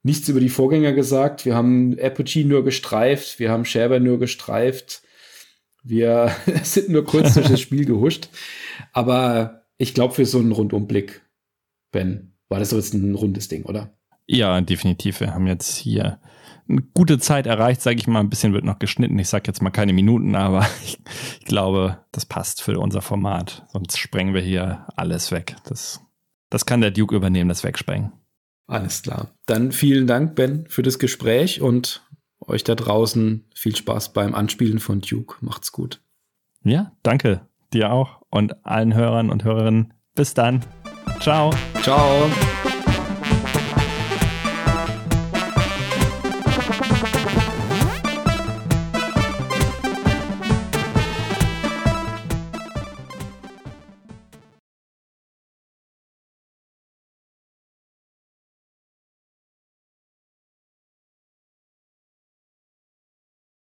nichts über die Vorgänger gesagt. Wir haben Apogee nur gestreift, wir haben Shareware nur gestreift. Wir sind nur kurz durch das Spiel gehuscht. Aber ich glaube, für so einen Rundumblick, Ben, war das so jetzt ein rundes Ding, oder? Ja, definitiv. Wir haben jetzt hier eine gute Zeit erreicht, sage ich mal. Ein bisschen wird noch geschnitten. Ich sage jetzt mal keine Minuten, aber ich, ich, glaube, das passt für unser Format. Sonst sprengen wir hier alles weg. Das, das kann der Duke übernehmen, das Wegsprengen. Alles klar. Dann vielen Dank, Ben, für das Gespräch und euch da draußen viel Spaß beim Anspielen von Duke. Macht's gut. Ja, danke. Dir auch und allen Hörern und Hörerinnen. Bis dann. Ciao. Ciao.